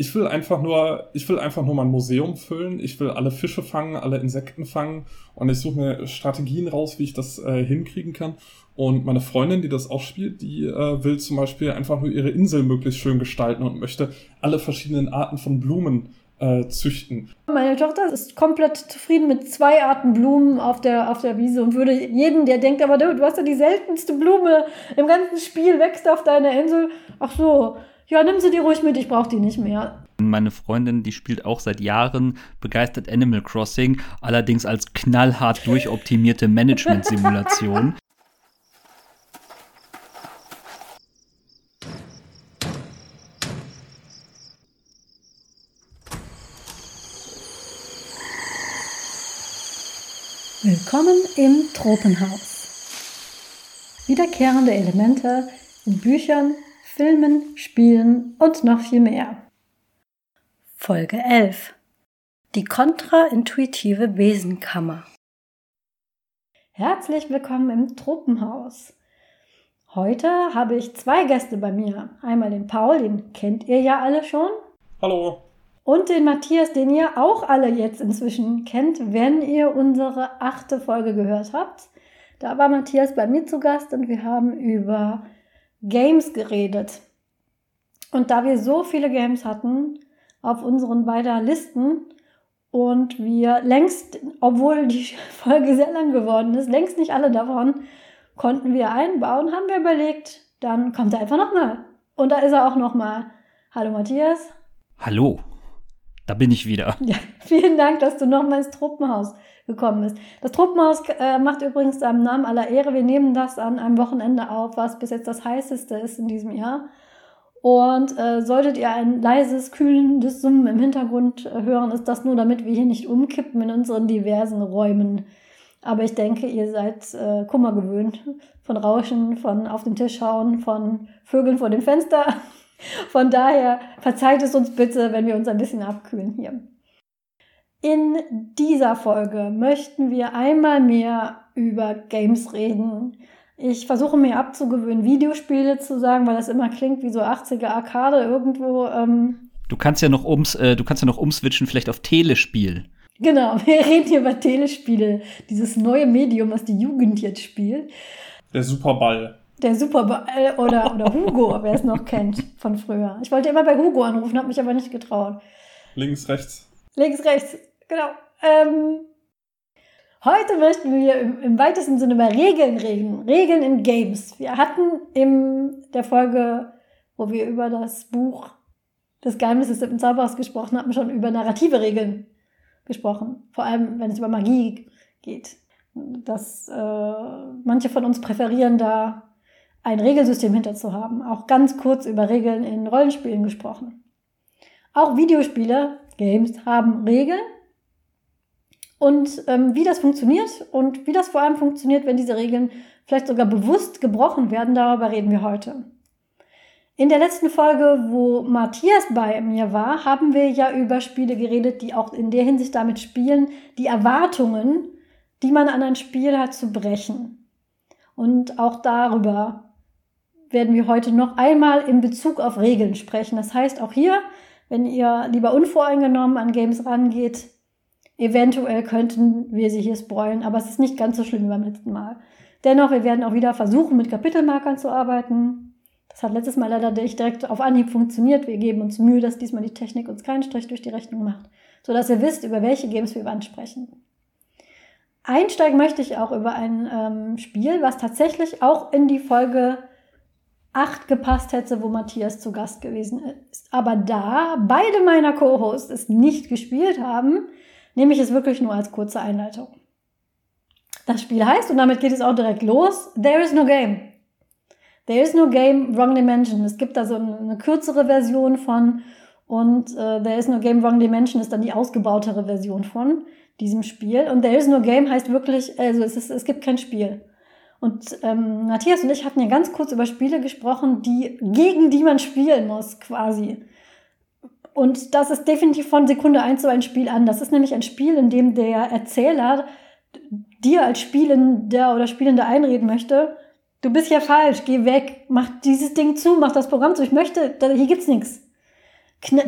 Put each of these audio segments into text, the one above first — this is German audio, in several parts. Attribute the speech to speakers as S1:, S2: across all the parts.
S1: Ich will einfach nur, ich will einfach nur mein Museum füllen. Ich will alle Fische fangen, alle Insekten fangen und ich suche mir Strategien raus, wie ich das äh, hinkriegen kann. Und meine Freundin, die das auch spielt, die äh, will zum Beispiel einfach nur ihre Insel möglichst schön gestalten und möchte alle verschiedenen Arten von Blumen äh, züchten.
S2: Meine Tochter ist komplett zufrieden mit zwei Arten Blumen auf der, auf der Wiese und würde jeden, der denkt, aber du, du hast ja die seltenste Blume im ganzen Spiel, wächst auf deiner Insel. Ach so, ja, nimm sie dir ruhig mit, ich brauche die nicht mehr.
S3: Meine Freundin, die spielt auch seit Jahren begeistert Animal Crossing, allerdings als knallhart durchoptimierte Management-Simulation.
S2: Willkommen im Tropenhaus. Wiederkehrende Elemente in Büchern, Filmen, Spielen und noch viel mehr. Folge 11. Die kontraintuitive Besenkammer. Herzlich willkommen im Tropenhaus. Heute habe ich zwei Gäste bei mir. Einmal den Paul, den kennt ihr ja alle schon.
S1: Hallo.
S2: Und den Matthias, den ihr auch alle jetzt inzwischen kennt, wenn ihr unsere achte Folge gehört habt. Da war Matthias bei mir zu Gast und wir haben über Games geredet. Und da wir so viele Games hatten auf unseren beiden Listen und wir längst, obwohl die Folge sehr lang geworden ist, längst nicht alle davon konnten wir einbauen, haben wir überlegt, dann kommt er einfach nochmal. Und da ist er auch nochmal. Hallo Matthias.
S3: Hallo. Da bin ich wieder.
S2: Ja, vielen Dank, dass du nochmal ins Truppenhaus gekommen bist. Das Truppenhaus äh, macht übrigens am Namen aller Ehre. Wir nehmen das an einem Wochenende auf, was bis jetzt das heißeste ist in diesem Jahr. Und äh, solltet ihr ein leises, kühlendes Summen im Hintergrund äh, hören, ist das nur, damit wir hier nicht umkippen in unseren diversen Räumen. Aber ich denke, ihr seid äh, Kummer gewöhnt von Rauschen, von auf den Tisch hauen, von Vögeln vor dem Fenster. Von daher verzeiht es uns bitte, wenn wir uns ein bisschen abkühlen hier. In dieser Folge möchten wir einmal mehr über Games reden. Ich versuche mir abzugewöhnen, Videospiele zu sagen, weil das immer klingt wie so 80er Arcade irgendwo. Ähm
S3: du kannst ja noch ums, äh, du kannst ja noch umswitchen, vielleicht auf Telespiel.
S2: Genau, wir reden hier über Telespiele, dieses neue Medium, was die Jugend jetzt spielt.
S1: Der Superball.
S2: Der Superball oder, oder Hugo, wer es noch kennt von früher. Ich wollte immer bei Hugo anrufen, habe mich aber nicht getraut.
S1: Links, rechts.
S2: Links, rechts, genau. Ähm, heute möchten wir im, im, weitesten Sinne über Regeln reden. Regeln in Games. Wir hatten in der Folge, wo wir über das Buch des Geheimnisses des Zauberers gesprochen haben, schon über narrative Regeln gesprochen. Vor allem, wenn es über Magie geht. Dass äh, manche von uns präferieren da ein Regelsystem hinter zu haben. Auch ganz kurz über Regeln in Rollenspielen gesprochen. Auch Videospiele, Games, haben Regeln. Und ähm, wie das funktioniert und wie das vor allem funktioniert, wenn diese Regeln vielleicht sogar bewusst gebrochen werden, darüber reden wir heute. In der letzten Folge, wo Matthias bei mir war, haben wir ja über Spiele geredet, die auch in der Hinsicht damit spielen, die Erwartungen, die man an ein Spiel hat, zu brechen. Und auch darüber werden wir heute noch einmal in Bezug auf Regeln sprechen. Das heißt, auch hier, wenn ihr lieber unvoreingenommen an Games rangeht, eventuell könnten wir sie hier spoilen, aber es ist nicht ganz so schlimm wie beim letzten Mal. Dennoch, wir werden auch wieder versuchen, mit Kapitelmarkern zu arbeiten. Das hat letztes Mal leider nicht direkt auf Anhieb funktioniert. Wir geben uns Mühe, dass diesmal die Technik uns keinen Strich durch die Rechnung macht, sodass ihr wisst, über welche Games wir wann sprechen. Einsteigen möchte ich auch über ein ähm, Spiel, was tatsächlich auch in die Folge 8 gepasst hätte, wo Matthias zu Gast gewesen ist. Aber da beide meiner Co-Hosts es nicht gespielt haben, nehme ich es wirklich nur als kurze Einleitung. Das Spiel heißt, und damit geht es auch direkt los, There is no game. There is no game, wrong dimension. Es gibt da so eine, kürzere Version von und äh, There is no game, wrong dimension ist dann die ausgebautere Version von diesem Spiel. Und There is no game heißt wirklich, also es, ist, es gibt kein Spiel. Und ähm, Matthias und ich hatten ja ganz kurz über Spiele gesprochen, die gegen die man spielen muss, quasi. Und das ist definitiv von Sekunde eins so ein Spiel an. Das ist nämlich ein Spiel, in dem der Erzähler dir als Spielender oder Spielende einreden möchte, du bist ja falsch, geh weg, mach dieses Ding zu, mach das Programm zu, ich möchte, hier gibt's nichts.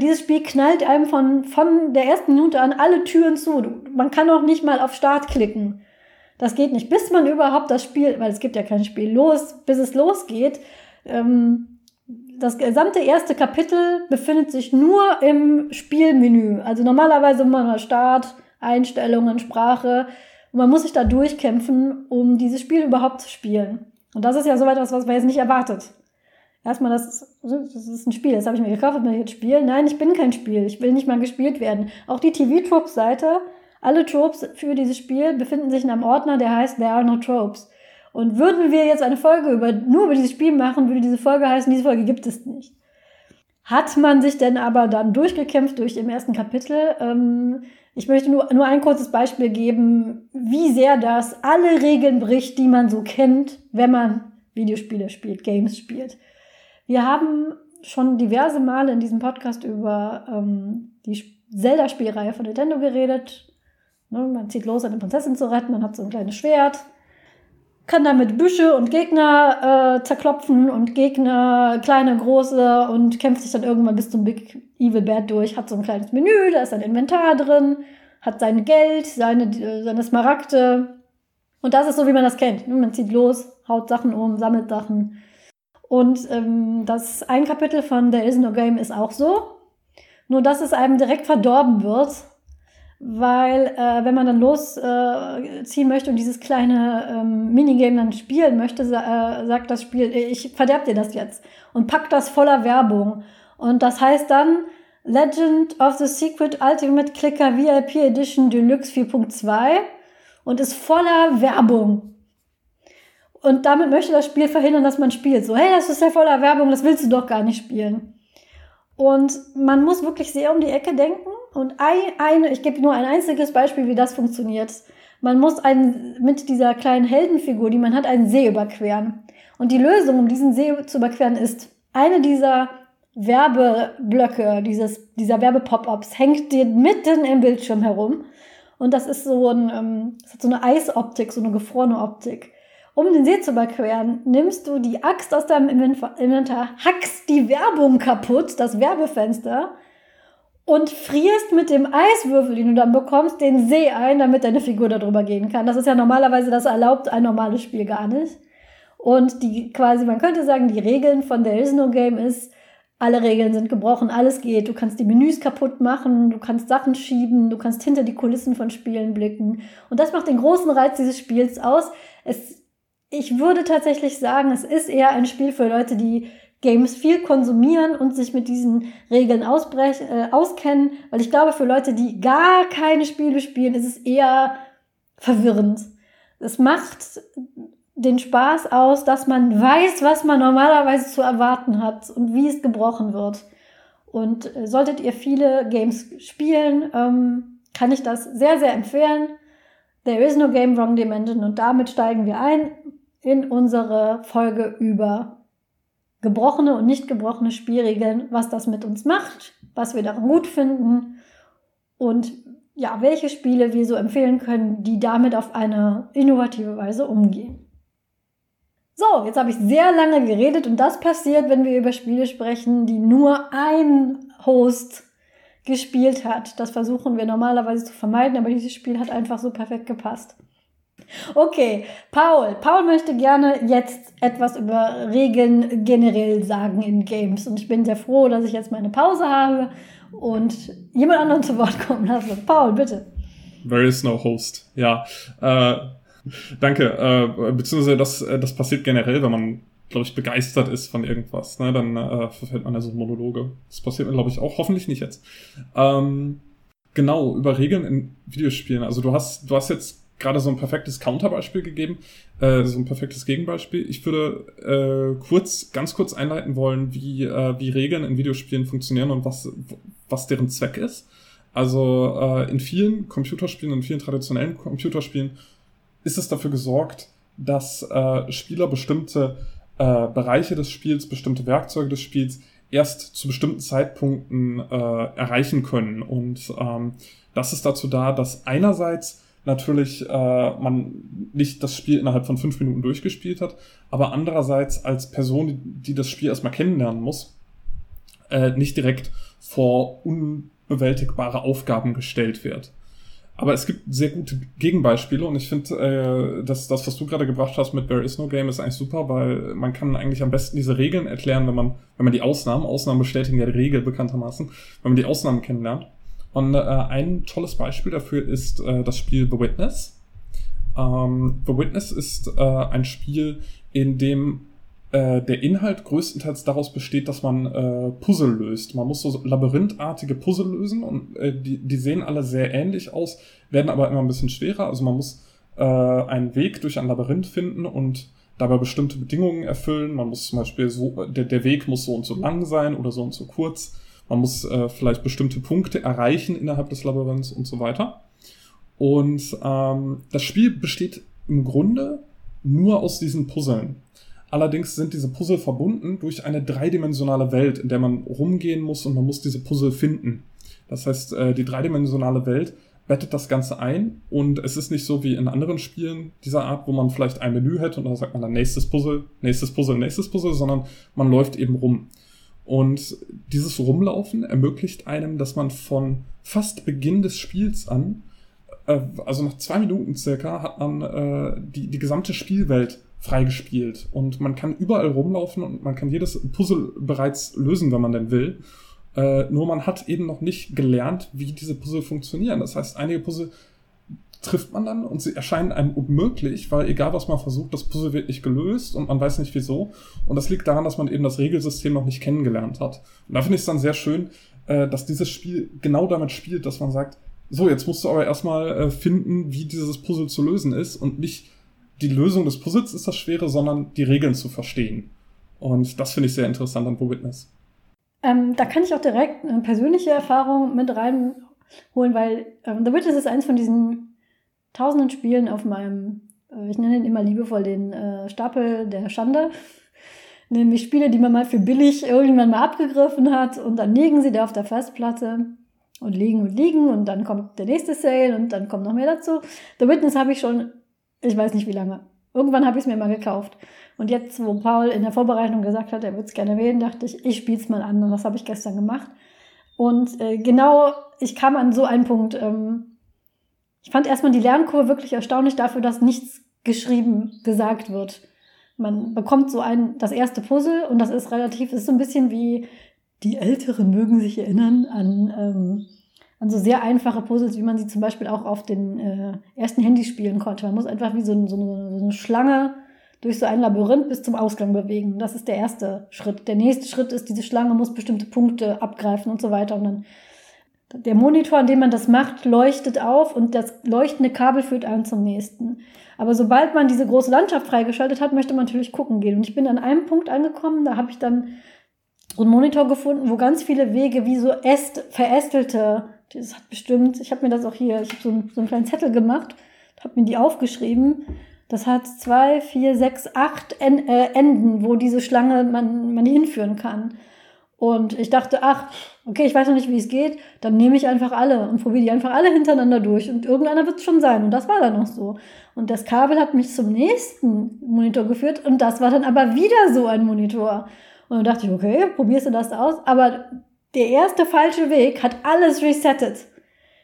S2: dieses Spiel knallt einem von, von der ersten Minute an alle Türen zu. Man kann auch nicht mal auf Start klicken. Das geht nicht, bis man überhaupt das Spiel, weil es gibt ja kein Spiel los, bis es losgeht. Ähm, das gesamte erste Kapitel befindet sich nur im Spielmenü. Also normalerweise immer Start, Einstellungen, Sprache. Und man muss sich da durchkämpfen, um dieses Spiel überhaupt zu spielen. Und das ist ja so etwas, was man jetzt nicht erwartet. Erstmal, das, das ist ein Spiel, das habe ich mir gekauft, will ich jetzt spielen. Nein, ich bin kein Spiel, ich will nicht mal gespielt werden. Auch die TV-Tropes-Seite, alle Tropes für dieses Spiel befinden sich in einem Ordner, der heißt There are no Tropes. Und würden wir jetzt eine Folge über, nur über dieses Spiel machen, würde diese Folge heißen, diese Folge gibt es nicht. Hat man sich denn aber dann durchgekämpft durch im ersten Kapitel? Ähm, ich möchte nur, nur ein kurzes Beispiel geben, wie sehr das alle Regeln bricht, die man so kennt, wenn man Videospiele spielt, Games spielt. Wir haben schon diverse Male in diesem Podcast über ähm, die Zelda-Spielreihe von Nintendo geredet. Ne, man zieht los, eine Prinzessin zu retten, man hat so ein kleines Schwert, kann damit Büsche und Gegner äh, zerklopfen und Gegner, kleine, große und kämpft sich dann irgendwann bis zum Big Evil Bad durch, hat so ein kleines Menü, da ist ein Inventar drin, hat sein Geld, seine, seine Smaragde. Und das ist so, wie man das kennt. Ne, man zieht los, haut Sachen um, sammelt Sachen und ähm, das ein Kapitel von There Is No Game ist auch so. Nur dass es einem direkt verdorben wird, weil äh, wenn man dann losziehen äh, möchte und dieses kleine ähm, Minigame dann spielen möchte, sa äh, sagt das Spiel, ich verderb dir das jetzt und packt das voller Werbung. Und das heißt dann Legend of the Secret Ultimate Clicker VIP Edition Deluxe 4.2 und ist voller Werbung. Und damit möchte das Spiel verhindern, dass man spielt. So, hey, das ist ja voller Werbung, das willst du doch gar nicht spielen. Und man muss wirklich sehr um die Ecke denken. Und ein, eine, ich gebe nur ein einziges Beispiel, wie das funktioniert. Man muss einen, mit dieser kleinen Heldenfigur, die man hat, einen See überqueren. Und die Lösung, um diesen See zu überqueren, ist, eine dieser Werbeblöcke, dieses, dieser Werbepop-ups hängt dir mitten im Bildschirm herum. Und das ist so ein, ähm, das hat so eine Eisoptik, so eine gefrorene Optik. Um den See zu überqueren, nimmst du die Axt aus deinem Inventar, hackst die Werbung kaputt, das Werbefenster, und frierst mit dem Eiswürfel, den du dann bekommst, den See ein, damit deine Figur da drüber gehen kann. Das ist ja normalerweise, das erlaubt ein normales Spiel gar nicht. Und die quasi, man könnte sagen, die Regeln von There Is No Game ist, alle Regeln sind gebrochen, alles geht. Du kannst die Menüs kaputt machen, du kannst Sachen schieben, du kannst hinter die Kulissen von Spielen blicken. Und das macht den großen Reiz dieses Spiels aus. Es ich würde tatsächlich sagen, es ist eher ein Spiel für Leute, die Games viel konsumieren und sich mit diesen Regeln ausbrech, äh, auskennen, weil ich glaube, für Leute, die gar keine Spiele spielen, ist es eher verwirrend. Es macht den Spaß aus, dass man weiß, was man normalerweise zu erwarten hat und wie es gebrochen wird. Und äh, solltet ihr viele Games spielen, ähm, kann ich das sehr, sehr empfehlen. There is no game wrong dimension und damit steigen wir ein in unsere Folge über gebrochene und nicht gebrochene Spielregeln, was das mit uns macht, was wir daran gut finden und ja, welche Spiele wir so empfehlen können, die damit auf eine innovative Weise umgehen. So, jetzt habe ich sehr lange geredet und das passiert, wenn wir über Spiele sprechen, die nur ein Host gespielt hat. Das versuchen wir normalerweise zu vermeiden, aber dieses Spiel hat einfach so perfekt gepasst. Okay, Paul. Paul möchte gerne jetzt etwas über Regeln generell sagen in Games. Und ich bin sehr froh, dass ich jetzt meine Pause habe und jemand anderen zu Wort kommen lasse. Paul, bitte.
S1: There is no host. Ja. Äh, danke. Äh, beziehungsweise das, äh, das passiert generell, wenn man, glaube ich, begeistert ist von irgendwas. Ne? Dann äh, verfällt man ja so Monologe. Das passiert mir, glaube ich, auch. Hoffentlich nicht jetzt. Ähm, genau, über Regeln in Videospielen. Also du hast, du hast jetzt gerade so ein perfektes Counterbeispiel gegeben, äh, so ein perfektes Gegenbeispiel. Ich würde äh, kurz, ganz kurz einleiten wollen, wie, äh, wie Regeln in Videospielen funktionieren und was, was deren Zweck ist. Also äh, in vielen Computerspielen, in vielen traditionellen Computerspielen ist es dafür gesorgt, dass äh, Spieler bestimmte äh, Bereiche des Spiels, bestimmte Werkzeuge des Spiels erst zu bestimmten Zeitpunkten äh, erreichen können. Und ähm, das ist dazu da, dass einerseits natürlich äh, man nicht das Spiel innerhalb von fünf Minuten durchgespielt hat, aber andererseits als Person, die, die das Spiel erstmal kennenlernen muss, äh, nicht direkt vor unbewältigbare Aufgaben gestellt wird. Aber es gibt sehr gute Gegenbeispiele und ich finde, äh, dass das, was du gerade gebracht hast mit There is no game, ist eigentlich super, weil man kann eigentlich am besten diese Regeln erklären, wenn man, wenn man die Ausnahmen, Ausnahmen bestätigen ja die Regel bekanntermaßen, wenn man die Ausnahmen kennenlernt. Und äh, ein tolles Beispiel dafür ist äh, das Spiel The Witness. Ähm, The Witness ist äh, ein Spiel, in dem äh, der Inhalt größtenteils daraus besteht, dass man äh, Puzzle löst. Man muss so labyrinthartige Puzzle lösen und äh, die, die sehen alle sehr ähnlich aus, werden aber immer ein bisschen schwerer. Also man muss äh, einen Weg durch ein Labyrinth finden und dabei bestimmte Bedingungen erfüllen. Man muss zum Beispiel so, der, der Weg muss so und so lang sein oder so und so kurz. Man muss äh, vielleicht bestimmte Punkte erreichen innerhalb des Labyrinths und so weiter. Und ähm, das Spiel besteht im Grunde nur aus diesen Puzzeln. Allerdings sind diese Puzzle verbunden durch eine dreidimensionale Welt, in der man rumgehen muss und man muss diese Puzzle finden. Das heißt, äh, die dreidimensionale Welt bettet das Ganze ein und es ist nicht so wie in anderen Spielen dieser Art, wo man vielleicht ein Menü hätte und dann sagt man dann nächstes Puzzle, nächstes Puzzle, nächstes Puzzle, sondern man läuft eben rum. Und dieses Rumlaufen ermöglicht einem, dass man von fast Beginn des Spiels an, äh, also nach zwei Minuten circa, hat man äh, die, die gesamte Spielwelt freigespielt. Und man kann überall rumlaufen und man kann jedes Puzzle bereits lösen, wenn man denn will. Äh, nur man hat eben noch nicht gelernt, wie diese Puzzle funktionieren. Das heißt, einige Puzzle trifft man dann und sie erscheinen einem unmöglich, weil egal was man versucht, das Puzzle wird nicht gelöst und man weiß nicht wieso. Und das liegt daran, dass man eben das Regelsystem noch nicht kennengelernt hat. Und da finde ich es dann sehr schön, äh, dass dieses Spiel genau damit spielt, dass man sagt, so, jetzt musst du aber erstmal äh, finden, wie dieses Puzzle zu lösen ist und nicht die Lösung des Puzzles ist das Schwere, sondern die Regeln zu verstehen. Und das finde ich sehr interessant an The Witness.
S2: Ähm, da kann ich auch direkt eine persönliche Erfahrung mit reinholen, weil ähm, The Witness ist eins von diesen tausenden Spielen auf meinem, äh, ich nenne ihn immer liebevoll den äh, Stapel der Schande. Nämlich Spiele, die man mal für billig irgendwann mal abgegriffen hat und dann liegen sie da auf der Festplatte und liegen und liegen und dann kommt der nächste Sale und dann kommt noch mehr dazu. The Witness habe ich schon ich weiß nicht wie lange. Irgendwann habe ich es mir mal gekauft. Und jetzt, wo Paul in der Vorbereitung gesagt hat, er würde es gerne wählen, dachte ich, ich spiele es mal an. Und das habe ich gestern gemacht. Und äh, genau, ich kam an so einen Punkt. Ähm, ich fand erstmal die Lernkurve wirklich erstaunlich dafür, dass nichts geschrieben gesagt wird. Man bekommt so ein, das erste Puzzle und das ist relativ, ist so ein bisschen wie die Älteren mögen sich erinnern an ähm, an so sehr einfache Puzzles, wie man sie zum Beispiel auch auf den äh, ersten Handys spielen konnte. Man muss einfach wie so, ein, so, eine, so eine Schlange durch so ein Labyrinth bis zum Ausgang bewegen. Das ist der erste Schritt. Der nächste Schritt ist, diese Schlange muss bestimmte Punkte abgreifen und so weiter. Und dann der Monitor, an dem man das macht, leuchtet auf und das leuchtende Kabel führt einen zum nächsten. Aber sobald man diese große Landschaft freigeschaltet hat, möchte man natürlich gucken gehen. Und ich bin an einem Punkt angekommen, da habe ich dann so einen Monitor gefunden, wo ganz viele Wege wie so äst, verästelte das hat bestimmt, ich habe mir das auch hier, ich habe so, so einen kleinen Zettel gemacht, habe mir die aufgeschrieben. Das hat zwei, vier, sechs, acht äh, Enden, wo diese Schlange man, man hinführen kann. Und ich dachte, ach, okay, ich weiß noch nicht, wie es geht, dann nehme ich einfach alle und probiere die einfach alle hintereinander durch und irgendeiner wird es schon sein. Und das war dann auch so. Und das Kabel hat mich zum nächsten Monitor geführt und das war dann aber wieder so ein Monitor. Und dann dachte ich, okay, probierst du das aus? Aber der erste falsche Weg hat alles resettet.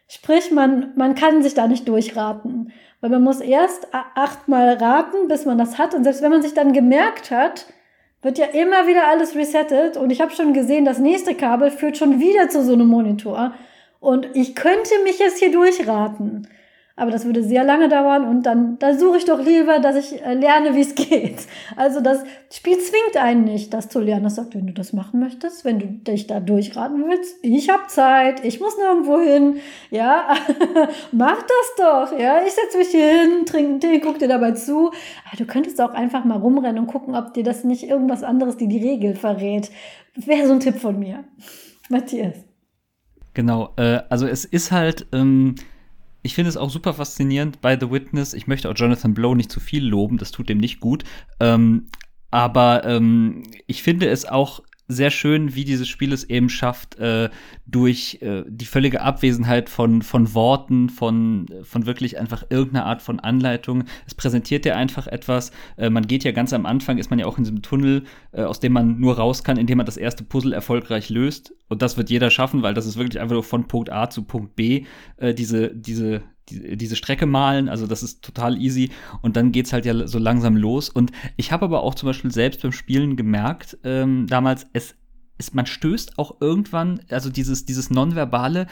S2: Sprich, man, man kann sich da nicht durchraten. Weil man muss erst achtmal raten, bis man das hat. Und selbst wenn man sich dann gemerkt hat, wird ja immer wieder alles resettet. Und ich habe schon gesehen, das nächste Kabel führt schon wieder zu so einem Monitor. Und ich könnte mich jetzt hier durchraten. Aber das würde sehr lange dauern und dann, da suche ich doch lieber, dass ich äh, lerne, wie es geht. Also das Spiel zwingt einen nicht, das zu lernen. Das sagt, wenn du das machen möchtest, wenn du dich da durchraten willst, ich habe Zeit, ich muss nirgendwo hin, ja, mach das doch, ja, ich setze mich hier hin, trinke einen Tee, guck dir dabei zu. Aber du könntest auch einfach mal rumrennen und gucken, ob dir das nicht irgendwas anderes, die die Regel verrät. Wäre so ein Tipp von mir. Matthias.
S3: Genau, äh, also es ist halt, ähm ich finde es auch super faszinierend bei The Witness. Ich möchte auch Jonathan Blow nicht zu viel loben, das tut dem nicht gut. Ähm, aber ähm, ich finde es auch sehr schön, wie dieses Spiel es eben schafft, äh, durch äh, die völlige Abwesenheit von, von Worten, von, von wirklich einfach irgendeiner Art von Anleitung. Es präsentiert ja einfach etwas. Äh, man geht ja ganz am Anfang, ist man ja auch in diesem Tunnel, äh, aus dem man nur raus kann, indem man das erste Puzzle erfolgreich löst. Und das wird jeder schaffen, weil das ist wirklich einfach nur von Punkt A zu Punkt B äh, diese, diese, die, diese Strecke malen, also das ist total easy. Und dann geht's halt ja so langsam los. Und ich habe aber auch zum Beispiel selbst beim Spielen gemerkt, ähm, damals, es, es, man stößt auch irgendwann, also dieses, dieses Nonverbale,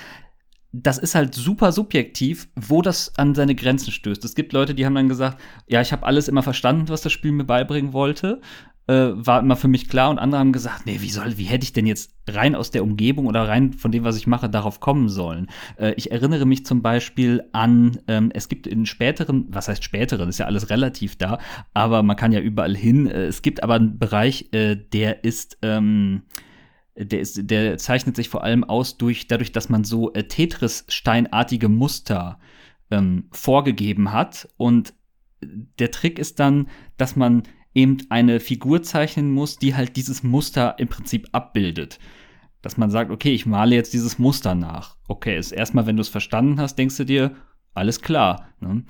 S3: das ist halt super subjektiv, wo das an seine Grenzen stößt. Es gibt Leute, die haben dann gesagt, ja, ich habe alles immer verstanden, was das Spiel mir beibringen wollte äh, war immer für mich klar und andere haben gesagt, nee, wie soll, wie hätte ich denn jetzt rein aus der Umgebung oder rein von dem, was ich mache, darauf kommen sollen? Äh, ich erinnere mich zum Beispiel an, ähm, es gibt in späteren, was heißt späteren, ist ja alles relativ da, aber man kann ja überall hin. Äh, es gibt aber einen Bereich, äh, der ist, ähm, der, ist, der zeichnet sich vor allem aus durch, dadurch, dass man so äh, Tetris-steinartige Muster ähm, vorgegeben hat. Und der Trick ist dann, dass man eben eine Figur zeichnen muss, die halt dieses Muster im Prinzip abbildet. Dass man sagt, okay, ich male jetzt dieses Muster nach. Okay, ist erstmal, wenn du es verstanden hast, denkst du dir, alles klar. Ne?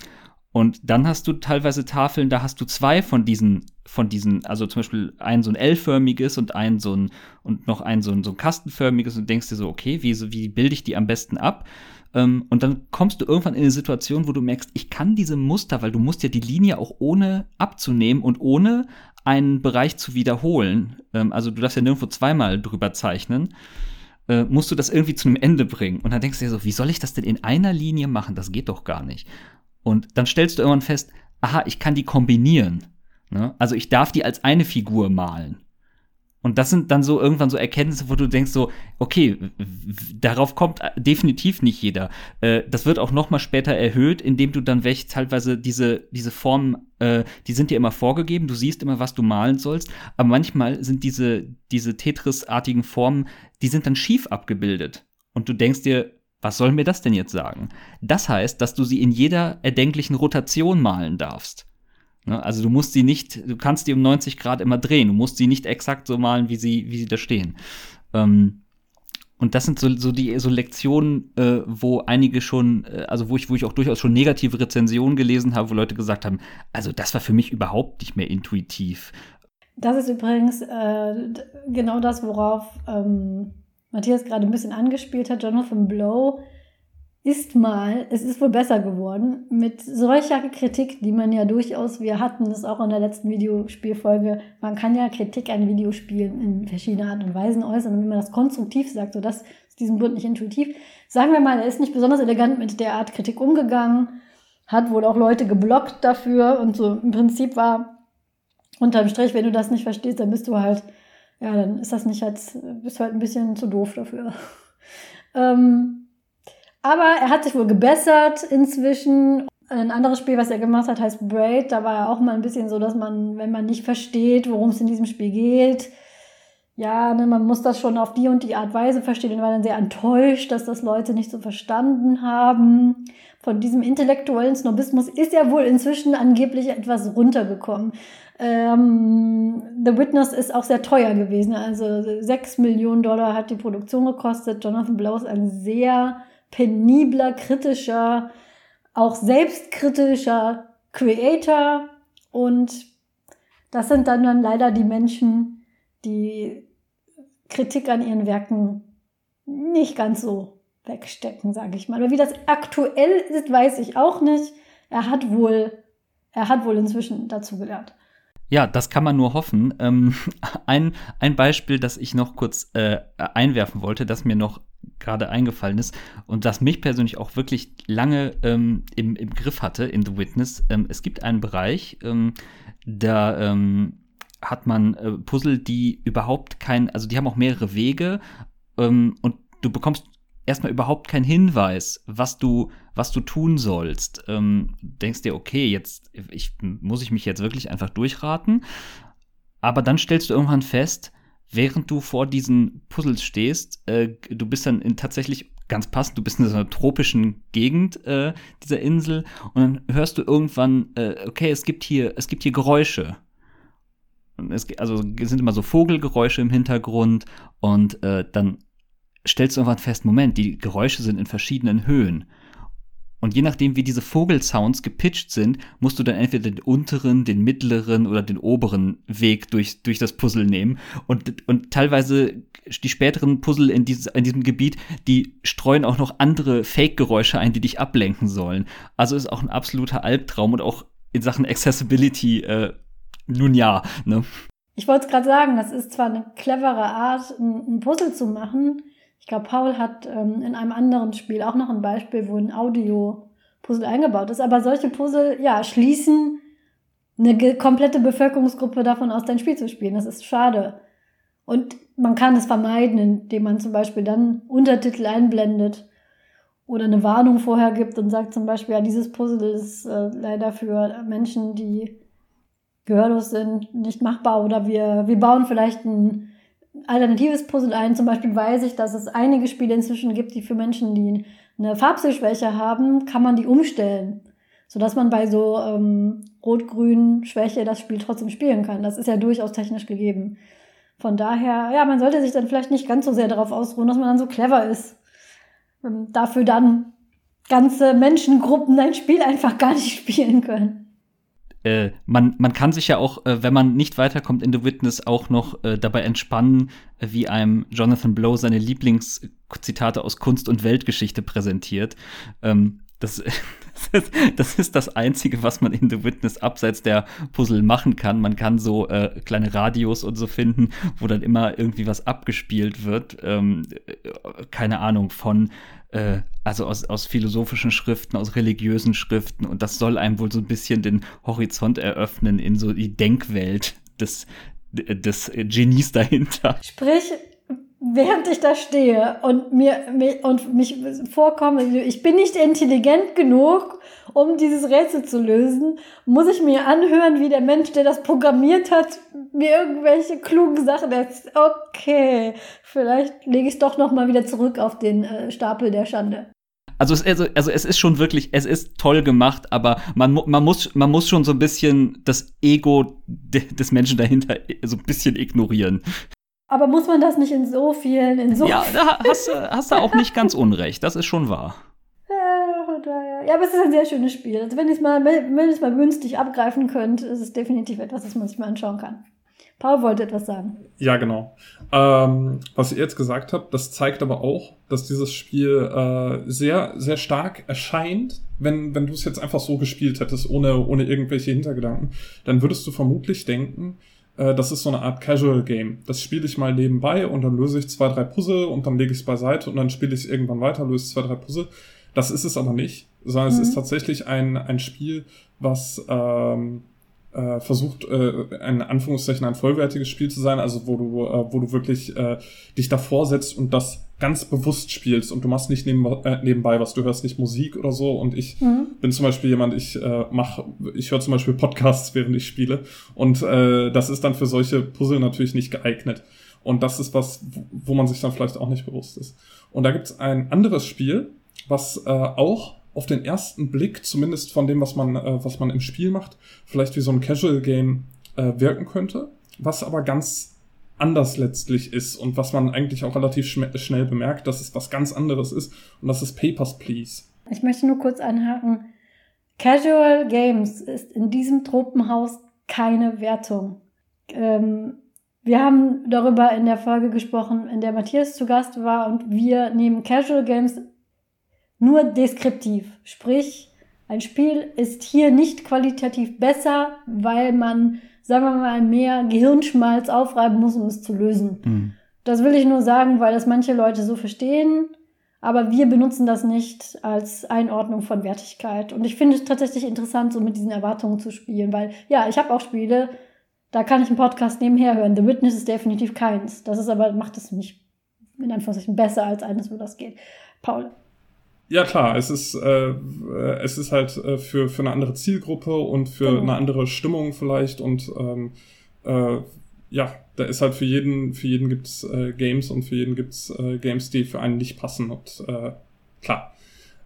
S3: Und dann hast du teilweise Tafeln, da hast du zwei von diesen, von diesen, also zum Beispiel ein so ein L-förmiges und ein so ein, und noch ein so ein, so ein kastenförmiges und denkst dir so, okay, wie, wie bilde ich die am besten ab? Ähm, und dann kommst du irgendwann in eine Situation, wo du merkst, ich kann diese Muster, weil du musst ja die Linie auch ohne abzunehmen und ohne einen Bereich zu wiederholen, ähm, also du darfst ja nirgendwo zweimal drüber zeichnen, äh, musst du das irgendwie zu einem Ende bringen. Und dann denkst du dir so, wie soll ich das denn in einer Linie machen? Das geht doch gar nicht. Und dann stellst du irgendwann fest, aha, ich kann die kombinieren. Ne? Also ich darf die als eine Figur malen. Und das sind dann so irgendwann so Erkenntnisse, wo du denkst so, okay, darauf kommt definitiv nicht jeder. Äh, das wird auch noch mal später erhöht, indem du dann welche teilweise diese diese Formen, äh, die sind dir immer vorgegeben. Du siehst immer, was du malen sollst, aber manchmal sind diese diese Tetris-artigen Formen, die sind dann schief abgebildet. Und du denkst dir, was soll mir das denn jetzt sagen? Das heißt, dass du sie in jeder erdenklichen Rotation malen darfst. Ne? Also du musst sie nicht, du kannst die um 90 Grad immer drehen. Du musst sie nicht exakt so malen, wie sie, wie sie da stehen. Ähm, und das sind so, so die so Lektionen, äh, wo einige schon, äh, also wo ich, wo ich auch durchaus schon negative Rezensionen gelesen habe, wo Leute gesagt haben, also das war für mich überhaupt nicht mehr intuitiv.
S2: Das ist übrigens äh, genau das, worauf ähm, Matthias gerade ein bisschen angespielt hat. Jonathan Blow ist mal, es ist wohl besser geworden, mit solcher Kritik, die man ja durchaus, wir hatten das auch in der letzten Videospielfolge, man kann ja Kritik an Videospielen in verschiedenen Art und Weisen äußern und wenn man das konstruktiv sagt, so das ist diesem Grund nicht intuitiv, sagen wir mal, er ist nicht besonders elegant mit der Art Kritik umgegangen, hat wohl auch Leute geblockt dafür und so im Prinzip war unterm Strich, wenn du das nicht verstehst, dann bist du halt, ja, dann ist das nicht halt, bist halt ein bisschen zu doof dafür. ähm, aber er hat sich wohl gebessert inzwischen. Ein anderes Spiel, was er gemacht hat, heißt Braid. Da war er auch mal ein bisschen so, dass man, wenn man nicht versteht, worum es in diesem Spiel geht, ja, ne, man muss das schon auf die und die Art Weise verstehen. Und war dann sehr enttäuscht, dass das Leute nicht so verstanden haben. Von diesem intellektuellen Snobismus ist er wohl inzwischen angeblich etwas runtergekommen. Ähm, The Witness ist auch sehr teuer gewesen. Also sechs Millionen Dollar hat die Produktion gekostet. Jonathan Blow ist ein sehr penibler, kritischer, auch selbstkritischer Creator. Und das sind dann, dann leider die Menschen, die Kritik an ihren Werken nicht ganz so wegstecken, sage ich mal. Aber wie das aktuell ist, weiß ich auch nicht. Er hat wohl, er hat wohl inzwischen dazu gelernt.
S3: Ja, das kann man nur hoffen. Ähm, ein, ein Beispiel, das ich noch kurz äh, einwerfen wollte, das mir noch gerade eingefallen ist und das mich persönlich auch wirklich lange ähm, im, im Griff hatte in The Witness. Ähm, es gibt einen Bereich, ähm, da ähm, hat man äh, Puzzle, die überhaupt kein, also die haben auch mehrere Wege ähm, und du bekommst erstmal überhaupt keinen Hinweis, was du, was du tun sollst. Ähm, denkst dir, okay, jetzt ich, muss ich mich jetzt wirklich einfach durchraten. Aber dann stellst du irgendwann fest, während du vor diesen Puzzles stehst, äh, du bist dann in tatsächlich ganz passend, du bist in so einer tropischen Gegend äh, dieser Insel und dann hörst du irgendwann, äh, okay, es gibt hier, es gibt hier Geräusche. es, also es sind immer so Vogelgeräusche im Hintergrund und äh, dann stellst du irgendwann fest, Moment, die Geräusche sind in verschiedenen Höhen. Und je nachdem, wie diese Vogelsounds gepitcht sind, musst du dann entweder den unteren, den mittleren oder den oberen Weg durch, durch das Puzzle nehmen. Und, und teilweise die späteren Puzzle in, dieses, in diesem Gebiet, die streuen auch noch andere Fake-Geräusche ein, die dich ablenken sollen. Also ist auch ein absoluter Albtraum und auch in Sachen Accessibility, äh, nun ja. Ne?
S2: Ich wollte es gerade sagen, das ist zwar eine clevere Art, ein, ein Puzzle zu machen, ich glaube, Paul hat ähm, in einem anderen Spiel auch noch ein Beispiel, wo ein Audio-Puzzle eingebaut ist. Aber solche Puzzle, ja, schließen eine komplette Bevölkerungsgruppe davon aus, dein Spiel zu spielen. Das ist schade. Und man kann es vermeiden, indem man zum Beispiel dann Untertitel einblendet oder eine Warnung vorher gibt und sagt zum Beispiel, ja, dieses Puzzle ist äh, leider für Menschen, die gehörlos sind, nicht machbar oder wir, wir bauen vielleicht ein alternatives Puzzle ein. Zum Beispiel weiß ich, dass es einige Spiele inzwischen gibt, die für Menschen, die eine Farbsehschwäche haben, kann man die umstellen. Sodass man bei so ähm, rot-grün Schwäche das Spiel trotzdem spielen kann. Das ist ja durchaus technisch gegeben. Von daher, ja, man sollte sich dann vielleicht nicht ganz so sehr darauf ausruhen, dass man dann so clever ist. Ähm, dafür dann ganze Menschengruppen ein Spiel einfach gar nicht spielen können
S3: äh, man, man kann sich ja auch, äh, wenn man nicht weiterkommt in The Witness, auch noch äh, dabei entspannen, wie einem Jonathan Blow seine Lieblingszitate aus Kunst und Weltgeschichte präsentiert. Ähm, das, das, ist, das ist das Einzige, was man in The Witness abseits der Puzzle machen kann. Man kann so äh, kleine Radios und so finden, wo dann immer irgendwie was abgespielt wird. Ähm, äh, keine Ahnung, von äh, also aus, aus philosophischen Schriften, aus religiösen Schriften. Und das soll einem wohl so ein bisschen den Horizont eröffnen in so die Denkwelt des, des Genies dahinter.
S2: Sprich, während ich da stehe und mir, mir und mich vorkomme, ich bin nicht intelligent genug, um dieses Rätsel zu lösen, muss ich mir anhören, wie der Mensch, der das programmiert hat, mir irgendwelche klugen Sachen erzählt. Okay, vielleicht lege ich es doch noch mal wieder zurück auf den äh, Stapel der Schande.
S3: Also es, also, also es ist schon wirklich, es ist toll gemacht, aber man, man, muss, man muss schon so ein bisschen das Ego de, des Menschen dahinter so ein bisschen ignorieren.
S2: Aber muss man das nicht in so vielen, in so
S3: Ja, da hast, hast du auch nicht ganz unrecht, das ist schon wahr.
S2: Ja, aber es ist ein sehr schönes Spiel. Also wenn ihr es mal, wenn ihr es mal günstig abgreifen könnt, ist es definitiv etwas, das man sich mal anschauen kann. Paul wollte etwas sagen.
S1: Ja, genau. Ähm, was ihr jetzt gesagt habt, das zeigt aber auch, dass dieses Spiel äh, sehr, sehr stark erscheint. Wenn, wenn du es jetzt einfach so gespielt hättest, ohne, ohne irgendwelche Hintergedanken, dann würdest du vermutlich denken, äh, das ist so eine Art Casual Game. Das spiele ich mal nebenbei und dann löse ich zwei, drei Puzzle und dann lege ich es beiseite und dann spiele ich es irgendwann weiter, löse zwei, drei Puzzle. Das ist es aber nicht, sondern mhm. es ist mhm. tatsächlich ein, ein Spiel, was ähm, äh, versucht, äh, ein Anführungszeichen ein vollwertiges Spiel zu sein, also wo du, äh, wo du wirklich äh, dich davor setzt und das ganz bewusst spielst und du machst nicht neben, äh, nebenbei was, du hörst nicht Musik oder so und ich mhm. bin zum Beispiel jemand, ich äh, mach, ich höre zum Beispiel Podcasts, während ich spiele und äh, das ist dann für solche Puzzle natürlich nicht geeignet und das ist was, wo man sich dann vielleicht auch nicht bewusst ist. Und da gibt's ein anderes Spiel, was äh, auch auf den ersten Blick, zumindest von dem, was man, äh, was man im Spiel macht, vielleicht wie so ein Casual Game äh, wirken könnte, was aber ganz anders letztlich ist und was man eigentlich auch relativ schnell bemerkt, dass es was ganz anderes ist und das ist Papers, Please.
S2: Ich möchte nur kurz anhaken. Casual Games ist in diesem Tropenhaus keine Wertung. Ähm, wir haben darüber in der Folge gesprochen, in der Matthias zu Gast war und wir nehmen Casual Games nur deskriptiv. Sprich, ein Spiel ist hier nicht qualitativ besser, weil man, sagen wir mal, mehr Gehirnschmalz aufreiben muss, um es zu lösen. Mhm. Das will ich nur sagen, weil das manche Leute so verstehen. Aber wir benutzen das nicht als Einordnung von Wertigkeit. Und ich finde es tatsächlich interessant, so mit diesen Erwartungen zu spielen, weil ja, ich habe auch Spiele, da kann ich einen Podcast nebenher hören. The Witness ist definitiv keins. Das ist aber, macht es nicht in Anführungszeichen besser als eines, wo das geht. Paul.
S1: Ja klar, es ist äh, es ist halt äh, für für eine andere Zielgruppe und für genau. eine andere Stimmung vielleicht und ähm, äh, ja, da ist halt für jeden für jeden gibt's äh, Games und für jeden gibt's äh, Games, die für einen nicht passen und äh, klar.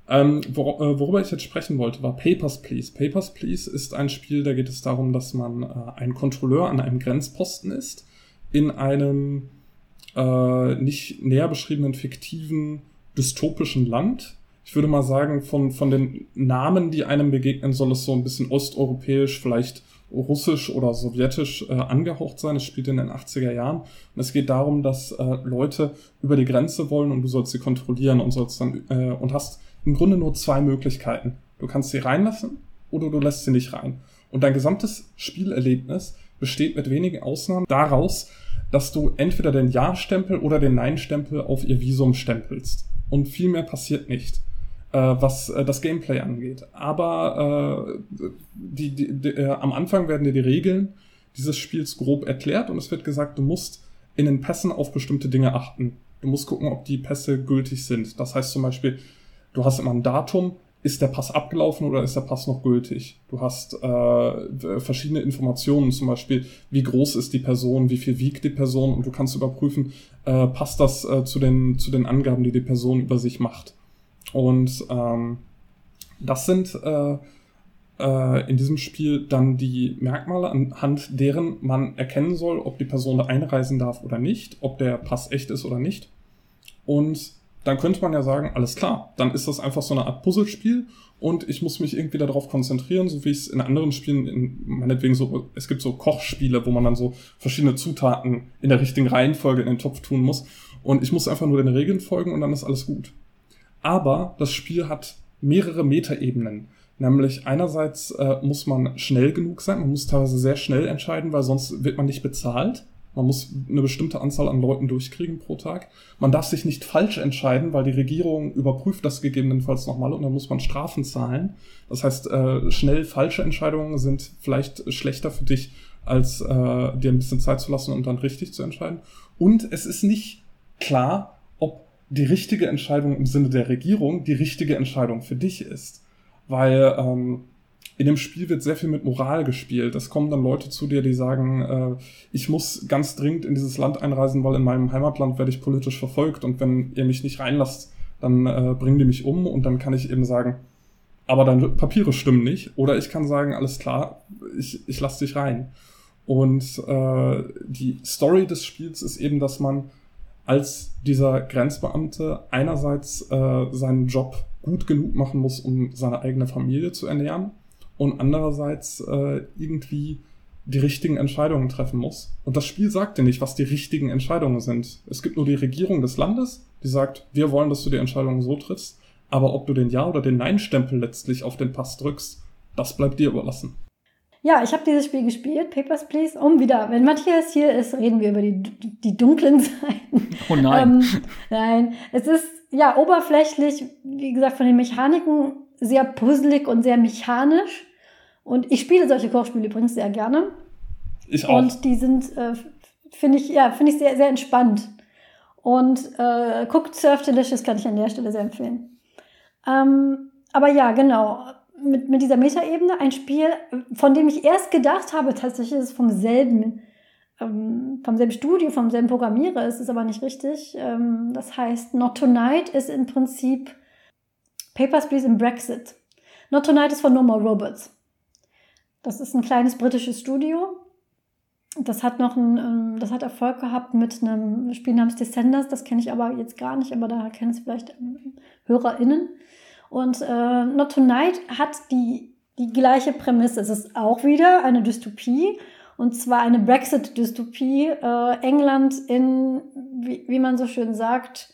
S1: Ähm, wor äh, worüber ich jetzt sprechen wollte, war Papers, Please. Papers, Please ist ein Spiel, da geht es darum, dass man äh, ein Kontrolleur an einem Grenzposten ist, in einem äh, nicht näher beschriebenen fiktiven dystopischen Land. Ich würde mal sagen, von, von den Namen, die einem begegnen, soll es so ein bisschen osteuropäisch, vielleicht russisch oder sowjetisch äh, angehaucht sein. Es spielt in den 80er Jahren. Und es geht darum, dass äh, Leute über die Grenze wollen und du sollst sie kontrollieren und sollst dann äh, und hast im Grunde nur zwei Möglichkeiten. Du kannst sie reinlassen oder du lässt sie nicht rein. Und dein gesamtes Spielerlebnis besteht mit wenigen Ausnahmen daraus, dass du entweder den Ja-Stempel oder den Nein-Stempel auf ihr Visum stempelst. Und viel mehr passiert nicht was äh, das Gameplay angeht. Aber äh, die, die, die, äh, am Anfang werden dir die Regeln dieses Spiels grob erklärt und es wird gesagt, du musst in den Pässen auf bestimmte Dinge achten. Du musst gucken, ob die Pässe gültig sind. Das heißt zum Beispiel, du hast immer ein Datum, ist der Pass abgelaufen oder ist der Pass noch gültig? Du hast äh, verschiedene Informationen, zum Beispiel, wie groß ist die Person, wie viel wiegt die Person und du kannst überprüfen, äh, passt das äh, zu, den, zu den Angaben, die die Person über sich macht. Und ähm, das sind äh, äh, in diesem Spiel dann die Merkmale, anhand deren man erkennen soll, ob die Person einreisen darf oder nicht, ob der Pass echt ist oder nicht. Und dann könnte man ja sagen, alles klar, dann ist das einfach so eine Art Puzzlespiel und ich muss mich irgendwie darauf konzentrieren, so wie ich es in anderen Spielen, in, meinetwegen so, es gibt so Kochspiele, wo man dann so verschiedene Zutaten in der richtigen Reihenfolge in den Topf tun muss und ich muss einfach nur den Regeln folgen und dann ist alles gut. Aber das Spiel hat mehrere Metaebenen. Nämlich einerseits äh, muss man schnell genug sein, man muss teilweise sehr schnell entscheiden, weil sonst wird man nicht bezahlt. Man muss eine bestimmte Anzahl an Leuten durchkriegen pro Tag. Man darf sich nicht falsch entscheiden, weil die Regierung überprüft das gegebenenfalls nochmal und dann muss man Strafen zahlen. Das heißt, äh, schnell falsche Entscheidungen sind vielleicht schlechter für dich, als äh, dir ein bisschen Zeit zu lassen und dann richtig zu entscheiden. Und es ist nicht klar, die richtige Entscheidung im Sinne der Regierung die richtige Entscheidung für dich ist. Weil ähm, in dem Spiel wird sehr viel mit Moral gespielt. Es kommen dann Leute zu dir, die sagen, äh, ich muss ganz dringend in dieses Land einreisen, weil in meinem Heimatland werde ich politisch verfolgt und wenn ihr mich nicht reinlasst, dann äh, bringen die mich um und dann kann ich eben sagen, aber deine Papiere stimmen nicht. Oder ich kann sagen, alles klar, ich, ich lasse dich rein. Und äh, die Story des Spiels ist eben, dass man als dieser Grenzbeamte einerseits äh, seinen Job gut genug machen muss, um seine eigene Familie zu ernähren und andererseits äh, irgendwie die richtigen Entscheidungen treffen muss. Und das Spiel sagt dir nicht, was die richtigen Entscheidungen sind. Es gibt nur die Regierung des Landes, die sagt, wir wollen, dass du die Entscheidungen so triffst, aber ob du den Ja- oder den Nein-Stempel letztlich auf den Pass drückst, das bleibt dir überlassen.
S2: Ja, ich habe dieses Spiel gespielt, Papers, Please. Um wieder, wenn Matthias hier ist, reden wir über die, die dunklen Seiten.
S3: Oh nein.
S2: Ähm, nein, es ist ja oberflächlich, wie gesagt, von den Mechaniken sehr puzzlig und sehr mechanisch. Und ich spiele solche Kochspiele übrigens sehr gerne.
S1: Ich auch.
S2: Und die sind, äh, finde ich, ja, finde ich sehr, sehr entspannt. Und äh, Cooked Surf Delicious kann ich an der Stelle sehr empfehlen. Ähm, aber ja, genau mit, mit dieser Metaebene ein Spiel, von dem ich erst gedacht habe, tatsächlich ist es vom selben, ähm, vom selben Studio, vom selben Programmierer, ist es aber nicht richtig. Ähm, das heißt, Not Tonight ist im Prinzip Papers, Please im Brexit. Not Tonight ist von No More Robots. Das ist ein kleines britisches Studio. Das hat noch ein, ähm, das hat Erfolg gehabt mit einem Spiel namens Descenders. Das kenne ich aber jetzt gar nicht, aber da kennen es vielleicht ähm, HörerInnen. Und äh, Not Tonight hat die, die gleiche Prämisse. Es ist auch wieder eine Dystopie. Und zwar eine Brexit-Dystopie. Äh, England in, wie, wie man so schön sagt,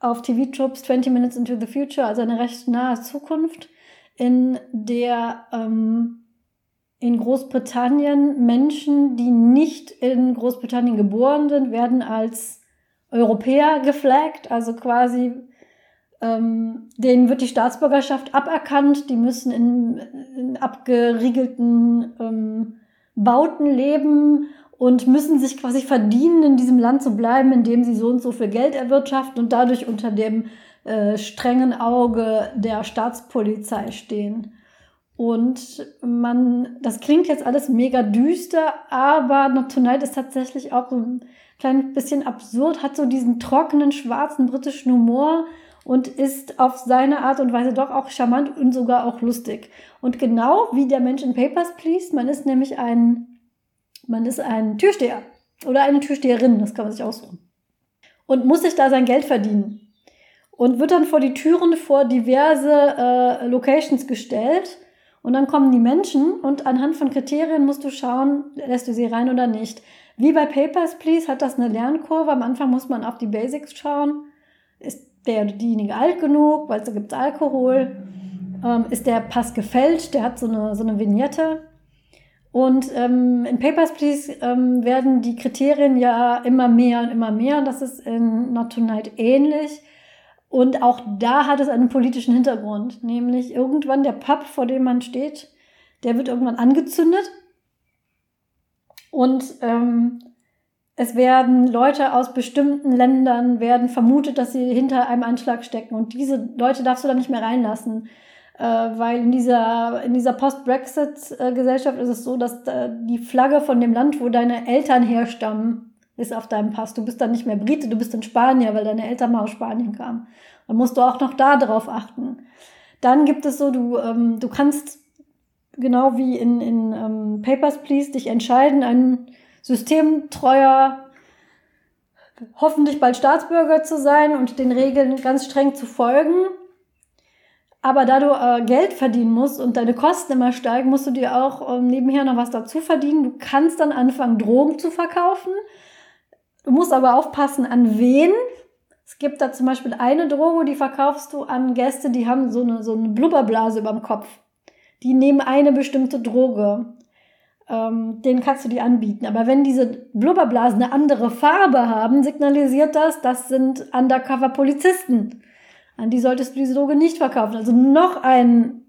S2: auf TV-Tropes 20 Minutes into the Future, also eine recht nahe Zukunft, in der ähm, in Großbritannien Menschen, die nicht in Großbritannien geboren sind, werden als Europäer geflaggt, also quasi ähm, denen wird die Staatsbürgerschaft aberkannt, die müssen in, in abgeriegelten ähm, Bauten leben und müssen sich quasi verdienen, in diesem Land zu bleiben, indem sie so und so viel Geld erwirtschaften und dadurch unter dem äh, strengen Auge der Staatspolizei stehen. Und man, das klingt jetzt alles mega düster, aber Not Tonight ist tatsächlich auch so ein klein bisschen absurd, hat so diesen trockenen, schwarzen britischen Humor und ist auf seine Art und Weise doch auch charmant und sogar auch lustig. Und genau wie der Mensch in Papers, Please, man ist nämlich ein, man ist ein Türsteher oder eine Türsteherin, das kann man sich aussuchen. Und muss sich da sein Geld verdienen. Und wird dann vor die Türen vor diverse äh, Locations gestellt. Und dann kommen die Menschen und anhand von Kriterien musst du schauen, lässt du sie rein oder nicht. Wie bei Papers, Please hat das eine Lernkurve. Am Anfang muss man auf die Basics schauen. Der oder diejenige alt genug, weil da gibt es Alkohol? Ähm, ist der Pass gefälscht? Der hat so eine, so eine Vignette. Und ähm, in Papers, Please ähm, werden die Kriterien ja immer mehr und immer mehr. Und das ist in Not Tonight ähnlich. Und auch da hat es einen politischen Hintergrund. Nämlich irgendwann der Pub, vor dem man steht, der wird irgendwann angezündet. Und ähm, es werden Leute aus bestimmten Ländern werden vermutet, dass sie hinter einem Anschlag stecken. Und diese Leute darfst du da nicht mehr reinlassen. Äh, weil in dieser, in dieser Post-Brexit-Gesellschaft ist es so, dass äh, die Flagge von dem Land, wo deine Eltern herstammen, ist auf deinem Pass. Du bist dann nicht mehr Brite, du bist in Spanier, weil deine Eltern mal aus Spanien kamen. Dann musst du auch noch da drauf achten. Dann gibt es so, du, ähm, du kannst genau wie in, in ähm, Papers, Please dich entscheiden, ein systemtreuer, hoffentlich bald Staatsbürger zu sein und den Regeln ganz streng zu folgen. Aber da du äh, Geld verdienen musst und deine Kosten immer steigen, musst du dir auch ähm, nebenher noch was dazu verdienen. Du kannst dann anfangen, Drogen zu verkaufen. Du musst aber aufpassen, an wen. Es gibt da zum Beispiel eine Droge, die verkaufst du an Gäste, die haben so eine, so eine Blubberblase über dem Kopf. Die nehmen eine bestimmte Droge. Ähm, den kannst du die anbieten. Aber wenn diese Blubberblasen eine andere Farbe haben, signalisiert das, das sind Undercover-Polizisten. An die solltest du diese Droge nicht verkaufen. Also noch ein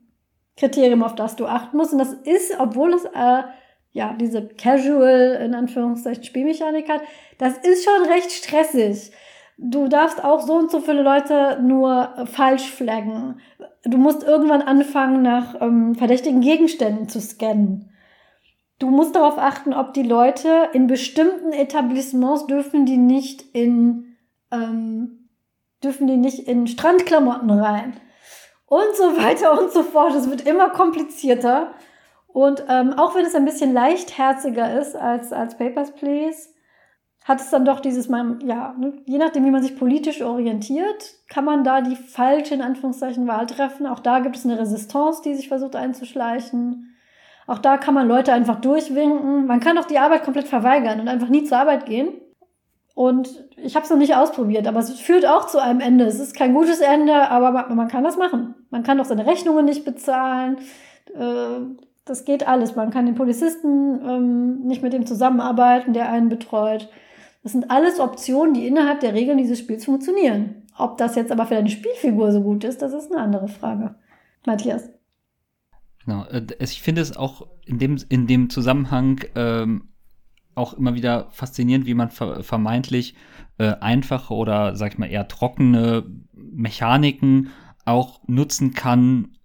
S2: Kriterium, auf das du achten musst. Und das ist, obwohl es äh, ja diese Casual, in Anführungszeichen, Spielmechanik hat, das ist schon recht stressig. Du darfst auch so und so viele Leute nur falsch flaggen. Du musst irgendwann anfangen, nach ähm, verdächtigen Gegenständen zu scannen. Du musst darauf achten, ob die Leute in bestimmten Etablissements dürfen die nicht in ähm, dürfen die nicht in Strandklamotten rein. Und so weiter und so fort. Es wird immer komplizierter. Und ähm, auch wenn es ein bisschen leichtherziger ist als, als Papers, Please, hat es dann doch dieses, ja, ne, je nachdem, wie man sich politisch orientiert, kann man da die falsche, in Anführungszeichen, Wahl treffen. Auch da gibt es eine Resistance, die sich versucht einzuschleichen. Auch da kann man Leute einfach durchwinken. Man kann auch die Arbeit komplett verweigern und einfach nie zur Arbeit gehen. Und ich habe es noch nicht ausprobiert, aber es führt auch zu einem Ende. Es ist kein gutes Ende, aber man, kann das machen. Man kann doch seine Rechnungen nicht bezahlen. Äh, das geht alles. Man kann den Polizisten ähm, nicht mit dem zusammenarbeiten, der einen betreut. Das sind alles Optionen, die innerhalb der Regeln dieses Spiels funktionieren. Ob das jetzt aber für deine Spielfigur so gut ist, das ist eine andere Frage. Matthias.
S3: Genau. Äh, ich finde es auch in dem, in dem Zusammenhang ähm, auch immer wieder faszinierend, wie man vermeintlich äh, einfache oder, sag ich mal, eher trockene Mechaniken auch nutzen kann,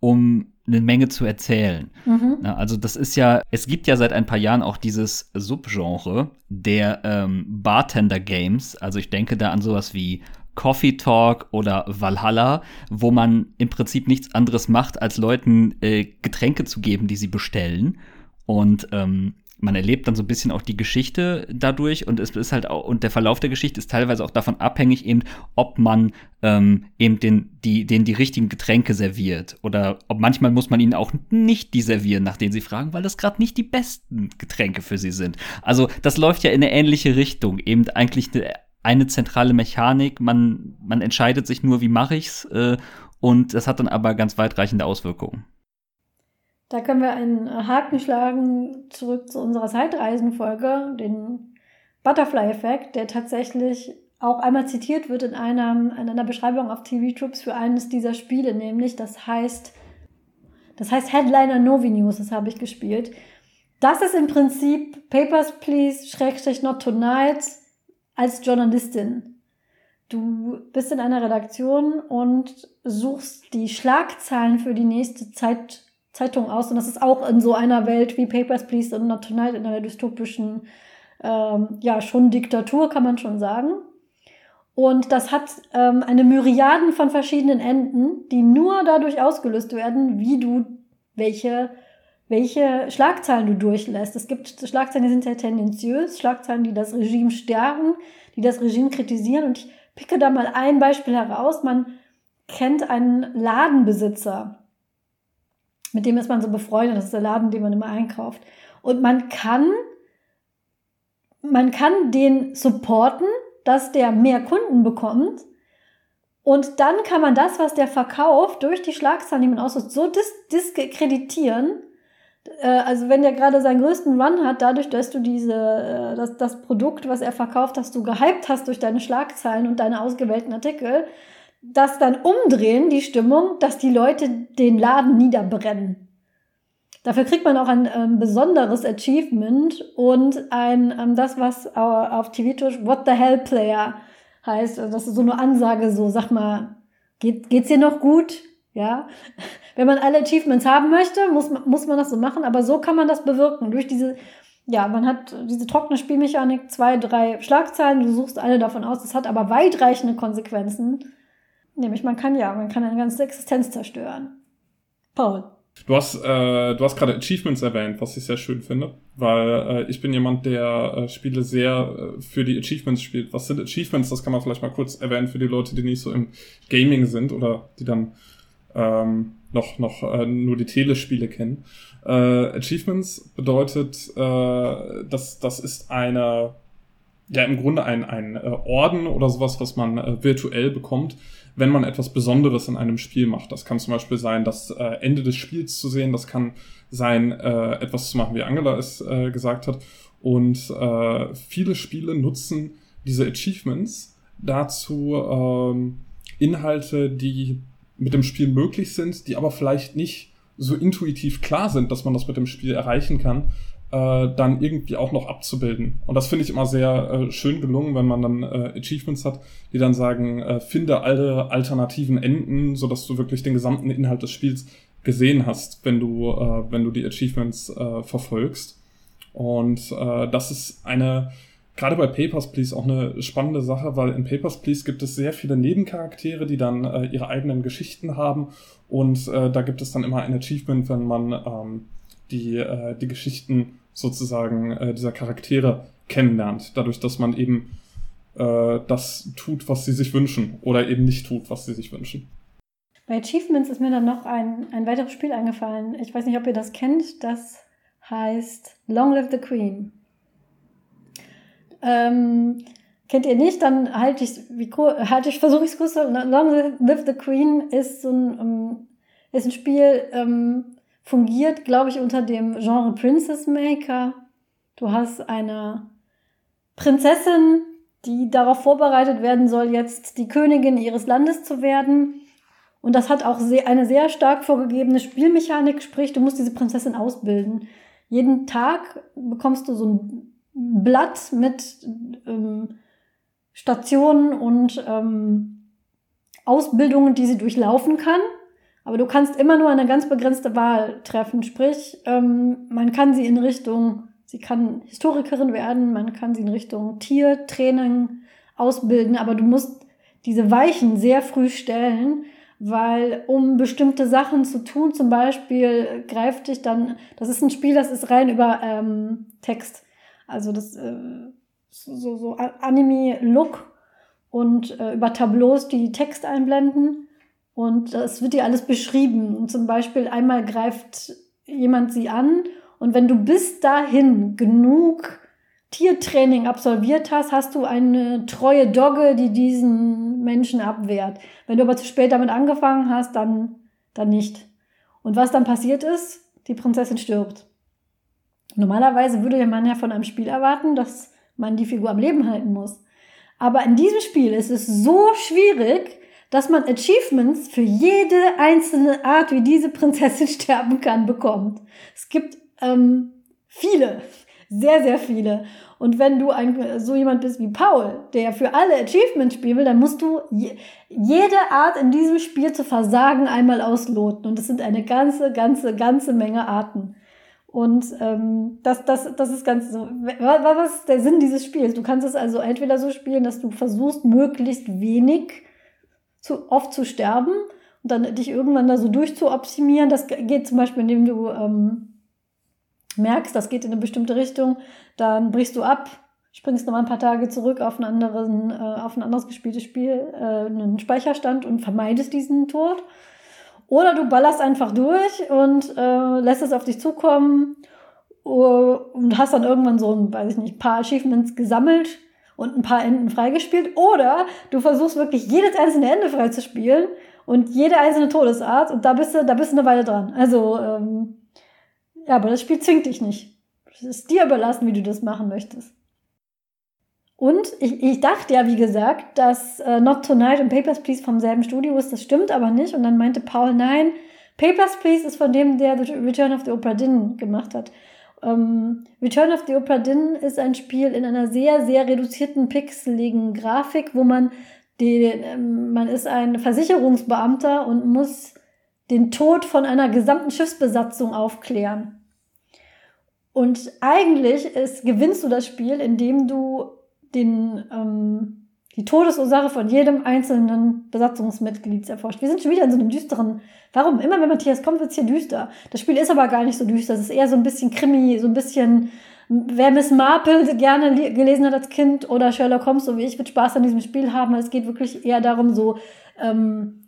S3: um eine Menge zu erzählen. Mhm. Na, also das ist ja, es gibt ja seit ein paar Jahren auch dieses Subgenre der ähm, Bartender-Games. Also ich denke da an sowas wie Coffee Talk oder Valhalla, wo man im Prinzip nichts anderes macht, als Leuten äh, Getränke zu geben, die sie bestellen. Und ähm, man erlebt dann so ein bisschen auch die Geschichte dadurch und es ist halt auch, und der Verlauf der Geschichte ist teilweise auch davon abhängig, eben, ob man ähm, eben den, die, den die richtigen Getränke serviert. Oder ob manchmal muss man ihnen auch nicht die servieren, nach denen sie fragen, weil das gerade nicht die besten Getränke für sie sind. Also das läuft ja in eine ähnliche Richtung. Eben eigentlich eine, eine zentrale Mechanik, man, man entscheidet sich nur, wie mache ich's, äh, und das hat dann aber ganz weitreichende Auswirkungen.
S2: Da können wir einen Haken schlagen zurück zu unserer Zeitreisenfolge, den Butterfly-Effekt, der tatsächlich auch einmal zitiert wird in, einem, in einer Beschreibung auf TV-Troops für eines dieser Spiele, nämlich das heißt, das heißt Headliner Novi News, das habe ich gespielt. Das ist im Prinzip Papers, Please, Schrägstrich Not Tonight als Journalistin. Du bist in einer Redaktion und suchst die Schlagzahlen für die nächste Zeit, Zeitung aus. Und das ist auch in so einer Welt wie Papers, Please und Not Tonight, in einer dystopischen, ähm, ja, schon Diktatur, kann man schon sagen. Und das hat ähm, eine Myriaden von verschiedenen Enden, die nur dadurch ausgelöst werden, wie du welche, welche Schlagzeilen du durchlässt. Es gibt Schlagzeilen, die sind sehr tendenziös, Schlagzeilen, die das Regime stärken, die das Regime kritisieren. Und ich picke da mal ein Beispiel heraus. Man kennt einen Ladenbesitzer, mit dem ist man so befreundet. Das ist der Laden, den man immer einkauft. Und man kann, man kann den supporten, dass der mehr Kunden bekommt. Und dann kann man das, was der verkauft, durch die Schlagzeilen, die man aussucht, so dis diskreditieren. Äh, also wenn der gerade seinen größten Run hat, dadurch, dass du diese, äh, das, das Produkt, was er verkauft, dass du gehypt hast durch deine Schlagzeilen und deine ausgewählten Artikel, das dann umdrehen, die Stimmung, dass die Leute den Laden niederbrennen. Dafür kriegt man auch ein ähm, besonderes Achievement und ein, ähm, das, was auf TV What the Hell Player heißt. Also das ist so eine Ansage, so, sag mal, geht, geht's dir noch gut? Ja. Wenn man alle Achievements haben möchte, muss, muss man das so machen, aber so kann man das bewirken. Durch diese, ja, man hat diese trockene Spielmechanik, zwei, drei Schlagzeilen, du suchst alle davon aus, das hat aber weitreichende Konsequenzen. Nämlich man kann ja, man kann eine ganze Existenz zerstören. Paul.
S1: Du hast, äh, du hast gerade Achievements erwähnt, was ich sehr schön finde, weil äh, ich bin jemand, der äh, Spiele sehr äh, für die Achievements spielt. Was sind Achievements? Das kann man vielleicht mal kurz erwähnen für die Leute, die nicht so im Gaming sind oder die dann ähm, noch, noch äh, nur die Telespiele kennen. Äh, Achievements bedeutet, äh, dass das ist eine, ja im Grunde ein, ein äh, Orden oder sowas, was man äh, virtuell bekommt, wenn man etwas Besonderes in einem Spiel macht. Das kann zum Beispiel sein, das äh, Ende des Spiels zu sehen, das kann sein, äh, etwas zu machen, wie Angela es äh, gesagt hat. Und äh, viele Spiele nutzen diese Achievements dazu, ähm, Inhalte, die mit dem Spiel möglich sind, die aber vielleicht nicht so intuitiv klar sind, dass man das mit dem Spiel erreichen kann, äh, dann irgendwie auch noch abzubilden. Und das finde ich immer sehr äh, schön gelungen, wenn man dann äh, Achievements hat, die dann sagen, äh, finde alle alternativen Enden, so dass du wirklich den gesamten Inhalt des Spiels gesehen hast, wenn du, äh, wenn du die Achievements äh, verfolgst. Und äh, das ist eine, gerade bei Papers, Please auch eine spannende Sache, weil in Papers, Please gibt es sehr viele Nebencharaktere, die dann äh, ihre eigenen Geschichten haben. Und äh, da gibt es dann immer ein Achievement, wenn man ähm, die, äh, die Geschichten sozusagen äh, dieser Charaktere kennenlernt, dadurch, dass man eben äh, das tut, was sie sich wünschen oder eben nicht tut, was sie sich wünschen.
S2: Bei Achievements ist mir dann noch ein, ein weiteres Spiel eingefallen. Ich weiß nicht, ob ihr das kennt. Das heißt Long Live the Queen. Ähm, kennt ihr nicht, dann halte ich, halte ich, versuche ich es kurz. Long Live the Queen ist so ein, ähm, ist ein Spiel, ähm, fungiert, glaube ich, unter dem Genre Princess Maker. Du hast eine Prinzessin, die darauf vorbereitet werden soll, jetzt die Königin ihres Landes zu werden. Und das hat auch eine sehr stark vorgegebene Spielmechanik, sprich, du musst diese Prinzessin ausbilden. Jeden Tag bekommst du so ein Blatt mit ähm, Stationen und ähm, Ausbildungen, die sie durchlaufen kann. Aber du kannst immer nur eine ganz begrenzte Wahl treffen. Sprich, ähm, man kann sie in Richtung, sie kann Historikerin werden, man kann sie in Richtung Tiertraining ausbilden, aber du musst diese Weichen sehr früh stellen, weil um bestimmte Sachen zu tun, zum Beispiel greift dich dann, das ist ein Spiel, das ist rein über ähm, Text. Also das äh, so, so Anime-Look und äh, über Tableaus, die Text einblenden. Und das wird dir alles beschrieben. Und zum Beispiel einmal greift jemand sie an und wenn du bis dahin genug Tiertraining absolviert hast, hast du eine treue Dogge, die diesen Menschen abwehrt. Wenn du aber zu spät damit angefangen hast, dann, dann nicht. Und was dann passiert ist, die Prinzessin stirbt. Normalerweise würde man ja von einem Spiel erwarten, dass man die Figur am Leben halten muss. Aber in diesem Spiel ist es so schwierig, dass man Achievements für jede einzelne Art, wie diese Prinzessin sterben kann, bekommt. Es gibt ähm, viele, sehr, sehr viele. Und wenn du ein, so jemand bist wie Paul, der für alle Achievements spielen will, dann musst du je, jede Art in diesem Spiel zu versagen einmal ausloten. Und es sind eine ganze, ganze, ganze Menge Arten. Und ähm, das, das, das ist ganz so. Was ist der Sinn dieses Spiels? Du kannst es also entweder so spielen, dass du versuchst, möglichst wenig zu, oft zu sterben und dann dich irgendwann da so durchzuoptimieren. Das geht zum Beispiel, indem du ähm, merkst, das geht in eine bestimmte Richtung, dann brichst du ab, springst nochmal ein paar Tage zurück auf, einen anderen, äh, auf ein anderes gespieltes Spiel, äh, einen Speicherstand und vermeidest diesen Tod. Oder du ballerst einfach durch und äh, lässt es auf dich zukommen uh, und hast dann irgendwann so ein, weiß ich nicht, paar Achievements gesammelt und ein paar Enden freigespielt. Oder du versuchst wirklich jedes einzelne Ende freizuspielen und jede einzelne Todesart und da bist du, da bist du eine Weile dran. Also, ähm, ja, aber das Spiel zwingt dich nicht. Es ist dir überlassen, wie du das machen möchtest. Und ich, ich dachte ja, wie gesagt, dass äh, Not Tonight und Papers, Please vom selben Studio ist. Das stimmt aber nicht. Und dann meinte Paul, nein, Papers, Please ist von dem, der The Return of the Opera Din gemacht hat. Ähm, Return of the Opera Din ist ein Spiel in einer sehr, sehr reduzierten, pixeligen Grafik, wo man die, ähm, man ist ein Versicherungsbeamter und muss den Tod von einer gesamten Schiffsbesatzung aufklären. Und eigentlich ist, gewinnst du das Spiel, indem du den, ähm, die Todesursache von jedem einzelnen Besatzungsmitglieds erforscht. Wir sind schon wieder in so einem düsteren. Warum? Immer wenn Matthias kommt, wird es hier düster. Das Spiel ist aber gar nicht so düster. Es ist eher so ein bisschen Krimi, so ein bisschen. Wer Miss Marple gerne gelesen hat als Kind oder Sherlock Holmes, so wie ich, wird Spaß an diesem Spiel haben. Es geht wirklich eher darum, so ähm,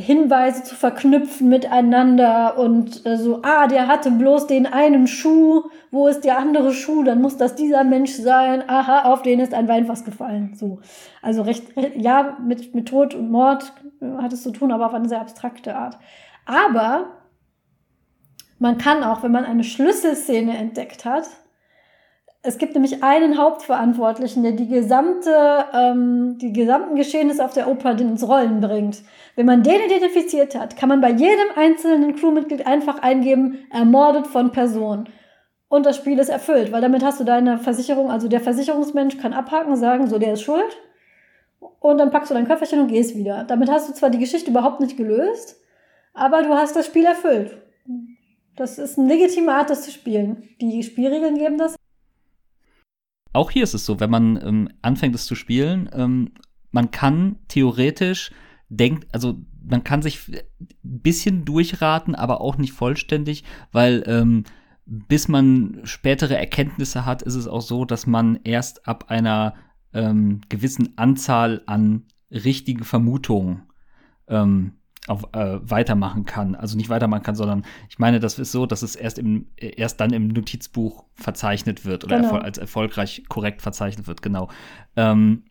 S2: Hinweise zu verknüpfen miteinander und äh, so, ah, der hatte bloß den einen Schuh, wo ist der andere Schuh, dann muss das dieser Mensch sein, aha, auf den ist ein Weinfass gefallen. So. Also recht, ja, mit, mit Tod und Mord hat es zu tun, aber auf eine sehr abstrakte Art. Aber man kann auch, wenn man eine Schlüsselszene entdeckt hat, es gibt nämlich einen Hauptverantwortlichen, der die gesamte, ähm, die gesamten Geschehnisse auf der Oper ins Rollen bringt. Wenn man den identifiziert hat, kann man bei jedem einzelnen Crewmitglied einfach eingeben, ermordet von Person. Und das Spiel ist erfüllt, weil damit hast du deine Versicherung, also der Versicherungsmensch kann abhaken, sagen, so, der ist schuld. Und dann packst du dein Köfferchen und gehst wieder. Damit hast du zwar die Geschichte überhaupt nicht gelöst, aber du hast das Spiel erfüllt. Das ist eine legitime Art, das zu spielen. Die Spielregeln geben das
S3: auch hier ist es so, wenn man ähm, anfängt es zu spielen, ähm, man kann theoretisch denkt, also man kann sich ein bisschen durchraten, aber auch nicht vollständig, weil ähm, bis man spätere Erkenntnisse hat, ist es auch so, dass man erst ab einer ähm, gewissen Anzahl an richtigen Vermutungen ähm, auf, äh, weitermachen kann. Also nicht weitermachen kann, sondern ich meine, das ist so, dass es erst, im, erst dann im Notizbuch verzeichnet wird oder genau. erfol als erfolgreich korrekt verzeichnet wird, genau. Ähm,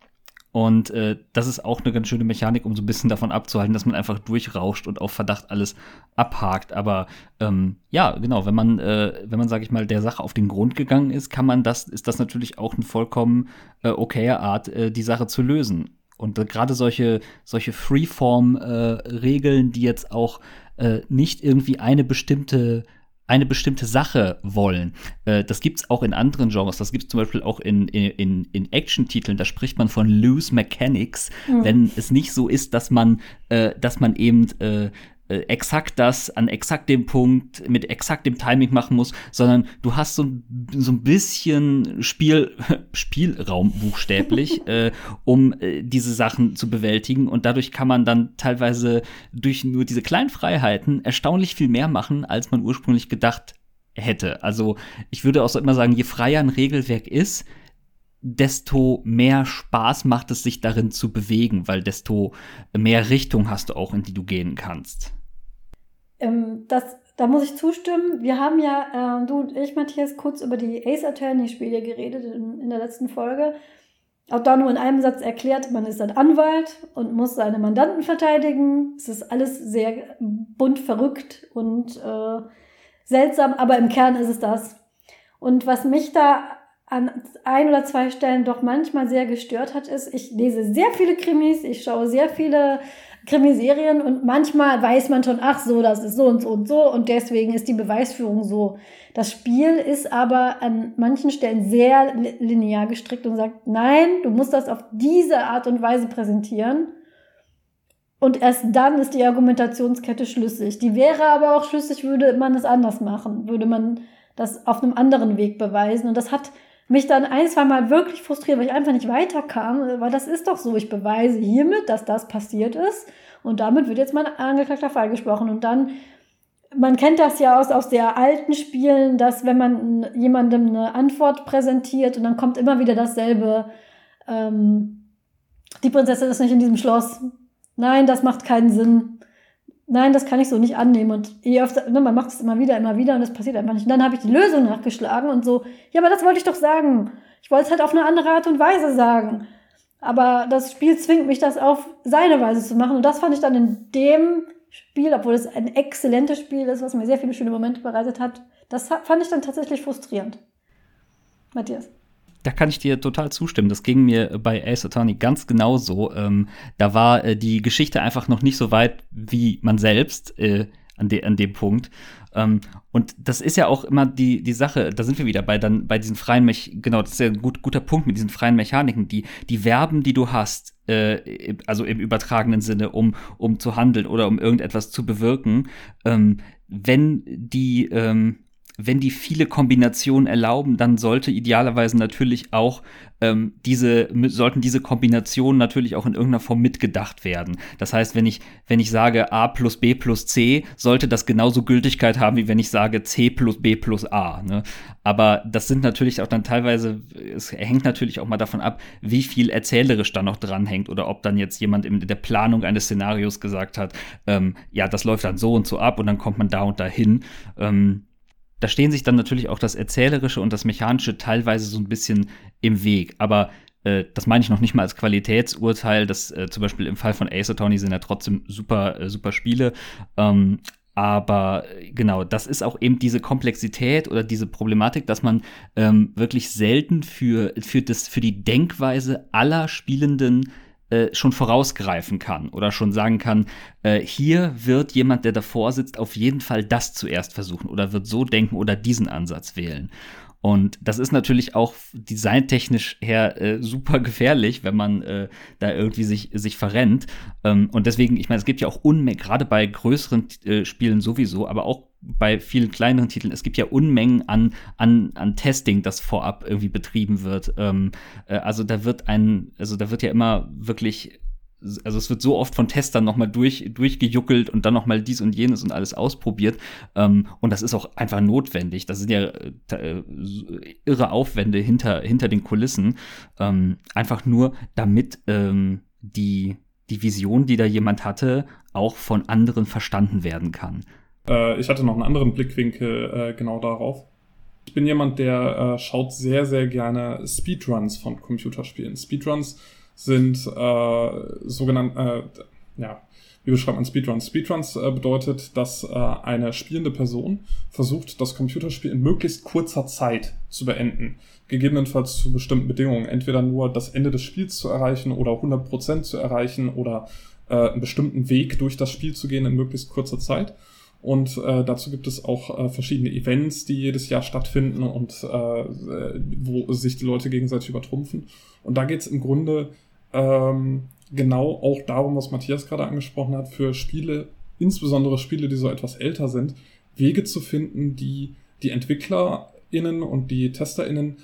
S3: und äh, das ist auch eine ganz schöne Mechanik, um so ein bisschen davon abzuhalten, dass man einfach durchrauscht und auf Verdacht alles abhakt. Aber ähm, ja, genau, wenn man, äh, wenn man, sag ich mal, der Sache auf den Grund gegangen ist, kann man das, ist das natürlich auch eine vollkommen äh, okaye Art, äh, die Sache zu lösen. Und äh, gerade solche, solche Freeform-Regeln, äh, die jetzt auch äh, nicht irgendwie eine bestimmte eine bestimmte Sache wollen. Äh, das gibt es auch in anderen Genres. Das gibt es zum Beispiel auch in, in, in Action-Titeln. Da spricht man von loose mechanics, mhm. wenn es nicht so ist, dass man, äh, dass man eben äh, exakt das an exakt dem Punkt mit exakt dem Timing machen muss, sondern du hast so, so ein bisschen Spiel, Spielraum buchstäblich, äh, um äh, diese Sachen zu bewältigen. Und dadurch kann man dann teilweise durch nur diese kleinen Freiheiten erstaunlich viel mehr machen, als man ursprünglich gedacht hätte. Also ich würde auch so immer sagen, je freier ein Regelwerk ist, desto mehr Spaß macht es sich darin zu bewegen, weil desto mehr Richtung hast du auch, in die du gehen kannst
S2: ähm, das, da muss ich zustimmen. Wir haben ja, äh, du und ich, Matthias, kurz über die Ace Attorney-Spiele geredet in, in der letzten Folge. Auch da nur in einem Satz erklärt, man ist ein Anwalt und muss seine Mandanten verteidigen. Es ist alles sehr bunt verrückt und äh, seltsam, aber im Kern ist es das. Und was mich da an ein oder zwei Stellen doch manchmal sehr gestört hat, ist, ich lese sehr viele Krimis, ich schaue sehr viele Krimiserien und manchmal weiß man schon, ach so, das ist so und so und so und deswegen ist die Beweisführung so. Das Spiel ist aber an manchen Stellen sehr linear gestrickt und sagt, nein, du musst das auf diese Art und Weise präsentieren. Und erst dann ist die Argumentationskette schlüssig. Die wäre aber auch schlüssig, würde man es anders machen, würde man das auf einem anderen Weg beweisen. Und das hat mich dann ein, zwei Mal wirklich frustriert, weil ich einfach nicht weiterkam, weil das ist doch so, ich beweise hiermit, dass das passiert ist und damit wird jetzt mein angeklagter Fall gesprochen und dann man kennt das ja aus, aus sehr alten Spielen, dass wenn man jemandem eine Antwort präsentiert und dann kommt immer wieder dasselbe, ähm, die Prinzessin ist nicht in diesem Schloss. Nein, das macht keinen Sinn. Nein, das kann ich so nicht annehmen. Und je öfter, ne, man macht es immer wieder, immer wieder und es passiert einfach nicht. Und dann habe ich die Lösung nachgeschlagen und so, ja, aber das wollte ich doch sagen. Ich wollte es halt auf eine andere Art und Weise sagen. Aber das Spiel zwingt mich, das auf seine Weise zu machen. Und das fand ich dann in dem Spiel, obwohl es ein exzellentes Spiel ist, was mir sehr viele schöne Momente bereitet hat, das fand ich dann tatsächlich frustrierend. Matthias.
S3: Da kann ich dir total zustimmen. Das ging mir bei Ace Attorney ganz genauso. Ähm, da war äh, die Geschichte einfach noch nicht so weit wie man selbst äh, an, de an dem Punkt. Ähm, und das ist ja auch immer die, die Sache, da sind wir wieder bei, dann, bei diesen freien Mech genau, das ist ja ein gut, guter Punkt mit diesen freien Mechaniken, die, die Verben, die du hast, äh, also im übertragenen Sinne, um, um zu handeln oder um irgendetwas zu bewirken, ähm, wenn die, ähm, wenn die viele Kombinationen erlauben, dann sollte idealerweise natürlich auch ähm, diese, sollten diese Kombinationen natürlich auch in irgendeiner Form mitgedacht werden. Das heißt, wenn ich, wenn ich sage A plus B plus C, sollte das genauso Gültigkeit haben, wie wenn ich sage C plus B plus A. Ne? Aber das sind natürlich auch dann teilweise, es hängt natürlich auch mal davon ab, wie viel erzählerisch da noch dranhängt oder ob dann jetzt jemand in der Planung eines Szenarios gesagt hat, ähm, ja, das läuft dann so und so ab und dann kommt man da und dahin. Ähm, da stehen sich dann natürlich auch das Erzählerische und das Mechanische teilweise so ein bisschen im Weg. Aber äh, das meine ich noch nicht mal als Qualitätsurteil. Das äh, zum Beispiel im Fall von Ace Attorney sind ja trotzdem super, äh, super Spiele. Ähm, aber äh, genau, das ist auch eben diese Komplexität oder diese Problematik, dass man ähm, wirklich selten für, für, das, für die Denkweise aller Spielenden äh, schon vorausgreifen kann oder schon sagen kann, äh, hier wird jemand, der davor sitzt, auf jeden Fall das zuerst versuchen oder wird so denken oder diesen Ansatz wählen. Und das ist natürlich auch designtechnisch her äh, super gefährlich, wenn man äh, da irgendwie sich, sich verrennt. Ähm, und deswegen, ich meine, es gibt ja auch Unmengen, gerade bei größeren äh, Spielen sowieso, aber auch bei vielen kleineren Titeln, es gibt ja Unmengen an, an, an Testing, das vorab irgendwie betrieben wird. Ähm, äh, also da wird ein, also da wird ja immer wirklich also es wird so oft von Testern nochmal durch, durchgejuckelt und dann nochmal dies und jenes und alles ausprobiert. Ähm, und das ist auch einfach notwendig. Das sind ja äh, irre Aufwände hinter, hinter den Kulissen. Ähm, einfach nur, damit ähm, die, die Vision, die da jemand hatte, auch von anderen verstanden werden kann.
S1: Äh, ich hatte noch einen anderen Blickwinkel äh, genau darauf. Ich bin jemand, der äh, schaut sehr, sehr gerne Speedruns von Computerspielen. Speedruns sind äh, sogenannt, äh, ja, wie beschreibt man Speedruns? Speedruns äh, bedeutet, dass äh, eine spielende Person versucht, das Computerspiel in möglichst kurzer Zeit zu beenden. Gegebenenfalls zu bestimmten Bedingungen. Entweder nur das Ende des Spiels zu erreichen oder 100% zu erreichen oder äh, einen bestimmten Weg durch das Spiel zu gehen in möglichst kurzer Zeit. Und äh, dazu gibt es auch äh, verschiedene Events, die jedes Jahr stattfinden und äh, wo sich die Leute gegenseitig übertrumpfen. Und da geht es im Grunde ähm, genau auch darum, was Matthias gerade angesprochen hat, für Spiele, insbesondere Spiele, die so etwas älter sind, Wege zu finden, die die EntwicklerInnen und die TesterInnen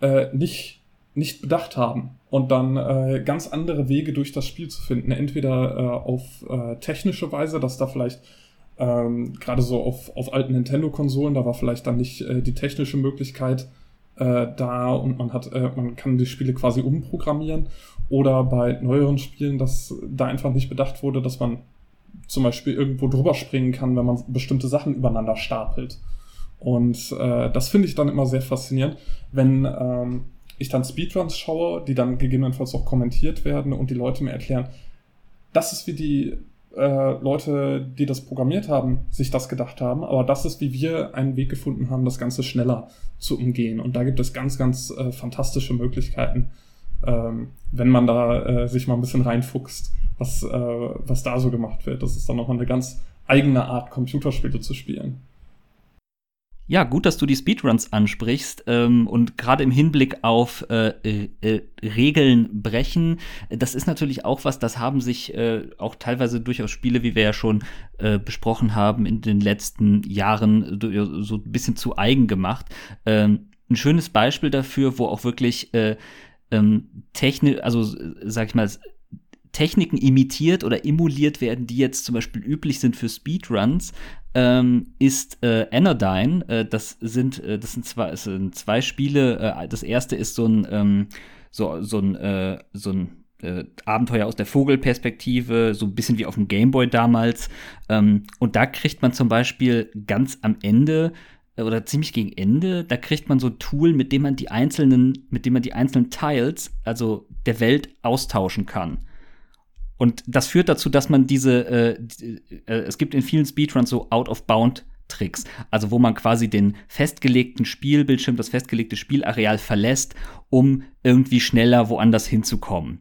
S1: äh, nicht, nicht bedacht haben. Und dann äh, ganz andere Wege durch das Spiel zu finden. Entweder äh, auf äh, technische Weise, dass da vielleicht ähm, gerade so auf, auf alten Nintendo-Konsolen, da war vielleicht dann nicht äh, die technische Möglichkeit äh, da und man hat, äh, man kann die Spiele quasi umprogrammieren oder bei neueren Spielen, dass da einfach nicht bedacht wurde, dass man zum Beispiel irgendwo drüber springen kann, wenn man bestimmte Sachen übereinander stapelt. Und äh, das finde ich dann immer sehr faszinierend, wenn ähm, ich dann Speedruns schaue, die dann gegebenenfalls auch kommentiert werden und die Leute mir erklären, das ist wie die äh, Leute, die das programmiert haben, sich das gedacht haben, aber das ist, wie wir einen Weg gefunden haben, das Ganze schneller zu umgehen. Und da gibt es ganz, ganz äh, fantastische Möglichkeiten, ähm, wenn man da äh, sich mal ein bisschen reinfuchst, was, äh, was da so gemacht wird. Das ist dann nochmal eine ganz eigene Art, Computerspiele zu spielen.
S3: Ja, gut, dass du die Speedruns ansprichst ähm, und gerade im Hinblick auf äh, äh, Regeln brechen, das ist natürlich auch was, das haben sich äh, auch teilweise durchaus Spiele, wie wir ja schon äh, besprochen haben, in den letzten Jahren so ein bisschen zu eigen gemacht. Ähm, ein schönes Beispiel dafür, wo auch wirklich äh, ähm, Technik, also sag ich mal, Techniken imitiert oder emuliert werden, die jetzt zum Beispiel üblich sind für Speedruns, ähm, ist äh, Anodyne. Äh, das sind äh, das sind zwei, es sind zwei Spiele. Äh, das erste ist so ein ähm, so so ein äh, so ein äh, Abenteuer aus der Vogelperspektive, so ein bisschen wie auf dem Gameboy damals. Ähm, und da kriegt man zum Beispiel ganz am Ende oder ziemlich gegen Ende, da kriegt man so ein Tool, mit dem man die einzelnen, mit dem man die einzelnen Tiles, also der Welt, austauschen kann. Und das führt dazu, dass man diese, äh, äh, es gibt in vielen Speedruns so Out-of-Bound Tricks, also wo man quasi den festgelegten Spielbildschirm, das festgelegte Spielareal verlässt, um irgendwie schneller woanders hinzukommen.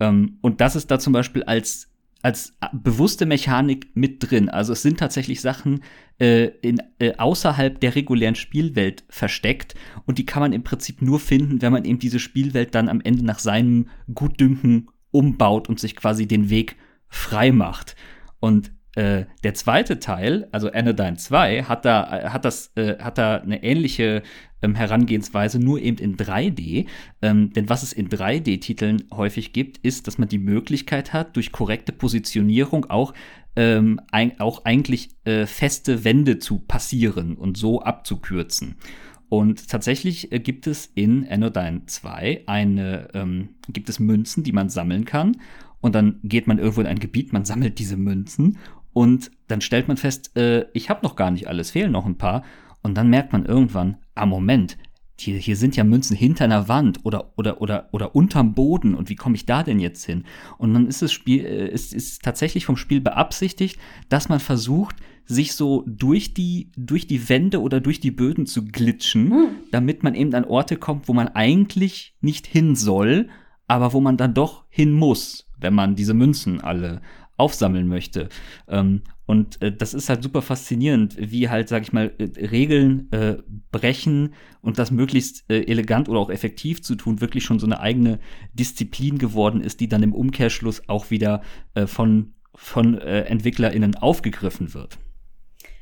S3: Ähm, und das ist da zum Beispiel als als bewusste Mechanik mit drin. Also es sind tatsächlich Sachen äh, in, äh, außerhalb der regulären Spielwelt versteckt und die kann man im Prinzip nur finden, wenn man eben diese Spielwelt dann am Ende nach seinem Gutdünken umbaut und sich quasi den Weg frei macht. Und äh, der zweite Teil, also Anodyne 2, hat da, äh, hat das, äh, hat da eine ähnliche ähm, Herangehensweise, nur eben in 3D. Ähm, denn was es in 3D-Titeln häufig gibt, ist, dass man die Möglichkeit hat, durch korrekte Positionierung auch, ähm, ein, auch eigentlich äh, feste Wände zu passieren und so abzukürzen. Und tatsächlich äh, gibt es in Anodyne 2 eine, ähm, gibt es Münzen, die man sammeln kann. Und dann geht man irgendwo in ein Gebiet, man sammelt diese Münzen und dann stellt man fest, äh, ich habe noch gar nicht alles, fehlen noch ein paar. Und dann merkt man irgendwann, ah Moment, hier, hier sind ja Münzen hinter einer Wand oder, oder, oder, oder unterm Boden und wie komme ich da denn jetzt hin? Und dann ist das Spiel, äh, ist, ist tatsächlich vom Spiel beabsichtigt, dass man versucht, sich so durch die, durch die Wände oder durch die Böden zu glitschen, hm. damit man eben an Orte kommt, wo man eigentlich nicht hin soll, aber wo man dann doch hin muss, wenn man diese Münzen alle aufsammeln möchte. Ähm, und äh, das ist halt super faszinierend, wie halt, sag ich mal, äh, Regeln äh, brechen und das möglichst äh, elegant oder auch effektiv zu tun, wirklich schon so eine eigene Disziplin geworden ist, die dann im Umkehrschluss auch wieder äh, von, von äh, EntwicklerInnen aufgegriffen wird.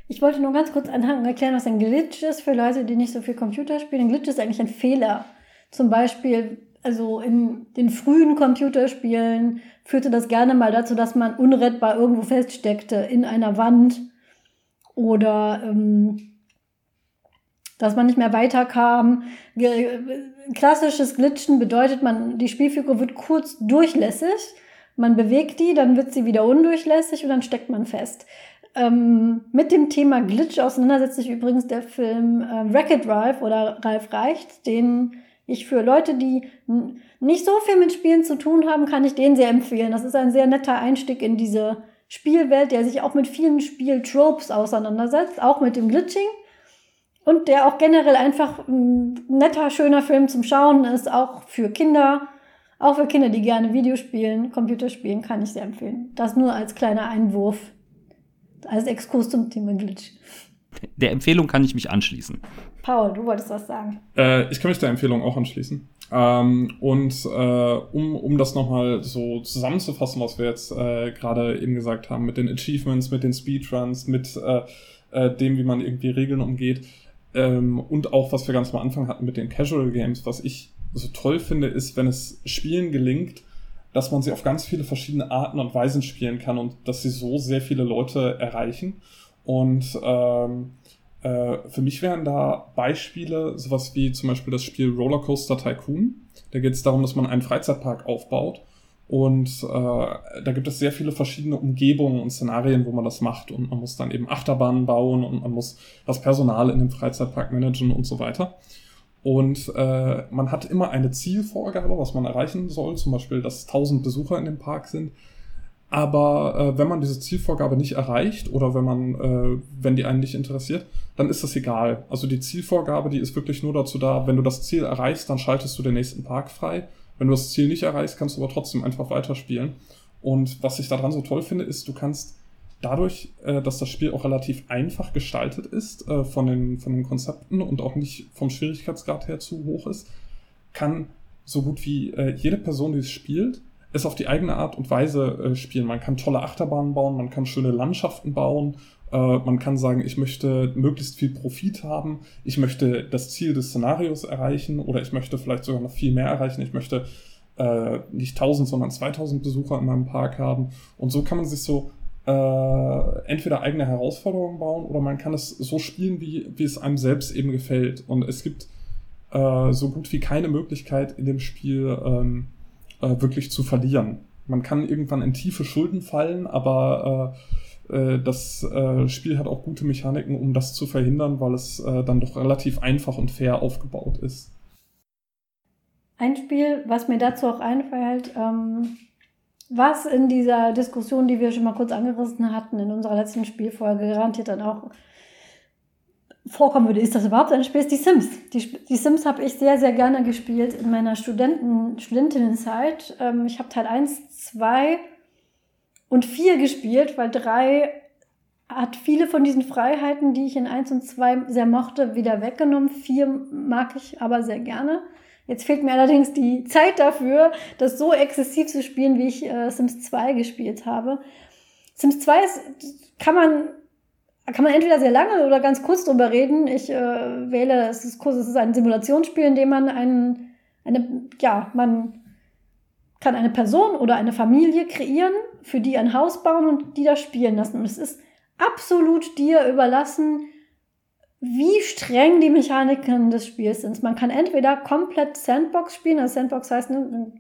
S2: Ich wollte nur ganz kurz anhang erklären, was ein Glitch ist für Leute, die nicht so viel Computer spielen. Ein Glitch ist eigentlich ein Fehler. Zum Beispiel, also in den frühen Computerspielen führte das gerne mal dazu, dass man unrettbar irgendwo feststeckte in einer Wand oder ähm, dass man nicht mehr weiterkam. Klassisches Glitchen bedeutet, man, die Spielfigur wird kurz durchlässig, man bewegt die, dann wird sie wieder undurchlässig und dann steckt man fest. Ähm, mit dem Thema Glitch auseinandersetzt sich übrigens der Film äh, Wreck-It Ralph oder Ralph Reicht, den ich für Leute, die nicht so viel mit Spielen zu tun haben, kann ich den sehr empfehlen. Das ist ein sehr netter Einstieg in diese Spielwelt, der sich auch mit vielen Spieltropes auseinandersetzt, auch mit dem Glitching. Und der auch generell einfach ein netter, schöner Film zum Schauen ist, auch für Kinder, auch für Kinder, die gerne Videospielen, Computerspielen, kann ich sehr empfehlen. Das nur als kleiner Einwurf als Exkurs zum Thema Glitch.
S3: Der Empfehlung kann ich mich anschließen.
S2: Paul, du wolltest was sagen.
S1: Äh, ich kann mich der Empfehlung auch anschließen. Ähm, und äh, um, um das nochmal so zusammenzufassen, was wir jetzt äh, gerade eben gesagt haben, mit den Achievements, mit den Speedruns, mit äh, äh, dem, wie man irgendwie Regeln umgeht ähm, und auch, was wir ganz am Anfang hatten mit den Casual Games, was ich so toll finde, ist, wenn es Spielen gelingt, dass man sie auf ganz viele verschiedene Arten und Weisen spielen kann und dass sie so sehr viele Leute erreichen. Und ähm, äh, für mich wären da Beispiele, sowas wie zum Beispiel das Spiel Rollercoaster Tycoon. Da geht es darum, dass man einen Freizeitpark aufbaut. Und äh, da gibt es sehr viele verschiedene Umgebungen und Szenarien, wo man das macht. Und man muss dann eben Achterbahnen bauen und man muss das Personal in dem Freizeitpark managen und so weiter. Und äh, man hat immer eine Zielvorgabe, was man erreichen soll, zum Beispiel, dass 1000 Besucher in dem Park sind. Aber äh, wenn man diese Zielvorgabe nicht erreicht oder wenn man, äh, wenn die einen nicht interessiert, dann ist das egal. Also die Zielvorgabe, die ist wirklich nur dazu da, wenn du das Ziel erreichst, dann schaltest du den nächsten Park frei. Wenn du das Ziel nicht erreichst, kannst du aber trotzdem einfach weiterspielen. Und was ich daran so toll finde, ist, du kannst dadurch, äh, dass das Spiel auch relativ einfach gestaltet ist äh, von, den, von den Konzepten und auch nicht vom Schwierigkeitsgrad her zu hoch ist, kann so gut wie äh, jede Person, die es spielt, es auf die eigene Art und Weise äh, spielen. Man kann tolle Achterbahnen bauen, man kann schöne Landschaften bauen, äh, man kann sagen, ich möchte möglichst viel Profit haben, ich möchte das Ziel des Szenarios erreichen oder ich möchte vielleicht sogar noch viel mehr erreichen, ich möchte äh, nicht 1000, sondern 2000 Besucher in meinem Park haben. Und so kann man sich so äh, entweder eigene Herausforderungen bauen oder man kann es so spielen, wie, wie es einem selbst eben gefällt. Und es gibt äh, so gut wie keine Möglichkeit in dem Spiel ähm, äh, wirklich zu verlieren. Man kann irgendwann in tiefe Schulden fallen, aber äh, äh, das äh, Spiel hat auch gute Mechaniken, um das zu verhindern, weil es äh, dann doch relativ einfach und fair aufgebaut ist.
S2: Ein Spiel, was mir dazu auch einfällt, ähm, was in dieser Diskussion, die wir schon mal kurz angerissen hatten, in unserer letzten Spielfolge garantiert dann auch vorkommen würde, ist das überhaupt ein Spiel, ist die Sims. Die, die Sims habe ich sehr, sehr gerne gespielt in meiner Studenten, Studentinnenzeit. Ähm, ich habe Teil 1, 2 und 4 gespielt, weil 3 hat viele von diesen Freiheiten, die ich in 1 und 2 sehr mochte, wieder weggenommen. 4 mag ich aber sehr gerne. Jetzt fehlt mir allerdings die Zeit dafür, das so exzessiv zu spielen, wie ich äh, Sims 2 gespielt habe. Sims 2 ist, kann man kann man entweder sehr lange oder ganz kurz drüber reden. Ich äh, wähle, es ist kurz, es ist ein Simulationsspiel, in dem man einen, eine, ja, man kann eine Person oder eine Familie kreieren, für die ein Haus bauen und die das spielen lassen. Und es ist absolut dir überlassen, wie streng die Mechaniken des Spiels sind. Man kann entweder komplett Sandbox spielen, also Sandbox heißt ne,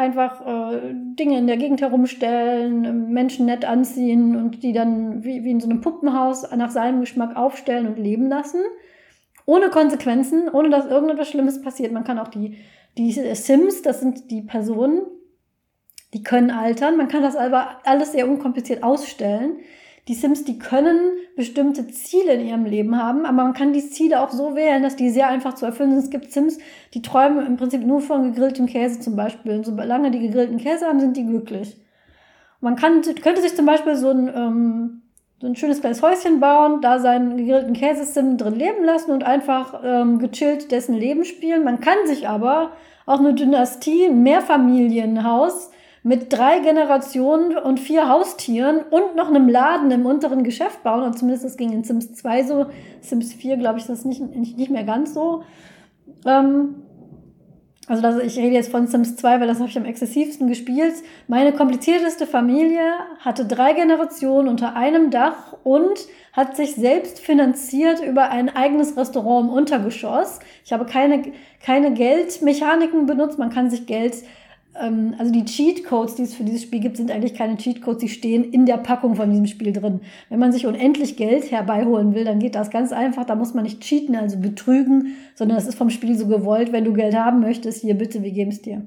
S2: einfach äh, Dinge in der Gegend herumstellen, Menschen nett anziehen und die dann wie, wie in so einem Puppenhaus nach seinem Geschmack aufstellen und leben lassen. Ohne Konsequenzen, ohne dass irgendetwas Schlimmes passiert. Man kann auch die, die Sims, das sind die Personen, die können altern. Man kann das aber alles sehr unkompliziert ausstellen die Sims, die können bestimmte Ziele in ihrem Leben haben, aber man kann die Ziele auch so wählen, dass die sehr einfach zu erfüllen sind. Es gibt Sims, die träumen im Prinzip nur von gegrilltem Käse zum Beispiel. Und solange die gegrillten Käse haben, sind die glücklich. Man kann, könnte sich zum Beispiel so ein, ähm, so ein schönes kleines Häuschen bauen, da seinen gegrillten Käsesim drin leben lassen und einfach ähm, gechillt dessen Leben spielen. Man kann sich aber auch eine Dynastie, ein Mehrfamilienhaus mit drei Generationen und vier Haustieren und noch einem Laden im unteren Geschäft bauen. Und zumindest das ging in Sims 2 so. Sims 4, glaube ich, ist das nicht, nicht mehr ganz so. Ähm, also das, ich rede jetzt von Sims 2, weil das habe ich am exzessivsten gespielt. Meine komplizierteste Familie hatte drei Generationen unter einem Dach und hat sich selbst finanziert über ein eigenes Restaurant im Untergeschoss. Ich habe keine, keine Geldmechaniken benutzt. Man kann sich Geld ähm, also die Cheat-Codes, die es für dieses Spiel gibt, sind eigentlich keine Cheat-Codes, die stehen in der Packung von diesem Spiel drin. Wenn man sich unendlich Geld herbeiholen will, dann geht das ganz einfach. Da muss man nicht cheaten, also betrügen, sondern es ist vom Spiel so gewollt, wenn du Geld haben möchtest, hier bitte, wir geben es dir.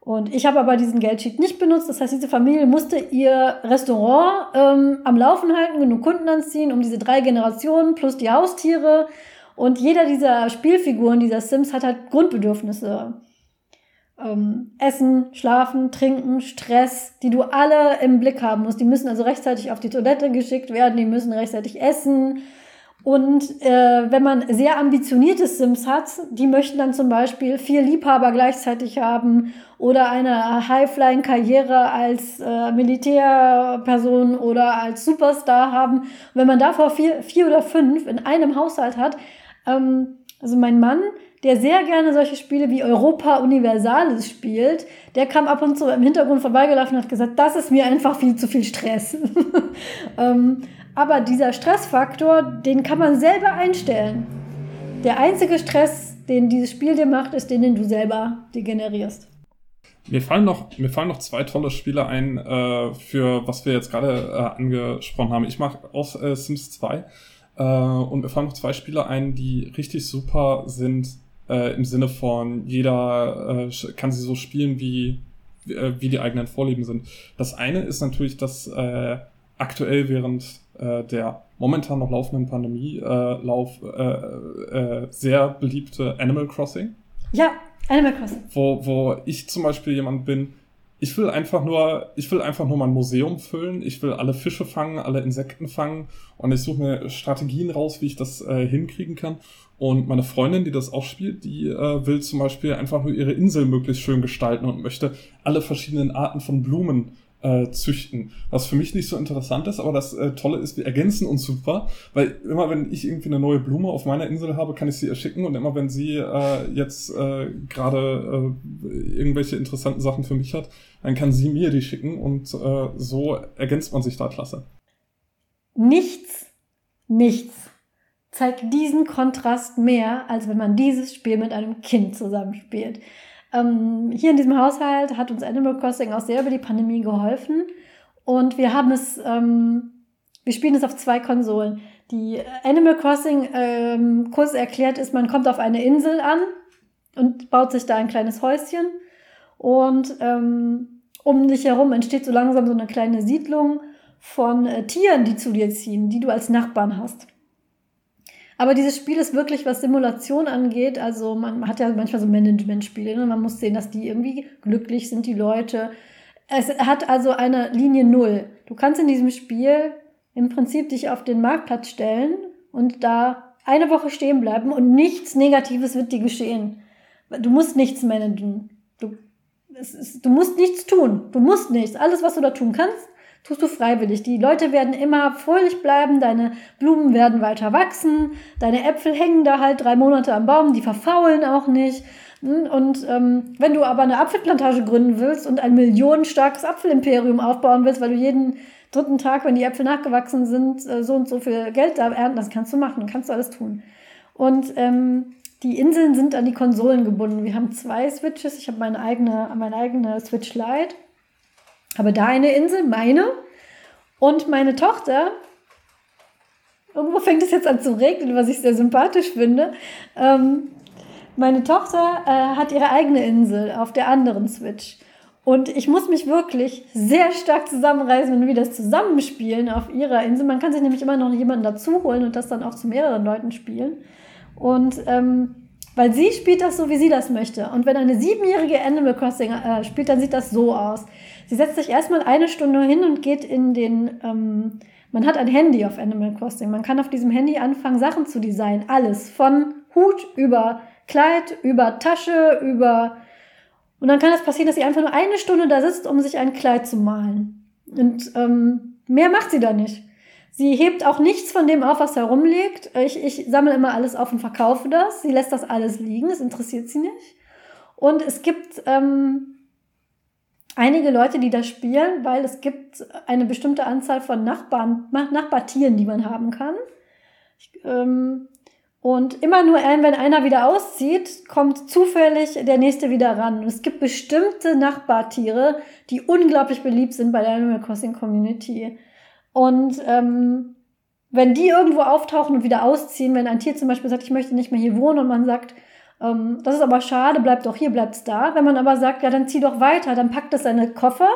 S2: Und ich habe aber diesen Geldsheet nicht benutzt. Das heißt, diese Familie musste ihr Restaurant ähm, am Laufen halten, genug Kunden anziehen, um diese drei Generationen plus die Haustiere. Und jeder dieser Spielfiguren, dieser Sims, hat halt Grundbedürfnisse ähm, Essen, Schlafen, Trinken, Stress, die du alle im Blick haben musst. Die müssen also rechtzeitig auf die Toilette geschickt werden, die müssen rechtzeitig essen. Und äh, wenn man sehr ambitionierte Sims hat, die möchten dann zum Beispiel vier Liebhaber gleichzeitig haben oder eine High-Flying-Karriere als äh, Militärperson oder als Superstar haben. Und wenn man davor vier, vier oder fünf in einem Haushalt hat, ähm, also mein Mann, der sehr gerne solche Spiele wie Europa Universalis spielt, der kam ab und zu im Hintergrund vorbeigelaufen und hat gesagt, das ist mir einfach viel zu viel Stress. ähm, aber dieser Stressfaktor, den kann man selber einstellen. Der einzige Stress, den dieses Spiel dir macht, ist den, den du selber dir generierst.
S1: Mir fallen noch, mir fallen noch zwei tolle Spiele ein, äh, für was wir jetzt gerade äh, angesprochen haben. Ich mache aus äh, Sims 2 äh, und mir fallen noch zwei Spiele ein, die richtig super sind äh, im Sinne von jeder äh, kann sie so spielen, wie, wie, äh, wie die eigenen Vorlieben sind. Das eine ist natürlich das äh, aktuell während äh, der momentan noch laufenden Pandemie äh, lauf, äh, äh, sehr beliebte Animal Crossing.
S2: Ja, Animal Crossing.
S1: Wo, wo ich zum Beispiel jemand bin, ich will einfach nur, ich will einfach nur mein Museum füllen. Ich will alle Fische fangen, alle Insekten fangen und ich suche mir Strategien raus, wie ich das äh, hinkriegen kann. Und meine Freundin, die das auch spielt, die äh, will zum Beispiel einfach nur ihre Insel möglichst schön gestalten und möchte alle verschiedenen Arten von Blumen äh, züchten. Was für mich nicht so interessant ist, aber das äh, Tolle ist, wir ergänzen uns super, weil immer wenn ich irgendwie eine neue Blume auf meiner Insel habe, kann ich sie erschicken und immer wenn sie äh, jetzt äh, gerade äh, irgendwelche interessanten Sachen für mich hat, dann kann sie mir die schicken und äh, so ergänzt man sich da klasse.
S2: Nichts, nichts zeigt diesen Kontrast mehr, als wenn man dieses Spiel mit einem Kind zusammenspielt. Ähm, hier in diesem Haushalt hat uns Animal Crossing auch sehr über die Pandemie geholfen. Und wir haben es, ähm, wir spielen es auf zwei Konsolen. Die Animal Crossing ähm, kurz erklärt ist, man kommt auf eine Insel an und baut sich da ein kleines Häuschen. Und ähm, um dich herum entsteht so langsam so eine kleine Siedlung von äh, Tieren, die zu dir ziehen, die du als Nachbarn hast. Aber dieses Spiel ist wirklich, was Simulation angeht, also man hat ja manchmal so Management-Spiele, ne? man muss sehen, dass die irgendwie glücklich sind, die Leute. Es hat also eine Linie Null. Du kannst in diesem Spiel im Prinzip dich auf den Marktplatz stellen und da eine Woche stehen bleiben und nichts Negatives wird dir geschehen. Du musst nichts managen. Du, ist, du musst nichts tun. Du musst nichts. Alles, was du da tun kannst, tust du freiwillig. Die Leute werden immer fröhlich bleiben, deine Blumen werden weiter wachsen, deine Äpfel hängen da halt drei Monate am Baum, die verfaulen auch nicht. Hm, und ähm, wenn du aber eine Apfelplantage gründen willst und ein millionenstarkes Apfelimperium aufbauen willst, weil du jeden dritten Tag, wenn die Äpfel nachgewachsen sind, äh, so und so viel Geld da ernten, das kannst du machen, kannst du alles tun. Und ähm, die Inseln sind an die Konsolen gebunden. Wir haben zwei Switches. Ich habe meine eigene, meine eigene Switch Lite habe da eine Insel, meine. Und meine Tochter, irgendwo fängt es jetzt an zu regnen, was ich sehr sympathisch finde. Ähm, meine Tochter äh, hat ihre eigene Insel auf der anderen Switch. Und ich muss mich wirklich sehr stark zusammenreißen, wenn wir das zusammenspielen auf ihrer Insel. Man kann sich nämlich immer noch jemanden dazu holen und das dann auch zu mehreren Leuten spielen. Und ähm, weil sie spielt das so, wie sie das möchte. Und wenn eine siebenjährige Animal Crossing äh, spielt, dann sieht das so aus. Sie setzt sich erstmal eine Stunde hin und geht in den, ähm, man hat ein Handy auf Animal Crossing. Man kann auf diesem Handy anfangen, Sachen zu designen. Alles. Von Hut über Kleid, über Tasche, über. Und dann kann es das passieren, dass sie einfach nur eine Stunde da sitzt, um sich ein Kleid zu malen. Und ähm, mehr macht sie da nicht. Sie hebt auch nichts von dem auf, was herumliegt. Ich, ich sammle immer alles auf und verkaufe das. Sie lässt das alles liegen. Es interessiert sie nicht. Und es gibt ähm, einige Leute, die das spielen, weil es gibt eine bestimmte Anzahl von Nachbarn, Nachbartieren, die man haben kann. Ich, ähm, und immer nur wenn einer wieder auszieht, kommt zufällig der nächste wieder ran. Und es gibt bestimmte Nachbartiere, die unglaublich beliebt sind bei der Animal Crossing Community. Und ähm, wenn die irgendwo auftauchen und wieder ausziehen, wenn ein Tier zum Beispiel sagt, ich möchte nicht mehr hier wohnen und man sagt, das ist aber schade, bleib doch hier, bleib's da. Wenn man aber sagt, ja, dann zieh doch weiter, dann packt es seine Koffer.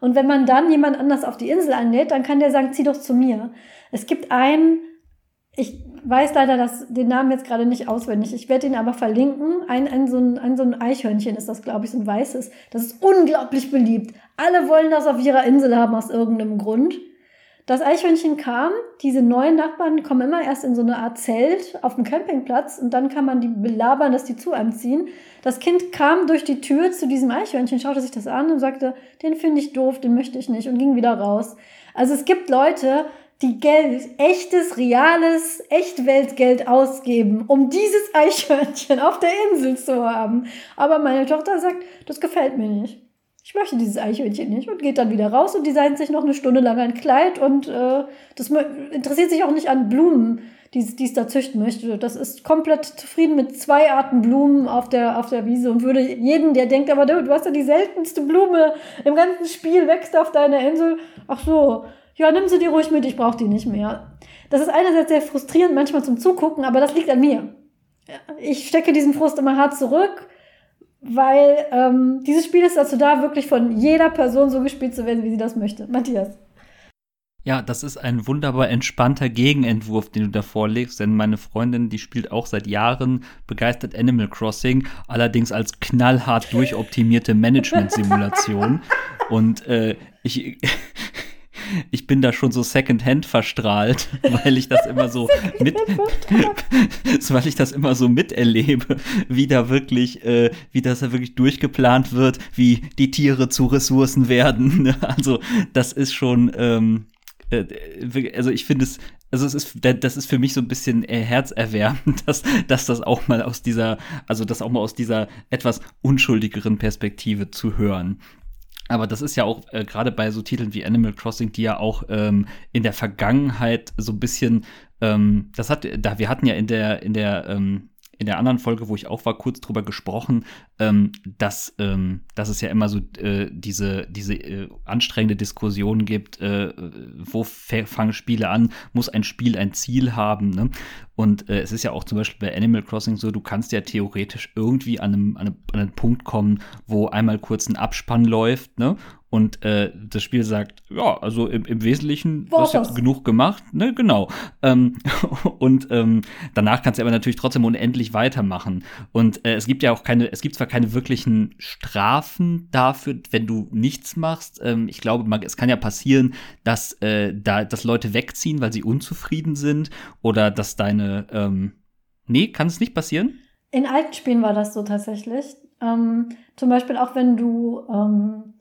S2: Und wenn man dann jemand anders auf die Insel einlädt, dann kann der sagen, zieh doch zu mir. Es gibt einen, ich weiß leider das, den Namen jetzt gerade nicht auswendig, ich werde ihn aber verlinken. Ein, ein, so ein, ein, so ein Eichhörnchen ist das, glaube ich, so ein weißes. Das ist unglaublich beliebt. Alle wollen das auf ihrer Insel haben aus irgendeinem Grund. Das Eichhörnchen kam, diese neuen Nachbarn kommen immer erst in so eine Art Zelt auf dem Campingplatz und dann kann man die belabern, dass die zu einem ziehen. Das Kind kam durch die Tür zu diesem Eichhörnchen, schaute sich das an und sagte, den finde ich doof, den möchte ich nicht und ging wieder raus. Also es gibt Leute, die Geld, echtes, reales, Echtweltgeld ausgeben, um dieses Eichhörnchen auf der Insel zu haben. Aber meine Tochter sagt, das gefällt mir nicht ich möchte dieses Eichhörnchen nicht und geht dann wieder raus und designt sich noch eine Stunde lang ein Kleid und äh, das interessiert sich auch nicht an Blumen, die, es da züchten möchte. Das ist komplett zufrieden mit zwei Arten Blumen auf der, auf der Wiese und würde jeden, der denkt, aber du, du hast ja die seltenste Blume im ganzen Spiel, wächst auf deiner Insel. Ach so, ja, nimm sie dir ruhig mit, ich brauche die nicht mehr. Das ist einerseits sehr frustrierend manchmal zum Zugucken, aber das liegt an mir. Ich stecke diesen Frust immer hart zurück weil ähm, dieses Spiel ist dazu da, wirklich von jeder Person so gespielt zu werden, wie sie das möchte. Matthias.
S3: Ja, das ist ein wunderbar entspannter Gegenentwurf, den du da vorlegst, denn meine Freundin, die spielt auch seit Jahren begeistert Animal Crossing, allerdings als knallhart durchoptimierte Management-Simulation. Und äh, ich, ich bin da schon so Secondhand verstrahlt, weil ich das immer so mit, weil ich das immer so miterlebe, wie da wirklich, äh, wie das da wirklich durchgeplant wird, wie die Tiere zu Ressourcen werden. Also das ist schon, ähm, äh, also ich finde es, also es ist, das ist für mich so ein bisschen herzerwärmend, dass, dass das auch mal aus dieser, also das auch mal aus dieser etwas unschuldigeren Perspektive zu hören. Aber das ist ja auch äh, gerade bei so Titeln wie Animal Crossing, die ja auch ähm, in der Vergangenheit so ein bisschen, ähm, das hat, da wir hatten ja in der in der ähm, in der anderen Folge, wo ich auch war, kurz drüber gesprochen, ähm, dass, ähm, dass es ja immer so äh, diese, diese äh, anstrengende Diskussion gibt, äh, wo fangen Spiele an, muss ein Spiel ein Ziel haben. Ne? Und äh, es ist ja auch zum Beispiel bei Animal Crossing so, du kannst ja theoretisch irgendwie an einem, an einem, an einem Punkt kommen, wo einmal kurz ein Abspann läuft, ne? Und äh, das Spiel sagt, ja, also im, im Wesentlichen
S2: War
S3: hast du
S2: das?
S3: genug gemacht, ne, genau. Ähm, und ähm, danach kannst du aber natürlich trotzdem unendlich weitermachen. Und äh, es gibt ja auch keine, es gibt zwar keine wirklichen Strafen dafür, wenn du nichts machst. Ähm, ich glaube, man, es kann ja passieren, dass äh, da, dass Leute wegziehen, weil sie unzufrieden sind, oder dass deine, ähm, nee, kann es nicht passieren?
S2: In alten Spielen war das so tatsächlich. Ähm, zum Beispiel auch wenn du ähm,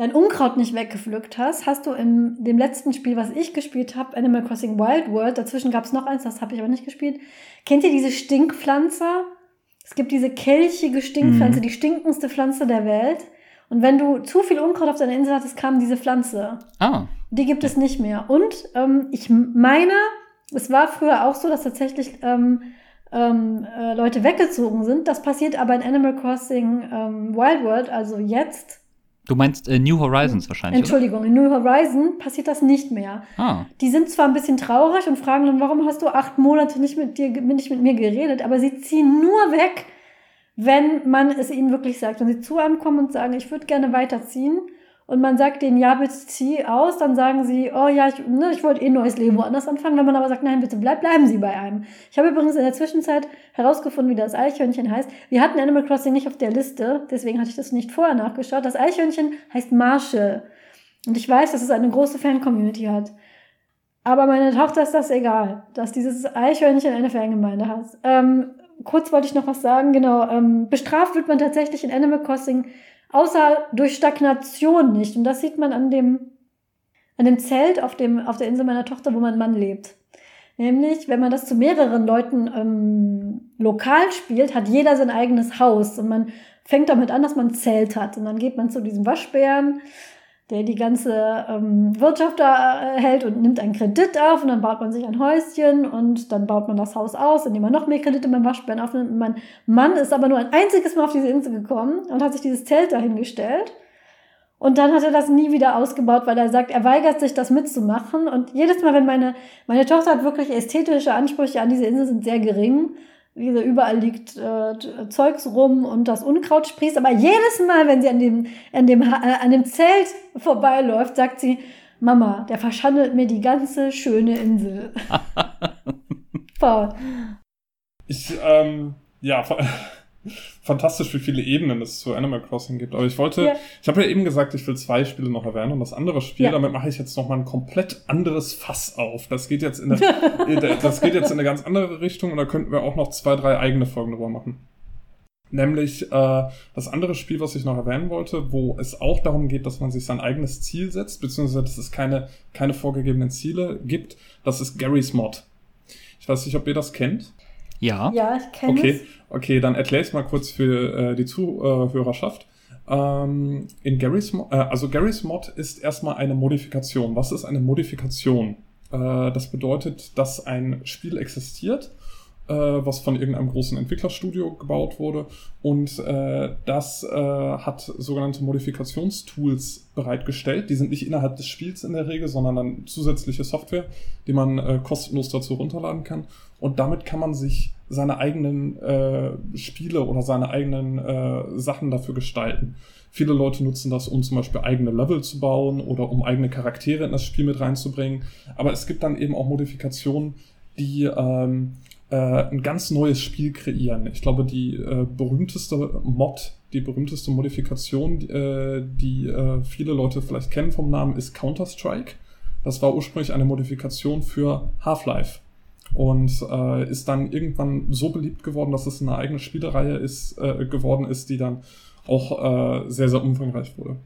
S2: dein Unkraut nicht weggepflückt hast, hast du in dem letzten Spiel, was ich gespielt habe, Animal Crossing Wild World, dazwischen gab es noch eins, das habe ich aber nicht gespielt. Kennt ihr diese Stinkpflanze? Es gibt diese kelchige Stinkpflanze,
S3: Mhm.
S2: die stinkendste Pflanze der Welt. Und wenn du zu viel Unkraut auf deiner Insel hattest, kam diese Pflanze.
S3: Ah,
S2: Die gibt es nicht mehr. Und ähm, ich meine, es war früher auch so, dass tatsächlich ähm, ähm, äh, Leute weggezogen sind. Das passiert aber in Animal Crossing ähm, Wild World, also jetzt.
S3: Du meinst äh, New Horizons wahrscheinlich,
S2: Entschuldigung, in New Horizon passiert das nicht mehr.
S3: oder? Ah,
S2: Die sind zwar ein bisschen traurig und fragen dann, warum hast du acht Monate nicht mit dir, nicht mit mir geredet, aber sie ziehen nur weg, wenn man es ihnen wirklich sagt. Wenn sie zu einem kommen und sagen, ich würde gerne weiterziehen und man sagt denen, ja, bitte zieh aus, dann sagen sie, oh ja, ich, ne, ich wollte eh ein neues Leben woanders anfangen. Wenn man aber sagt, nein, bitte bleib, bleiben Sie bei einem. Ich habe übrigens in der Zwischenzeit herausgefunden, wie das Eichhörnchen heißt. Wir hatten Animal Crossing nicht auf der Liste, deswegen hatte ich das nicht vorher nachgeschaut. Das Eichhörnchen heißt Marshall. Und ich weiß, dass es eine große Fan-Community hat. Aber meine Tochter ist das egal, dass dieses Eichhörnchen eine Fangemeinde hat. Ähm, kurz wollte ich noch was sagen, genau. Ähm, bestraft wird man tatsächlich in Animal Crossing außer durch Stagnation nicht. Und das sieht man an dem, an dem Zelt auf, dem, auf der Insel meiner Tochter, wo mein Mann lebt. Nämlich, wenn man das zu mehreren Leuten ähm, lokal spielt, hat jeder sein eigenes Haus. Und man fängt damit an, dass man ein Zelt hat. Und dann geht man zu diesem Waschbären, der die ganze ähm, Wirtschaft da äh, hält und nimmt einen Kredit auf und dann baut man sich ein Häuschen und dann baut man das Haus aus, indem man noch mehr Kredite beim Waschbären aufnimmt. Mein Mann ist aber nur ein einziges Mal auf diese Insel gekommen und hat sich dieses Zelt dahingestellt. Und dann hat er das nie wieder ausgebaut, weil er sagt, er weigert sich, das mitzumachen. Und jedes Mal, wenn meine, meine Tochter hat wirklich ästhetische Ansprüche an diese Insel, sind sehr gering. Wie gesagt, überall liegt äh, Zeugs rum und das Unkraut sprießt. Aber jedes Mal, wenn sie an dem, an dem, äh, an dem Zelt vorbeiläuft, sagt sie, Mama, der verschandelt mir die ganze schöne Insel. Paul.
S1: Ich, ähm, ja, fantastisch, wie viele Ebenen es zu Animal Crossing gibt. Aber ich wollte,
S2: Ja.
S1: ich habe ja eben gesagt, ich will zwei Spiele noch erwähnen und das andere Spiel,
S2: Ja.
S1: damit mache ich jetzt noch mal ein komplett anderes Fass auf. Das geht jetzt in eine, das geht jetzt in eine ganz andere Richtung und da könnten wir auch noch zwei, drei eigene Folgen drüber machen. Nämlich äh, das andere Spiel, was ich noch erwähnen wollte, wo es auch darum geht, dass man sich sein eigenes Ziel setzt, beziehungsweise dass es keine, keine vorgegebenen Ziele gibt. Das ist Gary's Mod. Ich weiß nicht, ob ihr das kennt.
S3: Ja.
S2: Ja, ich kenne
S1: Okay,
S2: es.
S1: okay, dann erkläre ich mal kurz für äh, die Zuhörerschaft. Ähm, in Gary's Mo äh, also Gary's Mod ist erstmal eine Modifikation. Was ist eine Modifikation? Äh, das bedeutet, dass ein Spiel existiert, was von irgendeinem großen Entwicklerstudio gebaut wurde. Und äh, das äh, hat sogenannte Modifikationstools bereitgestellt. Die sind nicht innerhalb des Spiels in der Regel, sondern dann zusätzliche Software, die man äh, kostenlos dazu runterladen kann. Und damit kann man sich seine eigenen äh, Spiele oder seine eigenen äh, Sachen dafür gestalten. Viele Leute nutzen das, um zum Beispiel eigene Level zu bauen oder um eigene Charaktere in das Spiel mit reinzubringen. Aber es gibt dann eben auch Modifikationen, die ähm, äh, ein ganz neues Spiel kreieren. Ich glaube, die äh, berühmteste Mod, die berühmteste Modifikation, äh, die äh, viele Leute vielleicht kennen vom Namen, ist Counter-Strike. Das war ursprünglich eine Modifikation für Half-Life und äh, ist dann irgendwann so beliebt geworden, dass es eine eigene Spielereihe ist, äh, geworden ist, die dann auch äh, sehr, sehr umfangreich wurde.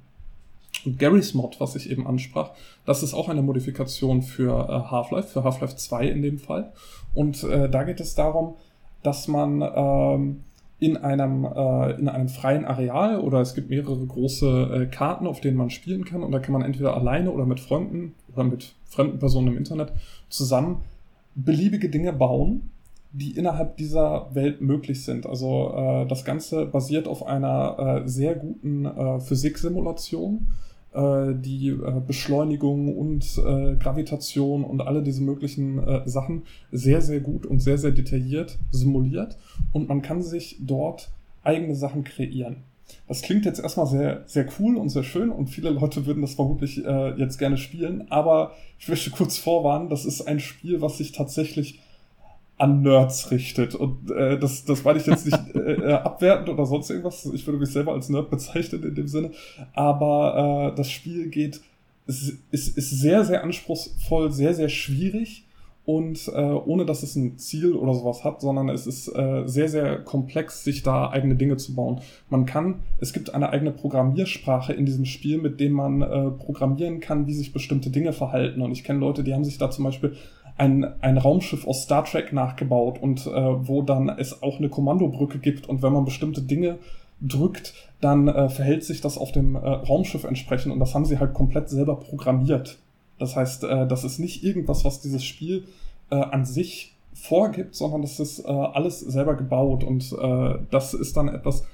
S1: Und Garry's Mod, was ich eben ansprach, das ist auch eine Modifikation für äh, Half-Life, für Half-Life 2 in dem Fall. Und äh, da geht es darum, dass man ähm, in einem, äh, in einem freien Areal oder es gibt mehrere große äh, Karten, auf denen man spielen kann und da kann man entweder alleine oder mit Freunden oder mit fremden Personen im Internet zusammen beliebige Dinge bauen die innerhalb dieser Welt möglich sind. Also äh, das Ganze basiert auf einer äh, sehr guten äh, Physiksimulation, äh, die äh, Beschleunigung und äh, Gravitation und alle diese möglichen äh, Sachen sehr, sehr gut und sehr, sehr detailliert simuliert. Und man kann sich dort eigene Sachen kreieren. Das klingt jetzt erstmal sehr, sehr cool und sehr schön und viele Leute würden das vermutlich äh, jetzt gerne spielen, aber ich möchte kurz vorwarnen, das ist ein Spiel, was sich tatsächlich an Nerds richtet. Und äh, das, das meine ich jetzt nicht äh, äh, abwertend oder sonst irgendwas. Ich würde mich selber als Nerd bezeichnen in dem Sinne. Aber äh, das Spiel geht, ist, ist, ist sehr, sehr anspruchsvoll, sehr, sehr schwierig. Und äh, ohne dass es ein Ziel oder sowas hat, sondern es ist äh, sehr, sehr komplex, sich da eigene Dinge zu bauen. Man kann, es gibt eine eigene Programmiersprache in diesem Spiel, mit dem man äh, programmieren kann, wie sich bestimmte Dinge verhalten. Und ich kenne Leute, die haben sich da zum Beispiel ein, ein Raumschiff aus Star Trek nachgebaut und äh, wo dann es auch eine Kommandobrücke gibt und wenn man bestimmte Dinge drückt, dann äh, verhält sich das auf dem äh, Raumschiff entsprechend und das haben sie halt komplett selber programmiert. Das heißt, äh, das ist nicht irgendwas, was dieses Spiel äh, an sich vorgibt, sondern das ist äh, alles selber gebaut und äh, das ist dann etwas,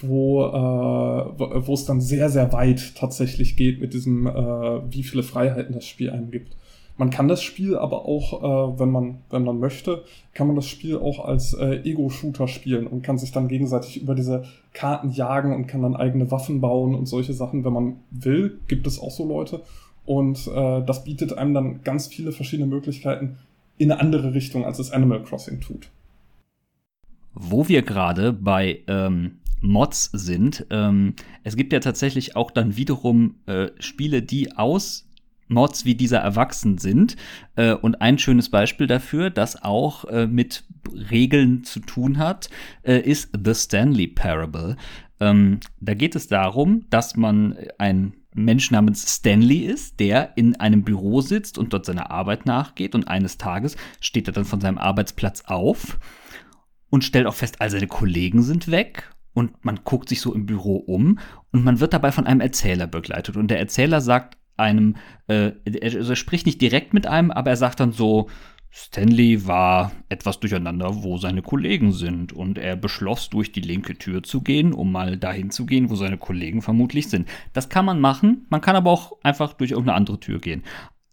S1: wo, äh, wo es dann sehr, sehr weit tatsächlich geht mit diesem, äh, wie viele Freiheiten das Spiel einem gibt. Man kann das Spiel aber auch, äh, wenn man wenn man möchte, kann man das Spiel auch als äh, Ego-Shooter spielen und kann sich dann gegenseitig über diese Karten jagen und kann dann eigene Waffen bauen und solche Sachen, wenn man will, gibt es auch so Leute. Und äh, das bietet einem dann ganz viele verschiedene Möglichkeiten in eine andere Richtung, als es Animal Crossing tut.
S3: Wo wir gerade bei ähm, Mods sind, ähm, es gibt ja tatsächlich auch dann wiederum äh, Spiele, die aus Mods wie dieser erwachsen sind. Äh, und ein schönes Beispiel dafür, das auch äh, mit Regeln zu tun hat, äh, ist The Stanley Parable. Ähm, da geht es darum, dass man ein Mensch namens Stanley ist, der in einem Büro sitzt und dort seiner Arbeit nachgeht. Und eines Tages steht er dann von seinem Arbeitsplatz auf und stellt auch fest, all seine Kollegen sind weg und man guckt sich so im Büro um und man wird dabei von einem Erzähler begleitet. Und der Erzähler sagt einem, äh, also er spricht nicht direkt mit einem, aber er sagt dann so, Stanley war etwas durcheinander, wo seine Kollegen sind, und er beschloss, durch die linke Tür zu gehen, um mal dahin zu gehen, wo seine Kollegen vermutlich sind. Das kann man machen, man kann aber auch einfach durch irgendeine andere Tür gehen.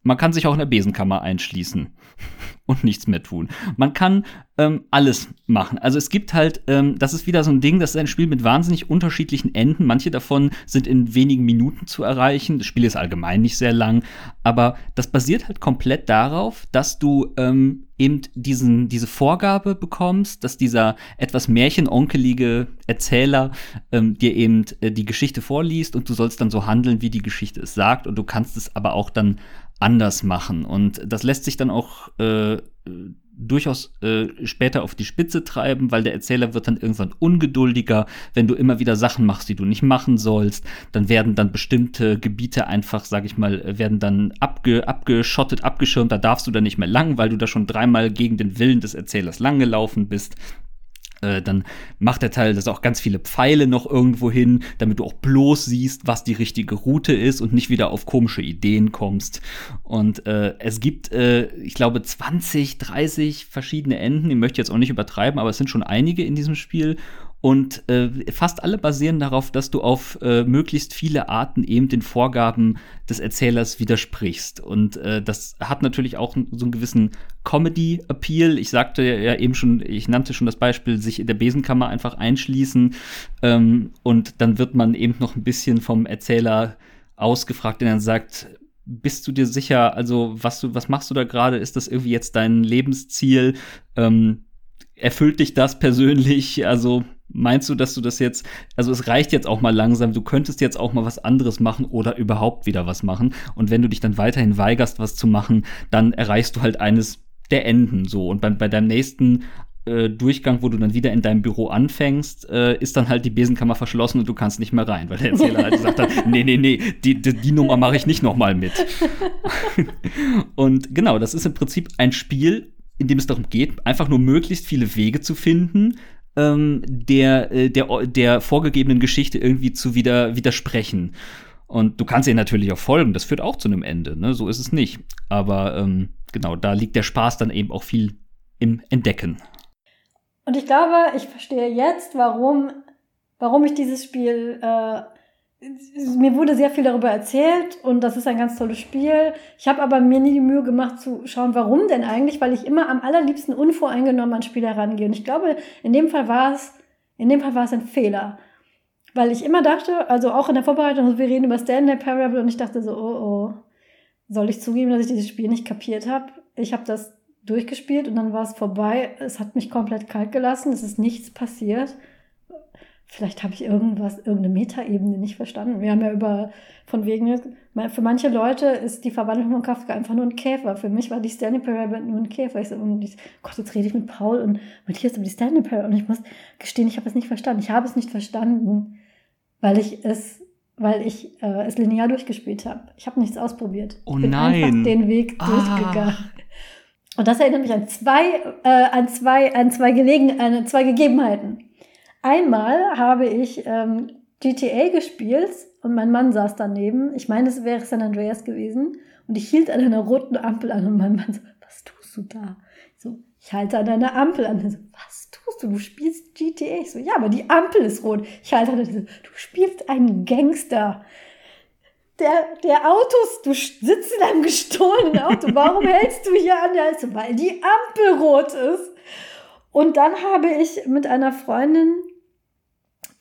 S3: Man kann sich auch in der Besenkammer einschließen und nichts mehr tun. Man kann ähm, alles machen. Also es gibt halt, ähm, das ist wieder so ein Ding, das ist ein Spiel mit wahnsinnig unterschiedlichen Enden. Manche davon sind in wenigen Minuten zu erreichen. Das Spiel ist allgemein nicht sehr lang, aber das basiert halt komplett darauf, dass du ähm, eben diesen, diese Vorgabe bekommst, dass dieser etwas märchenonkelige Erzähler ähm, dir eben äh, die Geschichte vorliest und du sollst dann so handeln, wie die Geschichte es sagt und du kannst es aber auch dann anders machen. Und das lässt sich dann auch äh, durchaus äh, später auf die Spitze treiben, weil der Erzähler wird dann irgendwann ungeduldiger, wenn du immer wieder Sachen machst, die du nicht machen sollst, dann werden dann bestimmte Gebiete einfach, sag ich mal, werden dann abge abgeschottet, abgeschirmt, da darfst du dann nicht mehr lang, weil du da schon dreimal gegen den Willen des Erzählers langgelaufen bist. Äh, dann macht der Teil das auch ganz viele Pfeile noch irgendwo hin, damit du auch bloß siehst, was die richtige Route ist und nicht wieder auf komische Ideen kommst. Und äh, es gibt, äh, ich glaube, 20, 30 verschiedene Enden. Ich möchte jetzt auch nicht übertreiben, aber es sind schon einige in diesem Spiel. Und äh, fast alle basieren darauf, dass du auf äh, möglichst viele Arten eben den Vorgaben des Erzählers widersprichst. Und äh, das hat natürlich auch so einen gewissen Comedy-Appeal. Ich sagte ja eben schon, ich nannte schon das Beispiel, sich in der Besenkammer einfach einschließen ähm, und dann wird man eben noch ein bisschen vom Erzähler ausgefragt, der dann sagt, bist du dir sicher, also was du, was machst du da gerade? Ist das irgendwie jetzt dein Lebensziel? Ähm, erfüllt dich das persönlich? Also Meinst du, dass du das jetzt, also es reicht jetzt auch mal langsam, du könntest jetzt auch mal was anderes machen oder überhaupt wieder was machen. Und wenn du dich dann weiterhin weigerst, was zu machen, dann erreichst du halt eines der Enden so. Und bei, bei deinem nächsten äh, Durchgang, wo du dann wieder in deinem Büro anfängst, äh, ist dann halt die Besenkammer verschlossen und du kannst nicht mehr rein, weil der Erzähler halt gesagt hat, nee, nee, nee, die, die, die Nummer mache ich nicht noch mal mit. und genau, das ist im Prinzip ein Spiel, in dem es darum geht, einfach nur möglichst viele Wege zu finden, ähm, der, äh, der, der vorgegebenen Geschichte irgendwie zu wieder, widersprechen. Und du kannst ihr natürlich auch folgen, das führt auch zu einem Ende, ne? so ist es nicht. Aber ähm, genau, da liegt der Spaß dann eben auch viel im Entdecken.
S2: Und ich glaube, ich verstehe jetzt, warum, warum ich dieses Spiel äh, mir wurde sehr viel darüber erzählt und das ist ein ganz tolles Spiel. Ich habe aber mir nie die Mühe gemacht zu schauen, warum denn eigentlich, weil ich immer am allerliebsten unvoreingenommen an Spiele herangehe. Und ich glaube, in dem Fall war es, in dem Fall war es ein Fehler. Weil ich immer dachte, also auch in der Vorbereitung, wir reden über Stanley Parable und ich dachte so, oh, oh, soll ich zugeben, dass ich dieses Spiel nicht kapiert habe? Ich habe das durchgespielt und dann war es vorbei. Es hat mich komplett kalt gelassen, es ist nichts passiert. Vielleicht habe ich irgendwas, irgendeine Metaebene nicht verstanden. Wir haben ja über, von wegen, für manche Leute ist die Verwandlung von Kafka einfach nur ein Käfer. Für mich war die Stanley Parable nur ein Käfer. Ich so, und ich, Gott, jetzt rede ich mit Paul und Matthias über die Stanley Parable. Und ich muss gestehen, ich habe es nicht verstanden. Ich habe es nicht verstanden, weil ich es, weil ich äh, es linear durchgespielt habe. Ich habe nichts ausprobiert.
S3: Oh
S2: ich bin
S3: nein.
S2: einfach den Weg
S3: Ah.
S2: durchgegangen. Und das erinnert mich an zwei, äh, an zwei, an zwei Gelegen, an zwei Gegebenheiten. Einmal habe ich ähm, GTA gespielt und mein Mann saß daneben. Ich meine, es wäre San Andreas gewesen. Und ich hielt an einer roten Ampel an und mein Mann so, was tust du da? Ich so, ich halte an einer Ampel an. Er so, was tust du? Du spielst GTA. Ich so, ja, aber die Ampel ist rot. Ich halte an einer, so, du spielst einen Gangster. Der, der Autos, du sitzt in einem gestohlenen Auto. Warum hältst du hier an der Ampel? Weil die Ampel rot ist. Und dann habe ich mit einer Freundin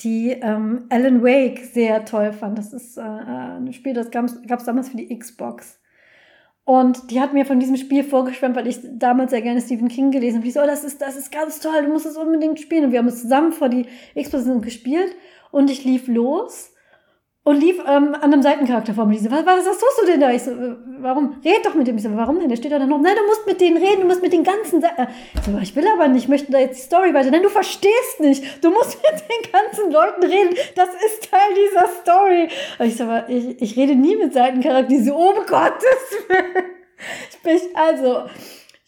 S2: die ähm, Alan Wake sehr toll fand. Das ist äh, ein Spiel, das gab es damals für die Xbox. Und die hat mir von diesem Spiel vorgeschwemmt, weil ich damals sehr gerne Stephen King gelesen habe. Die so, oh, das ist, das ist ganz toll, du musst es unbedingt spielen. Und wir haben es zusammen vor die Xbox gespielt und ich lief los und lief ähm, an einem Seitencharakter vor mir. Die so, was, was, was tust du denn da? Ich so, äh, warum? Red doch mit dem. Ich so, warum denn? Der steht da dann noch. Nein, du musst mit denen reden, du musst mit den ganzen. Se äh, ich so, ich will aber nicht, ich möchte da jetzt die Story weiter. Nein, du verstehst nicht. Du musst mit den ganzen Leuten reden. Das ist Teil dieser Story. Und ich so, aber ich, ich rede nie mit Seitencharakteren. Die so, oh Gottes Willen. Ich bin, also,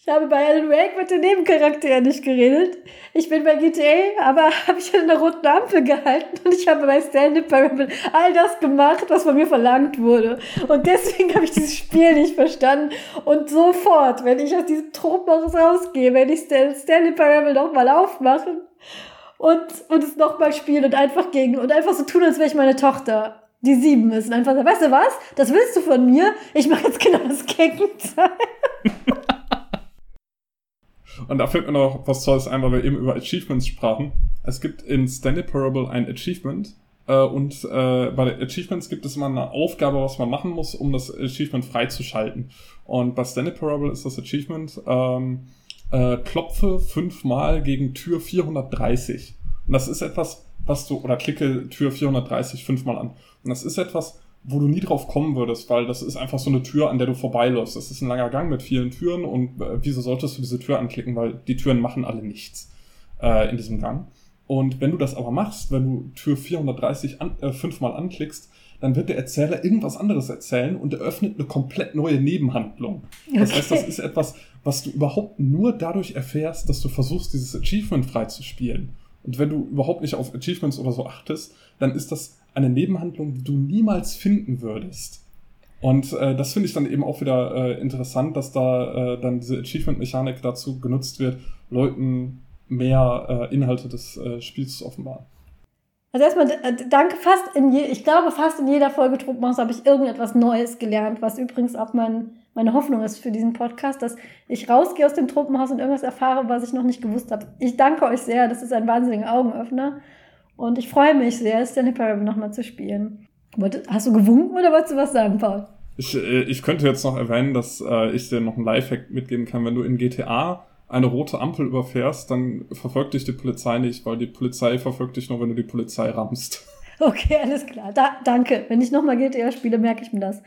S2: ich habe bei Alan Wake mit den Nebencharakteren nicht geredet. Ich bin bei GTA, aber habe ich an der roten Ampel gehalten und ich habe bei Stand-Up Parable all das gemacht, was von mir verlangt wurde. Und deswegen habe ich dieses Spiel nicht verstanden. Und sofort, wenn ich aus diesem Tropenhaus rausgehe, wenn ich Stand-Up Parable nochmal aufmache und, und es nochmal spielen und einfach gegen und einfach so tun, als wäre ich meine Tochter, die sieben ist. Und einfach sagen, weißt du was? Das willst du von mir? Ich mache jetzt genau das Gegenteil.
S1: Und da fällt mir noch was Tolles ein, weil wir eben über Achievements sprachen. Es gibt in Stanley Parable ein Achievement. Äh, und äh, bei Achievements gibt es immer eine Aufgabe, was man machen muss, um das Achievement freizuschalten. Und bei Stanley Parable ist das Achievement ähm, äh, klopfe fünfmal gegen Tür 430. Und das ist etwas, was du, oder klicke Tür 430 fünfmal an. Und das ist etwas, wo du nie drauf kommen würdest, weil das ist einfach so eine Tür, an der du vorbeiläufst. Das ist ein langer Gang mit vielen Türen und äh, wieso solltest du diese Tür anklicken, weil die Türen machen alle nichts äh, in diesem Gang. Und wenn du das aber machst, wenn du Tür 430 an, äh, fünfmal anklickst, dann wird der Erzähler irgendwas anderes erzählen und eröffnet eine komplett neue Nebenhandlung. Das
S2: Okay.
S1: heißt, das ist etwas, was du überhaupt nur dadurch erfährst, dass du versuchst, dieses Achievement freizuspielen. Und wenn du überhaupt nicht auf Achievements oder so achtest, dann ist das eine Nebenhandlung, die du niemals finden würdest. Und äh, das finde ich dann eben auch wieder äh, interessant, dass da äh, dann diese Achievement-Mechanik dazu genutzt wird, Leuten mehr äh, Inhalte des äh, Spiels zu offenbaren.
S2: Also erstmal äh, danke fast in je, ich glaube fast in jeder Folge Truppmaus habe ich irgendetwas Neues gelernt, was übrigens auch mein, meine Hoffnung ist für diesen Podcast, dass ich rausgehe aus dem Truppenhaus und irgendwas erfahre, was ich noch nicht gewusst habe. Ich danke euch sehr, das ist ein wahnsinniger Augenöffner und ich freue mich sehr, Stanley Parable nochmal zu spielen. Hast du gewunken oder wolltest du was sagen, Paul?
S1: Ich, äh, ich könnte jetzt noch erwähnen, dass äh, ich dir noch einen Lifehack mitgeben kann. Wenn du in GTA eine rote Ampel überfährst, dann verfolgt dich die Polizei nicht, weil die Polizei verfolgt dich nur, wenn du die Polizei rammst.
S2: Okay, alles klar. Da, danke. Wenn ich nochmal GTA spiele, merke ich mir das.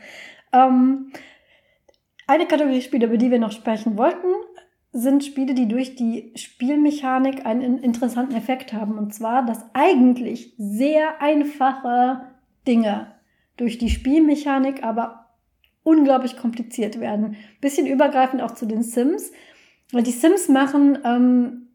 S2: Ähm, eine Kategorie Spiele, über die wir noch sprechen wollten, sind Spiele, die durch die Spielmechanik einen interessanten Effekt haben. Und zwar, dass eigentlich sehr einfache Dinge durch die Spielmechanik aber unglaublich kompliziert werden. Bisschen übergreifend auch zu den Sims. Weil die Sims machen, ähm,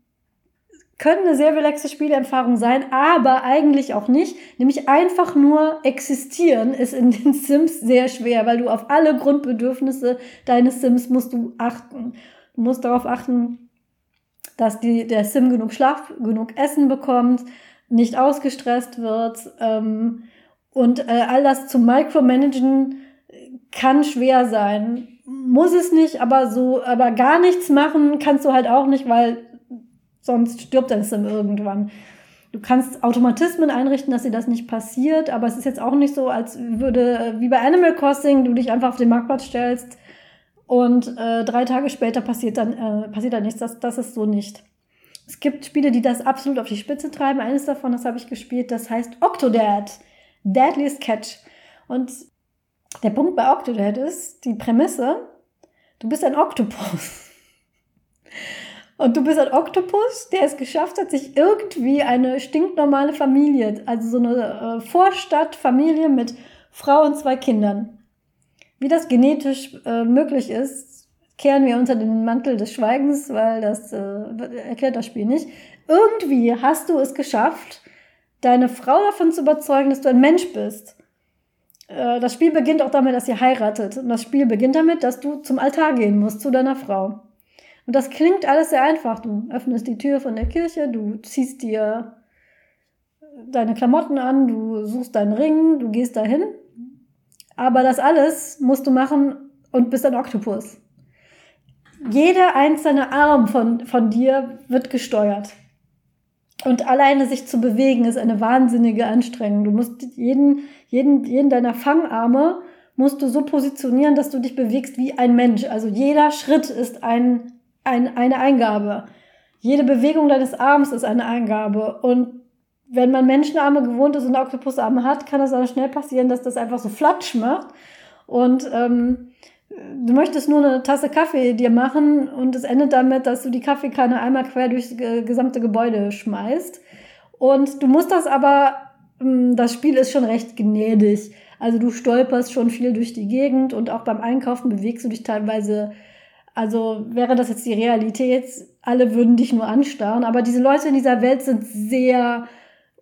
S2: können eine sehr relaxe Spielerfahrung sein, aber eigentlich auch nicht. Nämlich einfach nur existieren ist in den Sims sehr schwer, weil du auf alle Grundbedürfnisse deines Sims musst du achten. Du musst darauf achten, dass die, der Sim genug Schlaf, genug Essen bekommt, nicht ausgestresst wird ähm, und äh, all das zu micromanagen kann schwer sein. Muss es nicht, aber so, aber gar nichts machen kannst du halt auch nicht, weil sonst stirbt dein Sim irgendwann. Du kannst Automatismen einrichten, dass dir das nicht passiert, aber es ist jetzt auch nicht so, als würde, wie bei Animal Crossing, du dich einfach auf den Marktplatz stellst und äh, drei Tage später passiert dann, äh, passiert dann nichts. Das, das ist so nicht. Es gibt Spiele, die das absolut auf die Spitze treiben. Eines davon, das habe ich gespielt, das heißt Octodad. Deadliest Catch. Und der Punkt bei Octodad ist, die Prämisse, du bist ein Oktopus. Und du bist ein Oktopus, der es geschafft hat, sich irgendwie eine stinknormale Familie, also so eine äh, Vorstadtfamilie mit Frau und zwei Kindern. Wie das genetisch äh, möglich ist, kehren wir unter den Mantel des Schweigens, weil das äh, erklärt das Spiel nicht. Irgendwie hast du es geschafft, deine Frau davon zu überzeugen, dass du ein Mensch bist. Äh, das Spiel beginnt auch damit, dass ihr heiratet. Und das Spiel beginnt damit, dass du zum Altar gehen musst, zu deiner Frau. Und das klingt alles sehr einfach. Du öffnest die Tür von der Kirche, du ziehst dir deine Klamotten an, du suchst deinen Ring, du gehst dahin. Aber das alles musst du machen und bist ein Oktopus. Jeder einzelne Arm von, von dir wird gesteuert. Und alleine sich zu bewegen ist eine wahnsinnige Anstrengung. Du musst jeden, jeden, jeden deiner Fangarme musst du so positionieren, dass du dich bewegst wie ein Mensch. Also jeder Schritt ist ein, ein, eine Eingabe. Jede Bewegung deines Arms ist eine Eingabe. Und wenn man Menschenarme gewohnt ist und Oktopusarme hat, kann es auch schnell passieren, dass das einfach so flatsch macht. Und ähm, du möchtest nur eine Tasse Kaffee dir machen und es endet damit, dass du die Kaffeekanne einmal quer durchs gesamte Gebäude schmeißt. Und du musst das aber, hm, das Spiel ist schon recht gnädig. Also du stolperst schon viel durch die Gegend und auch beim Einkaufen bewegst du dich teilweise, also wäre das jetzt die Realität, alle würden dich nur anstarren, aber diese Leute in dieser Welt sind sehr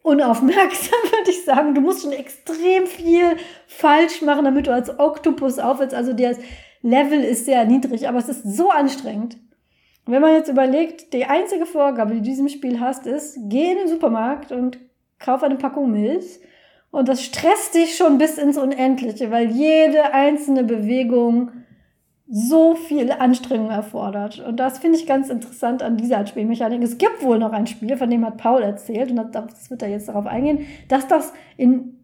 S2: unaufmerksam, würde ich sagen. Du musst schon extrem viel falsch machen, damit du als Oktopus aufwärts. Also der Level ist sehr niedrig, aber es ist so anstrengend. Wenn man jetzt überlegt, die einzige Vorgabe, die du diesem Spiel hast, ist, geh in den Supermarkt und kauf eine Packung Milch. Und das stresst dich schon bis ins Unendliche, weil jede einzelne Bewegung so viel Anstrengung erfordert. Und das finde ich ganz interessant an dieser Spielmechanik. Es gibt wohl noch ein Spiel, von dem hat Paul erzählt, und das wird er jetzt darauf eingehen, dass das in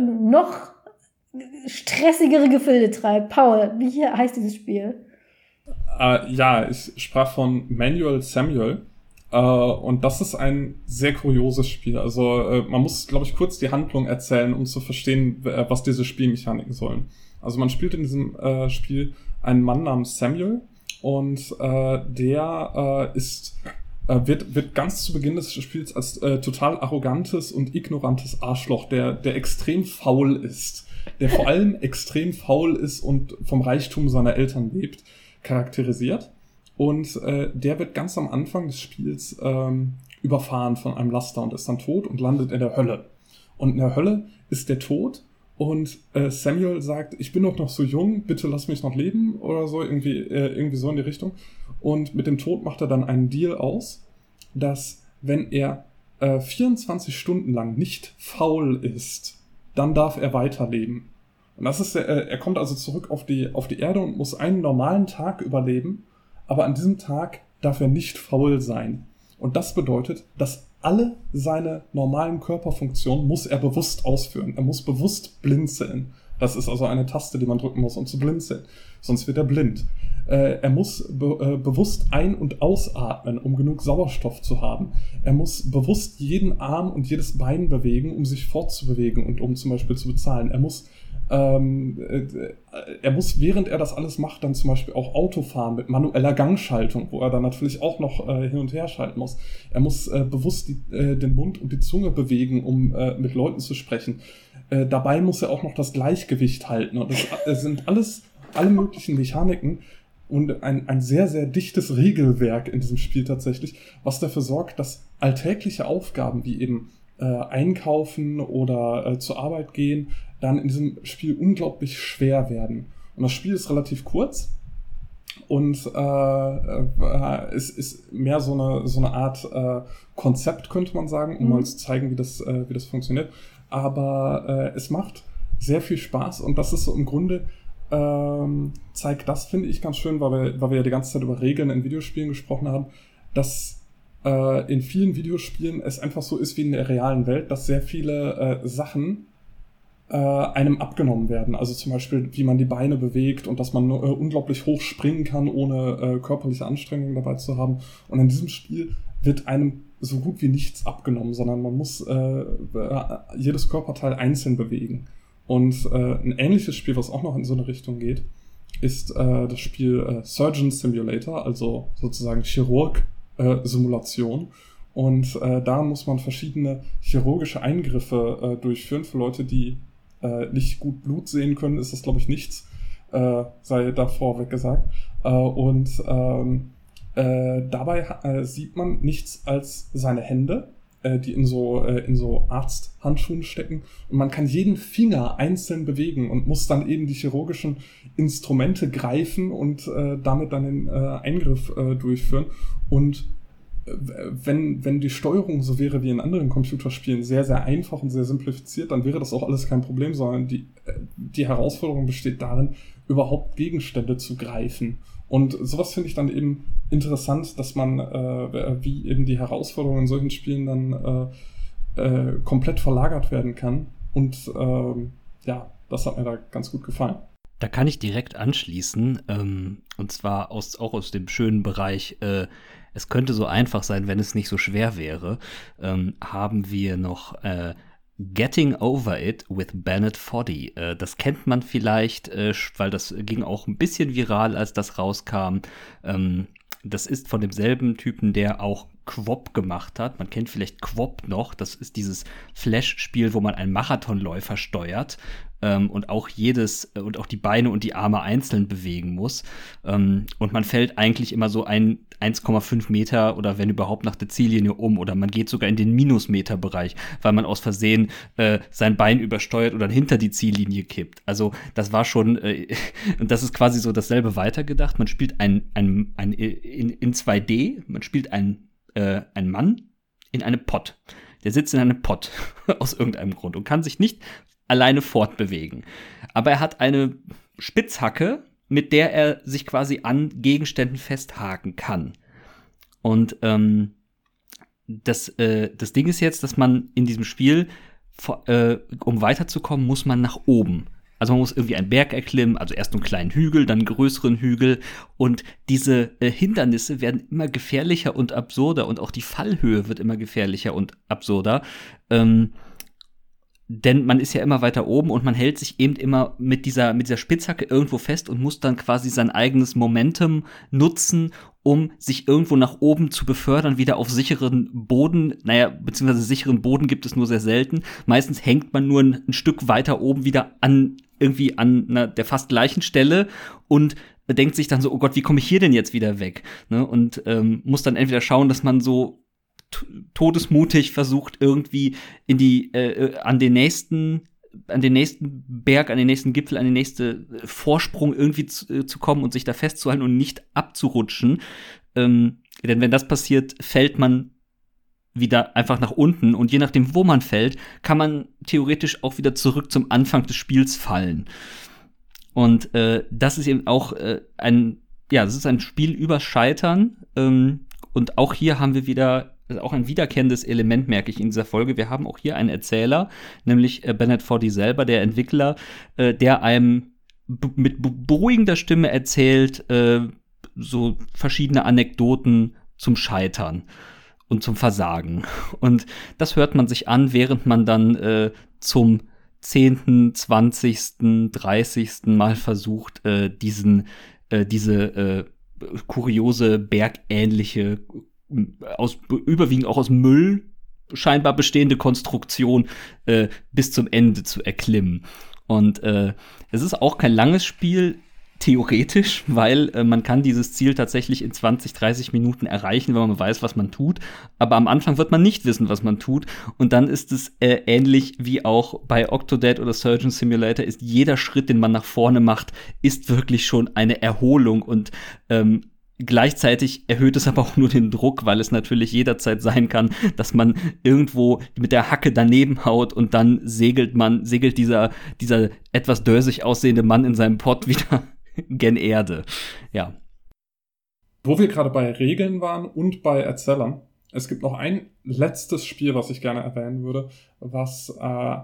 S2: noch stressigere Gefilde treibt. Paul, wie heißt dieses Spiel?
S1: Uh, ja, ich sprach von Manuel Samuel. Uh, und das ist ein sehr kurioses Spiel. Also uh, man muss, glaube ich, kurz die Handlung erzählen, um zu verstehen, was diese Spielmechaniken sollen. Also man spielt in diesem Spiel einen Mann namens Samuel und äh, der äh, ist äh, wird, wird ganz zu Beginn des Spiels als äh, total arrogantes und ignorantes Arschloch, der, der extrem faul ist, der vor allem extrem faul ist und vom Reichtum seiner Eltern lebt, charakterisiert. Und äh, der wird ganz am Anfang des Spiels ähm, überfahren von einem Laster und ist dann tot und landet in der Hölle. Und in der Hölle ist der Tod und äh, Samuel sagt, ich bin doch noch so jung, bitte lass mich noch leben oder so, irgendwie, äh, irgendwie so in die Richtung. Und mit dem Tod macht er dann einen Deal aus, dass wenn er äh, 24 Stunden lang nicht faul ist, dann darf er weiterleben. Und das ist, äh, er kommt also zurück auf die, auf die Erde und muss einen normalen Tag überleben, aber an diesem Tag darf er nicht faul sein. Und das bedeutet, dass alle seine normalen Körperfunktionen muss er bewusst ausführen. Er muss bewusst blinzeln. Das ist also eine Taste, die man drücken muss, um zu blinzeln. Sonst wird er blind. Äh, er muss be äh, bewusst ein- und ausatmen, um genug Sauerstoff zu haben. Er muss bewusst jeden Arm und jedes Bein bewegen, um sich fortzubewegen und um zum Beispiel zu bezahlen. Er muss ähm, äh, er muss, während er das alles macht, dann zum Beispiel auch Auto fahren mit manueller Gangschaltung, wo er dann natürlich auch noch äh, hin und her schalten muss. Er muss äh, bewusst die, äh, den Mund und die Zunge bewegen, um äh, mit Leuten zu sprechen. Äh, dabei muss er auch noch das Gleichgewicht halten. Und das sind alles, alle möglichen Mechaniken und ein, ein sehr, sehr dichtes Regelwerk in diesem Spiel tatsächlich, was dafür sorgt, dass alltägliche Aufgaben wie eben äh, einkaufen oder äh, zur Arbeit gehen, dann in diesem Spiel unglaublich schwer werden. Und das Spiel ist relativ kurz und äh, äh, es ist mehr so eine, so eine Art äh, Konzept, könnte man sagen, um mhm. mal zu zeigen, wie das, äh, wie das funktioniert. Aber äh, es macht sehr viel Spaß und das ist so im Grunde ähm, zeigt das, finde ich, ganz schön, weil wir, weil wir ja die ganze Zeit über Regeln in Videospielen gesprochen haben, dass äh, in vielen Videospielen es einfach so ist wie in der realen Welt, dass sehr viele äh, Sachen äh, einem abgenommen werden. Also zum Beispiel, wie man die Beine bewegt und dass man äh, unglaublich hoch springen kann, ohne äh, körperliche Anstrengung dabei zu haben. Und in diesem Spiel wird einem so gut wie nichts abgenommen, sondern man muss äh, äh jedes Körperteil einzeln bewegen. Und äh, ein ähnliches Spiel, was auch noch in so eine Richtung geht, ist äh, das Spiel äh, Surgeon Simulator, also sozusagen Chirurg-Simulation. Und äh, da muss man verschiedene chirurgische Eingriffe äh, durchführen für Leute, die äh, nicht gut Blut sehen können, ist das, glaube ich, nichts, äh, sei davor weggesagt. Äh, und ähm, äh, dabei äh, sieht man nichts als seine Hände, äh, die in so, in so Arzthandschuhen stecken. Und man kann jeden Finger einzeln bewegen und muss dann eben die chirurgischen Instrumente greifen und damit dann den Eingriff durchführen. Und wenn, wenn die Steuerung so wäre wie in anderen Computerspielen, sehr, sehr einfach und sehr simplifiziert, dann wäre das auch alles kein Problem, sondern die, die Herausforderung besteht darin, überhaupt Gegenstände zu greifen. Und sowas finde ich dann eben interessant, dass man, äh, wie eben die Herausforderungen in solchen Spielen dann äh, äh, komplett verlagert werden kann. Und äh, ja, das hat mir da ganz gut gefallen.
S3: Da kann ich direkt anschließen, ähm, und zwar aus, auch aus dem schönen Bereich äh, es könnte so einfach sein, wenn es nicht so schwer wäre, ähm, haben wir noch äh, Getting Over It with Bennett Foddy. Äh, das kennt man vielleicht, äh, weil das ging auch ein bisschen viral, als das rauskam. Ähm, das ist von demselben Typen, der auch Quop gemacht hat. Man kennt vielleicht Quop noch. Das ist dieses Flash-Spiel, wo man einen Marathonläufer steuert ähm, und auch jedes äh, und auch die Beine und die Arme einzeln bewegen muss. Ähm, und man fällt eigentlich immer so ein 1,5 Meter oder wenn überhaupt nach der Ziellinie um oder man geht sogar in den Minusmeter-Bereich, weil man aus Versehen äh, sein Bein übersteuert oder hinter die Ziellinie kippt. Also das war schon, äh, und das ist quasi so dasselbe weitergedacht. Man spielt ein, ein, ein, in, in 2D, man spielt einen, äh, einen Mann in einem Pott. Der sitzt in einem Pott aus irgendeinem Grund und kann sich nicht alleine fortbewegen. Aber er hat eine Spitzhacke, mit der er sich quasi an Gegenständen festhaken kann. Und ähm, das, äh, das Ding ist jetzt, dass man in diesem Spiel, äh, um weiterzukommen, muss man nach oben. Also man muss irgendwie einen Berg erklimmen, also erst einen kleinen Hügel, dann einen größeren Hügel. Und diese äh, Hindernisse werden immer gefährlicher und absurder und auch die Fallhöhe wird immer gefährlicher und absurder. Ähm, denn man ist ja immer weiter oben und man hält sich eben immer mit dieser, mit dieser Spitzhacke irgendwo fest und muss dann quasi sein eigenes Momentum nutzen, um sich irgendwo nach oben zu befördern, wieder auf sicheren Boden. Naja, beziehungsweise sicheren Boden gibt es nur sehr selten. Meistens hängt man nur ein, ein Stück weiter oben wieder an, irgendwie an na, der fast gleichen Stelle und denkt sich dann so, oh Gott, wie komme ich hier denn jetzt wieder weg? Ne? Und ähm, muss dann entweder schauen, dass man so todesmutig versucht, irgendwie in die, äh, an den nächsten an den nächsten Berg, an den nächsten Gipfel, an den nächsten Vorsprung irgendwie zu, äh, zu kommen und sich da festzuhalten und nicht abzurutschen. Ähm, denn wenn das passiert, fällt man wieder einfach nach unten und je nachdem, wo man fällt, kann man theoretisch auch wieder zurück zum Anfang des Spiels fallen. Und äh, das ist eben auch äh, ein, ja, das ist ein Spiel über Scheitern. Ähm, und auch hier haben wir wieder auch ein wiederkehrendes Element, merke ich in dieser Folge. Wir haben auch hier einen Erzähler, nämlich äh, Bennett Foddy selber, der Entwickler, äh, der einem mit beruhigender Stimme erzählt, äh, so verschiedene Anekdoten zum Scheitern und zum Versagen. Und das hört man sich an, während man dann äh, zum 10., 20., 30. Mal versucht, äh, diesen, äh, diese äh, kuriose, bergähnliche, aus, überwiegend auch aus Müll scheinbar bestehende Konstruktion äh, bis zum Ende zu erklimmen. Und äh, es ist auch kein langes Spiel theoretisch, weil äh, man kann dieses Ziel tatsächlich in 20, 30 Minuten erreichen, wenn man weiß, was man tut. Aber am Anfang wird man nicht wissen, was man tut. Und dann ist es äh, ähnlich wie auch bei Octodad oder Surgeon Simulator, ist jeder Schritt, den man nach vorne macht, ist wirklich schon eine Erholung und ähm, Gleichzeitig erhöht es aber auch nur den Druck, weil es natürlich jederzeit sein kann, dass man irgendwo mit der Hacke daneben haut und dann segelt man, segelt dieser, dieser etwas dörsig aussehende Mann in seinem Pott wieder gen Erde. Ja.
S1: Wo wir gerade bei Regeln waren und bei Erzählern, es gibt noch ein letztes Spiel, was ich gerne erwähnen würde, was äh,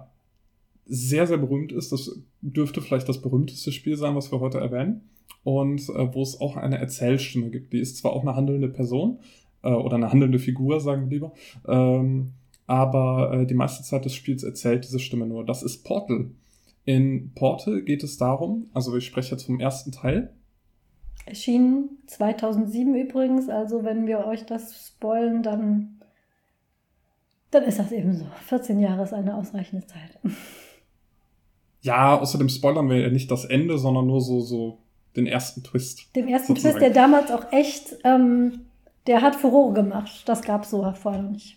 S1: sehr, sehr berühmt ist. Das dürfte vielleicht das berühmteste Spiel sein, was wir heute erwähnen. Und äh, wo es auch eine Erzählstimme gibt. Die ist zwar auch eine handelnde Person äh, oder eine handelnde Figur, sagen wir lieber, ähm, aber äh, die meiste Zeit des Spiels erzählt diese Stimme nur. Das ist Portal. In Portal geht es darum, also ich spreche jetzt vom ersten Teil.
S2: Erschien 2007 übrigens, also wenn wir euch das spoilen, dann, dann ist das eben so. 14 Jahre ist eine ausreichende Zeit.
S1: Ja, außerdem spoilern wir ja nicht das Ende, sondern nur so, so den ersten Twist.
S2: Den ersten sozusagen. Twist, der damals auch echt, ähm, der hat Furore gemacht. Das gab es so vorher noch nicht.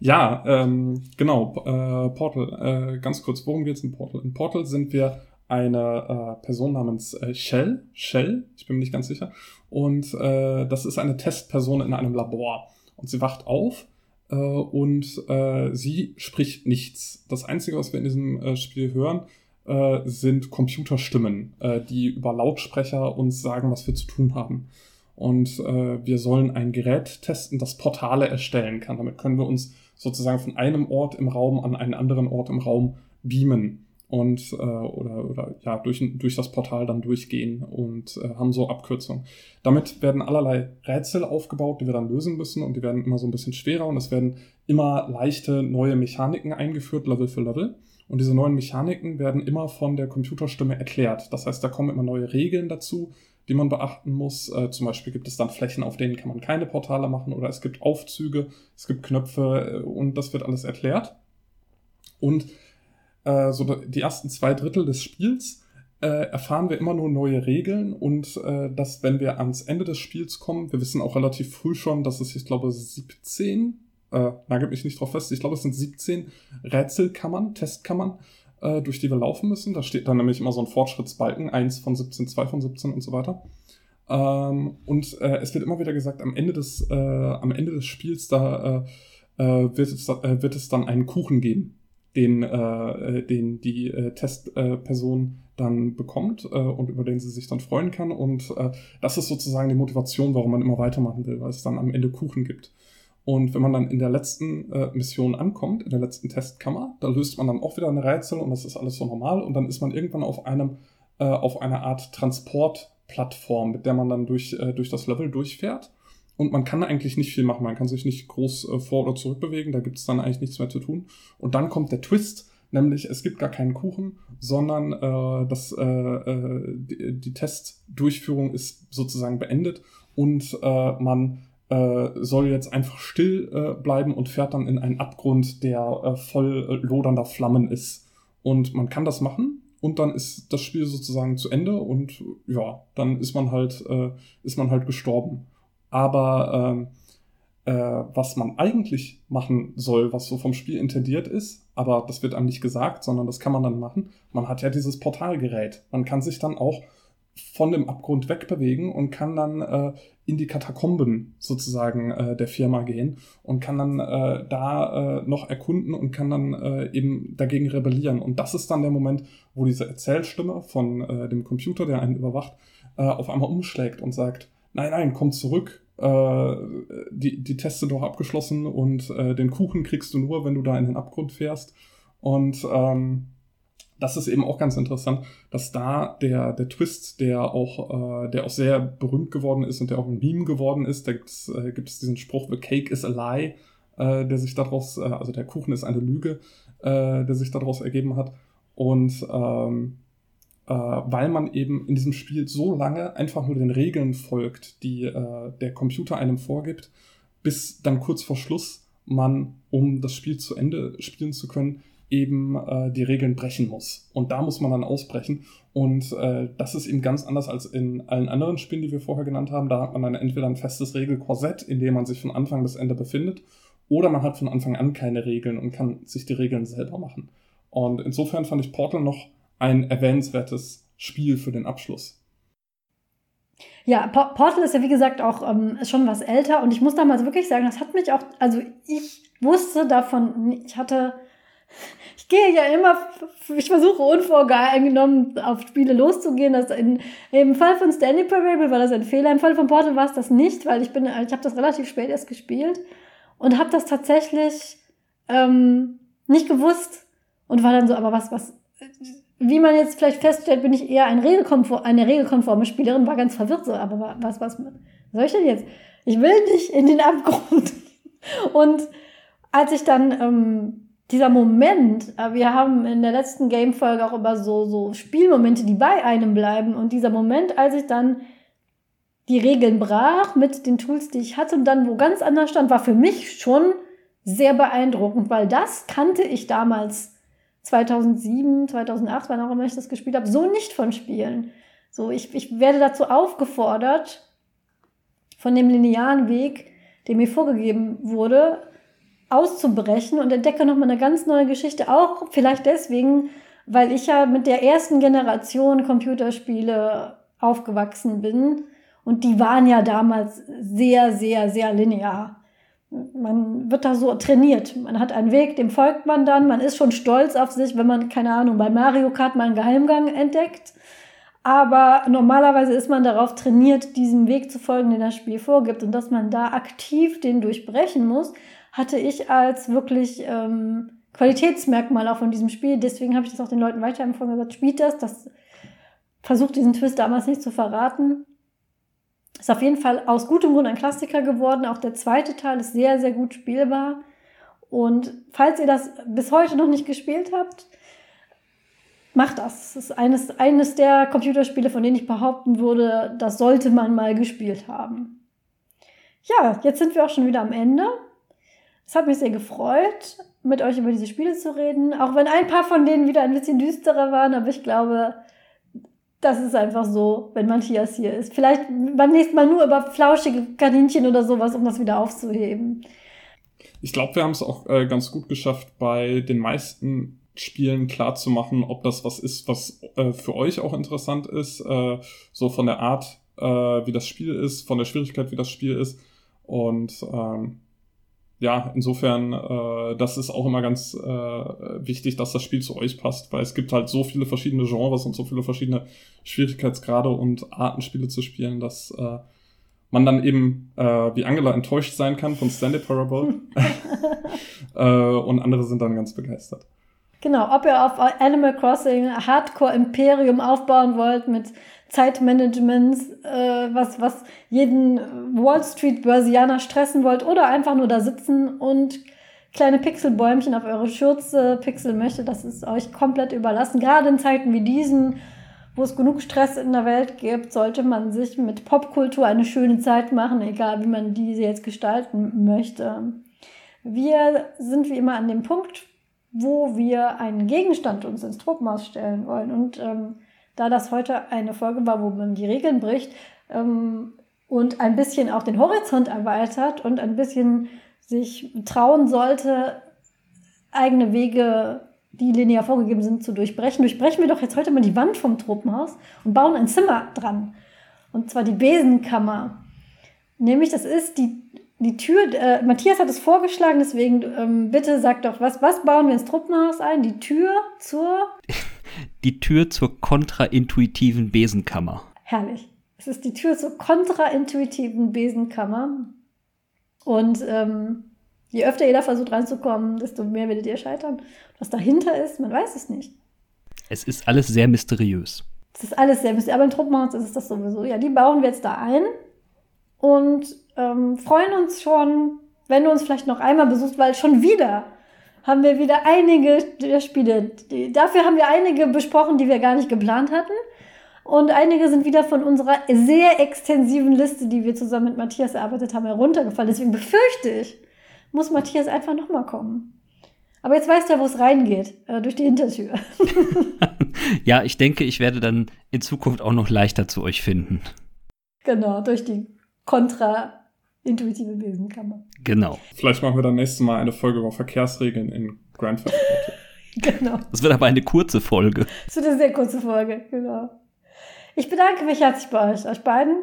S1: Ja, ähm, genau, äh, Portal, äh, ganz kurz, worum geht es in Portal? In Portal sind wir eine äh, Person namens äh, Shell, Shell, ich bin mir nicht ganz sicher, und äh, das ist eine Testperson in einem Labor. Und sie wacht auf äh, und äh, sie spricht nichts. Das Einzige, was wir in diesem äh, Spiel hören, äh, sind Computerstimmen, äh, die über Lautsprecher uns sagen, was wir zu tun haben. Und äh, wir sollen ein Gerät testen, das Portale erstellen kann. Damit können wir uns sozusagen von einem Ort im Raum an einen anderen Ort im Raum beamen und äh, oder, oder ja durch, durch das Portal dann durchgehen und äh, haben so Abkürzungen. Damit werden allerlei Rätsel aufgebaut, die wir dann lösen müssen und die werden immer so ein bisschen schwerer und es werden immer leichte neue Mechaniken eingeführt, Level für Level. Und diese neuen Mechaniken werden immer von der Computerstimme erklärt. Das heißt, da kommen immer neue Regeln dazu, die man beachten muss. Äh, zum Beispiel gibt es dann Flächen, auf denen kann man keine Portale machen oder es gibt Aufzüge, es gibt Knöpfe äh, und das wird alles erklärt. Und äh, so die ersten zwei Drittel des Spiels äh, erfahren wir immer nur neue Regeln und äh, dass, wenn wir ans Ende des Spiels kommen, wir wissen auch relativ früh schon, dass es, ich glaube, 17, äh, nagelt mich nicht drauf fest, ich glaube, es sind 17 Rätselkammern, Testkammern, äh, durch die wir laufen müssen. Da steht dann nämlich immer so ein Fortschrittsbalken, 1 von 17, 2 von 17 und so weiter. Ähm, und äh, es wird immer wieder gesagt, am Ende des, äh, am Ende des Spiels, da äh, äh wird, es, äh, wird es dann einen Kuchen geben, den, den die Testperson dann bekommt und über den sie sich dann freuen kann. Und das ist sozusagen die Motivation, warum man immer weitermachen will, weil es dann am Ende Kuchen gibt. Und wenn man dann in der letzten äh, Mission ankommt, in der letzten Testkammer, da löst man dann auch wieder eine Rätsel und das ist alles so normal. Und dann ist man irgendwann auf einem, äh, auf einer Art Transportplattform, mit der man dann durch, äh, durch das Level durchfährt. Und man kann eigentlich nicht viel machen. Man kann sich nicht groß äh, vor- oder zurückbewegen. Da gibt es dann eigentlich nichts mehr zu tun. Und dann kommt der Twist, nämlich es gibt gar keinen Kuchen, sondern äh, das, äh, äh, die, die Testdurchführung ist sozusagen beendet und äh, man äh, soll jetzt einfach still äh, bleiben und fährt dann in einen Abgrund, der äh, voll äh, lodernder Flammen ist. Und man kann das machen und dann ist das Spiel sozusagen zu Ende und ja, dann ist man halt, äh, ist man halt gestorben. Aber ähm, äh, was man eigentlich machen soll, was so vom Spiel intendiert ist, aber das wird einem nicht gesagt, sondern das kann man dann machen. Man hat ja dieses Portalgerät. Man kann sich dann auch von dem Abgrund wegbewegen und kann dann äh, in die Katakomben sozusagen äh, der Firma gehen und kann dann äh, da äh, noch erkunden und kann dann äh, eben dagegen rebellieren. Und das ist dann der Moment, wo diese Erzählstimme von äh, dem Computer, der einen überwacht, äh, auf einmal umschlägt und sagt, nein, nein, komm zurück, äh, die, die Teste doch abgeschlossen und äh, den Kuchen kriegst du nur, wenn du da in den Abgrund fährst. Und ähm, das ist eben auch ganz interessant, dass da der, der Twist, der auch, äh, der auch sehr berühmt geworden ist und der auch ein Meme geworden ist, da gibt's, äh, gibt es diesen Spruch, the cake is a lie, äh, der sich daraus, äh, also der Kuchen ist eine Lüge, äh, der sich daraus ergeben hat. Und ähm, äh, weil man eben in diesem Spiel so lange einfach nur den Regeln folgt, die äh, der Computer einem vorgibt, bis dann kurz vor Schluss man, um das Spiel zu Ende spielen zu können, eben äh, die Regeln brechen muss. Und da muss man dann ausbrechen. Und äh, das ist eben ganz anders als in allen anderen Spielen, die wir vorher genannt haben. Da hat man dann entweder ein festes Regelkorsett, in dem man sich von Anfang bis Ende befindet, oder man hat von Anfang an keine Regeln und kann sich die Regeln selber machen. Und insofern fand ich Portal noch ein erwähnenswertes Spiel für den Abschluss.
S2: Ja, Portal ist ja wie gesagt auch ähm, schon was älter und ich muss damals wirklich sagen, das hat mich auch, also ich wusste davon, ich hatte ich gehe ja immer, ich versuche unvorgenommen auf Spiele loszugehen. Das in, Im Fall von Stanley Parable war das ein Fehler. Im Fall von Portal war es das nicht, weil ich bin, ich habe das relativ spät erst gespielt und habe das tatsächlich ähm, nicht gewusst und war dann so, aber was, was, wie man jetzt vielleicht feststellt, bin ich eher ein regelkonform, eine regelkonforme Spielerin, war ganz verwirrt so, aber was, was, was soll ich denn jetzt? Ich will nicht in den Abgrund. Und als ich dann ähm, dieser Moment, äh, wir haben in der letzten Game-Folge auch über so, so Spielmomente, die bei einem bleiben. Und dieser Moment, als ich dann die Regeln brach mit den Tools, die ich hatte und dann wo ganz anders stand, war für mich schon sehr beeindruckend, weil das kannte ich damals 2007, 2008, wann auch immer ich das gespielt habe, so nicht von Spielen. So, ich, ich werde dazu aufgefordert, von dem linearen Weg, der mir vorgegeben wurde, auszubrechen und entdecke nochmal eine ganz neue Geschichte. Auch vielleicht deswegen, weil ich ja mit der ersten Generation Computerspiele aufgewachsen bin. Und die waren ja damals sehr, sehr, sehr linear. Man wird da so trainiert. Man hat einen Weg, dem folgt man dann. Man ist schon stolz auf sich, wenn man, keine Ahnung, bei Mario Kart mal einen Geheimgang entdeckt. Aber normalerweise ist man darauf trainiert, diesem Weg zu folgen, den das Spiel vorgibt. Und dass man da aktiv den durchbrechen muss, hatte ich als wirklich ähm, Qualitätsmerkmal auch von diesem Spiel. Deswegen habe ich das auch den Leuten weiterempfohlen gesagt, spielt das. Das versucht diesen Twist damals nicht zu verraten. Ist auf jeden Fall aus gutem Grund ein Klassiker geworden. Auch der zweite Teil ist sehr, sehr gut spielbar. Und falls ihr das bis heute noch nicht gespielt habt, macht das. Das ist eines, eines der Computerspiele, von denen ich behaupten würde, das sollte man mal gespielt haben. Ja, jetzt sind wir auch schon wieder am Ende. Es hat mich sehr gefreut, mit euch über diese Spiele zu reden, auch wenn ein paar von denen wieder ein bisschen düsterer waren, aber ich glaube, das ist einfach so, wenn Matthias hier ist. Vielleicht beim nächsten Mal nur über flauschige Kaninchen oder sowas, um das wieder aufzuheben.
S1: Ich glaube, wir haben es auch äh, ganz gut geschafft, bei den meisten Spielen klar zu machen, ob das was ist, was äh, für euch auch interessant ist, äh, so von der Art, äh, wie das Spiel ist, von der Schwierigkeit, wie das Spiel ist. Und ähm, ja, insofern, äh, das ist auch immer ganz äh, wichtig, dass das Spiel zu euch passt, weil es gibt halt so viele verschiedene Genres und so viele verschiedene Schwierigkeitsgrade und Arten, Spiele zu spielen, dass äh, man dann eben, äh, wie Angela, enttäuscht sein kann von Stanley Parable äh, und andere sind dann ganz begeistert.
S2: Genau, ob ihr auf Animal Crossing Hardcore Imperium aufbauen wollt mit Zeitmanagement, äh, was, was jeden Wall Street Börsianer stressen wollt oder einfach nur da sitzen und kleine Pixelbäumchen auf eure Schürze pixeln möchte, das ist euch komplett überlassen. Gerade in Zeiten wie diesen, wo es genug Stress in der Welt gibt, sollte man sich mit Popkultur eine schöne Zeit machen, egal wie man diese jetzt gestalten möchte. Wir sind wie immer an dem Punkt, wo wir einen Gegenstand uns ins Truppenhaus stellen wollen. Und ähm, da das heute eine Folge war, wo man die Regeln bricht, ähm, und ein bisschen auch den Horizont erweitert und ein bisschen sich trauen sollte, eigene Wege, die linear vorgegeben sind, zu durchbrechen. Durchbrechen wir doch jetzt heute mal die Wand vom Tropenhaus und bauen ein Zimmer dran. Und zwar die Besenkammer. Nämlich, das ist die, die Tür, äh, Matthias hat es vorgeschlagen, deswegen ähm, bitte sag doch, was, was bauen wir ins Truppenhaus ein? Die Tür zur.
S3: Die Tür zur kontraintuitiven Besenkammer.
S2: Herrlich. Es ist die Tür zur kontraintuitiven Besenkammer. Und ähm, je öfter ihr da versucht reinzukommen, desto mehr werdet ihr scheitern. Was dahinter ist, man weiß es nicht.
S3: Es ist alles sehr mysteriös.
S2: Es ist alles sehr mysteriös. Aber in Truppenhaus ist es das sowieso. Ja, die bauen wir jetzt da ein und ähm, freuen uns schon, wenn du uns vielleicht noch einmal besuchst, weil schon wieder haben wir wieder einige Spiele. Dafür haben wir einige besprochen, die wir gar nicht geplant hatten. Und einige sind wieder von unserer sehr extensiven Liste, die wir zusammen mit Matthias erarbeitet haben, heruntergefallen. Deswegen befürchte ich, muss Matthias einfach nochmal kommen. Aber jetzt weißt du ja, wo es reingeht, äh, durch die Hintertür.
S3: ja, ich denke, ich werde dann in Zukunft auch noch leichter zu euch finden.
S2: Genau, durch die kontra-intuitive Besenkammer.
S3: Genau.
S1: Vielleicht machen wir dann nächstes Mal eine Folge über Verkehrsregeln in Grand Theft Auto.
S2: genau.
S3: Das wird aber eine kurze Folge.
S2: Das wird eine sehr kurze Folge, genau. Ich bedanke mich herzlich bei euch, euch beiden,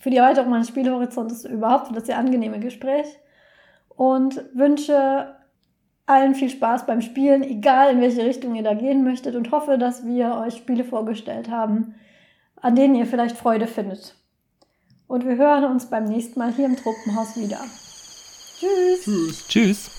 S2: für die Erweiterung meines Spielhorizontes überhaupt, für das sehr angenehme Gespräch und wünsche allen viel Spaß beim Spielen, egal in welche Richtung ihr da gehen möchtet und hoffe, dass wir euch Spiele vorgestellt haben, an denen ihr vielleicht Freude findet. Und wir hören uns beim nächsten Mal hier im Truppenhaus wieder. Tschüss.
S3: Tschüss. Tschüss.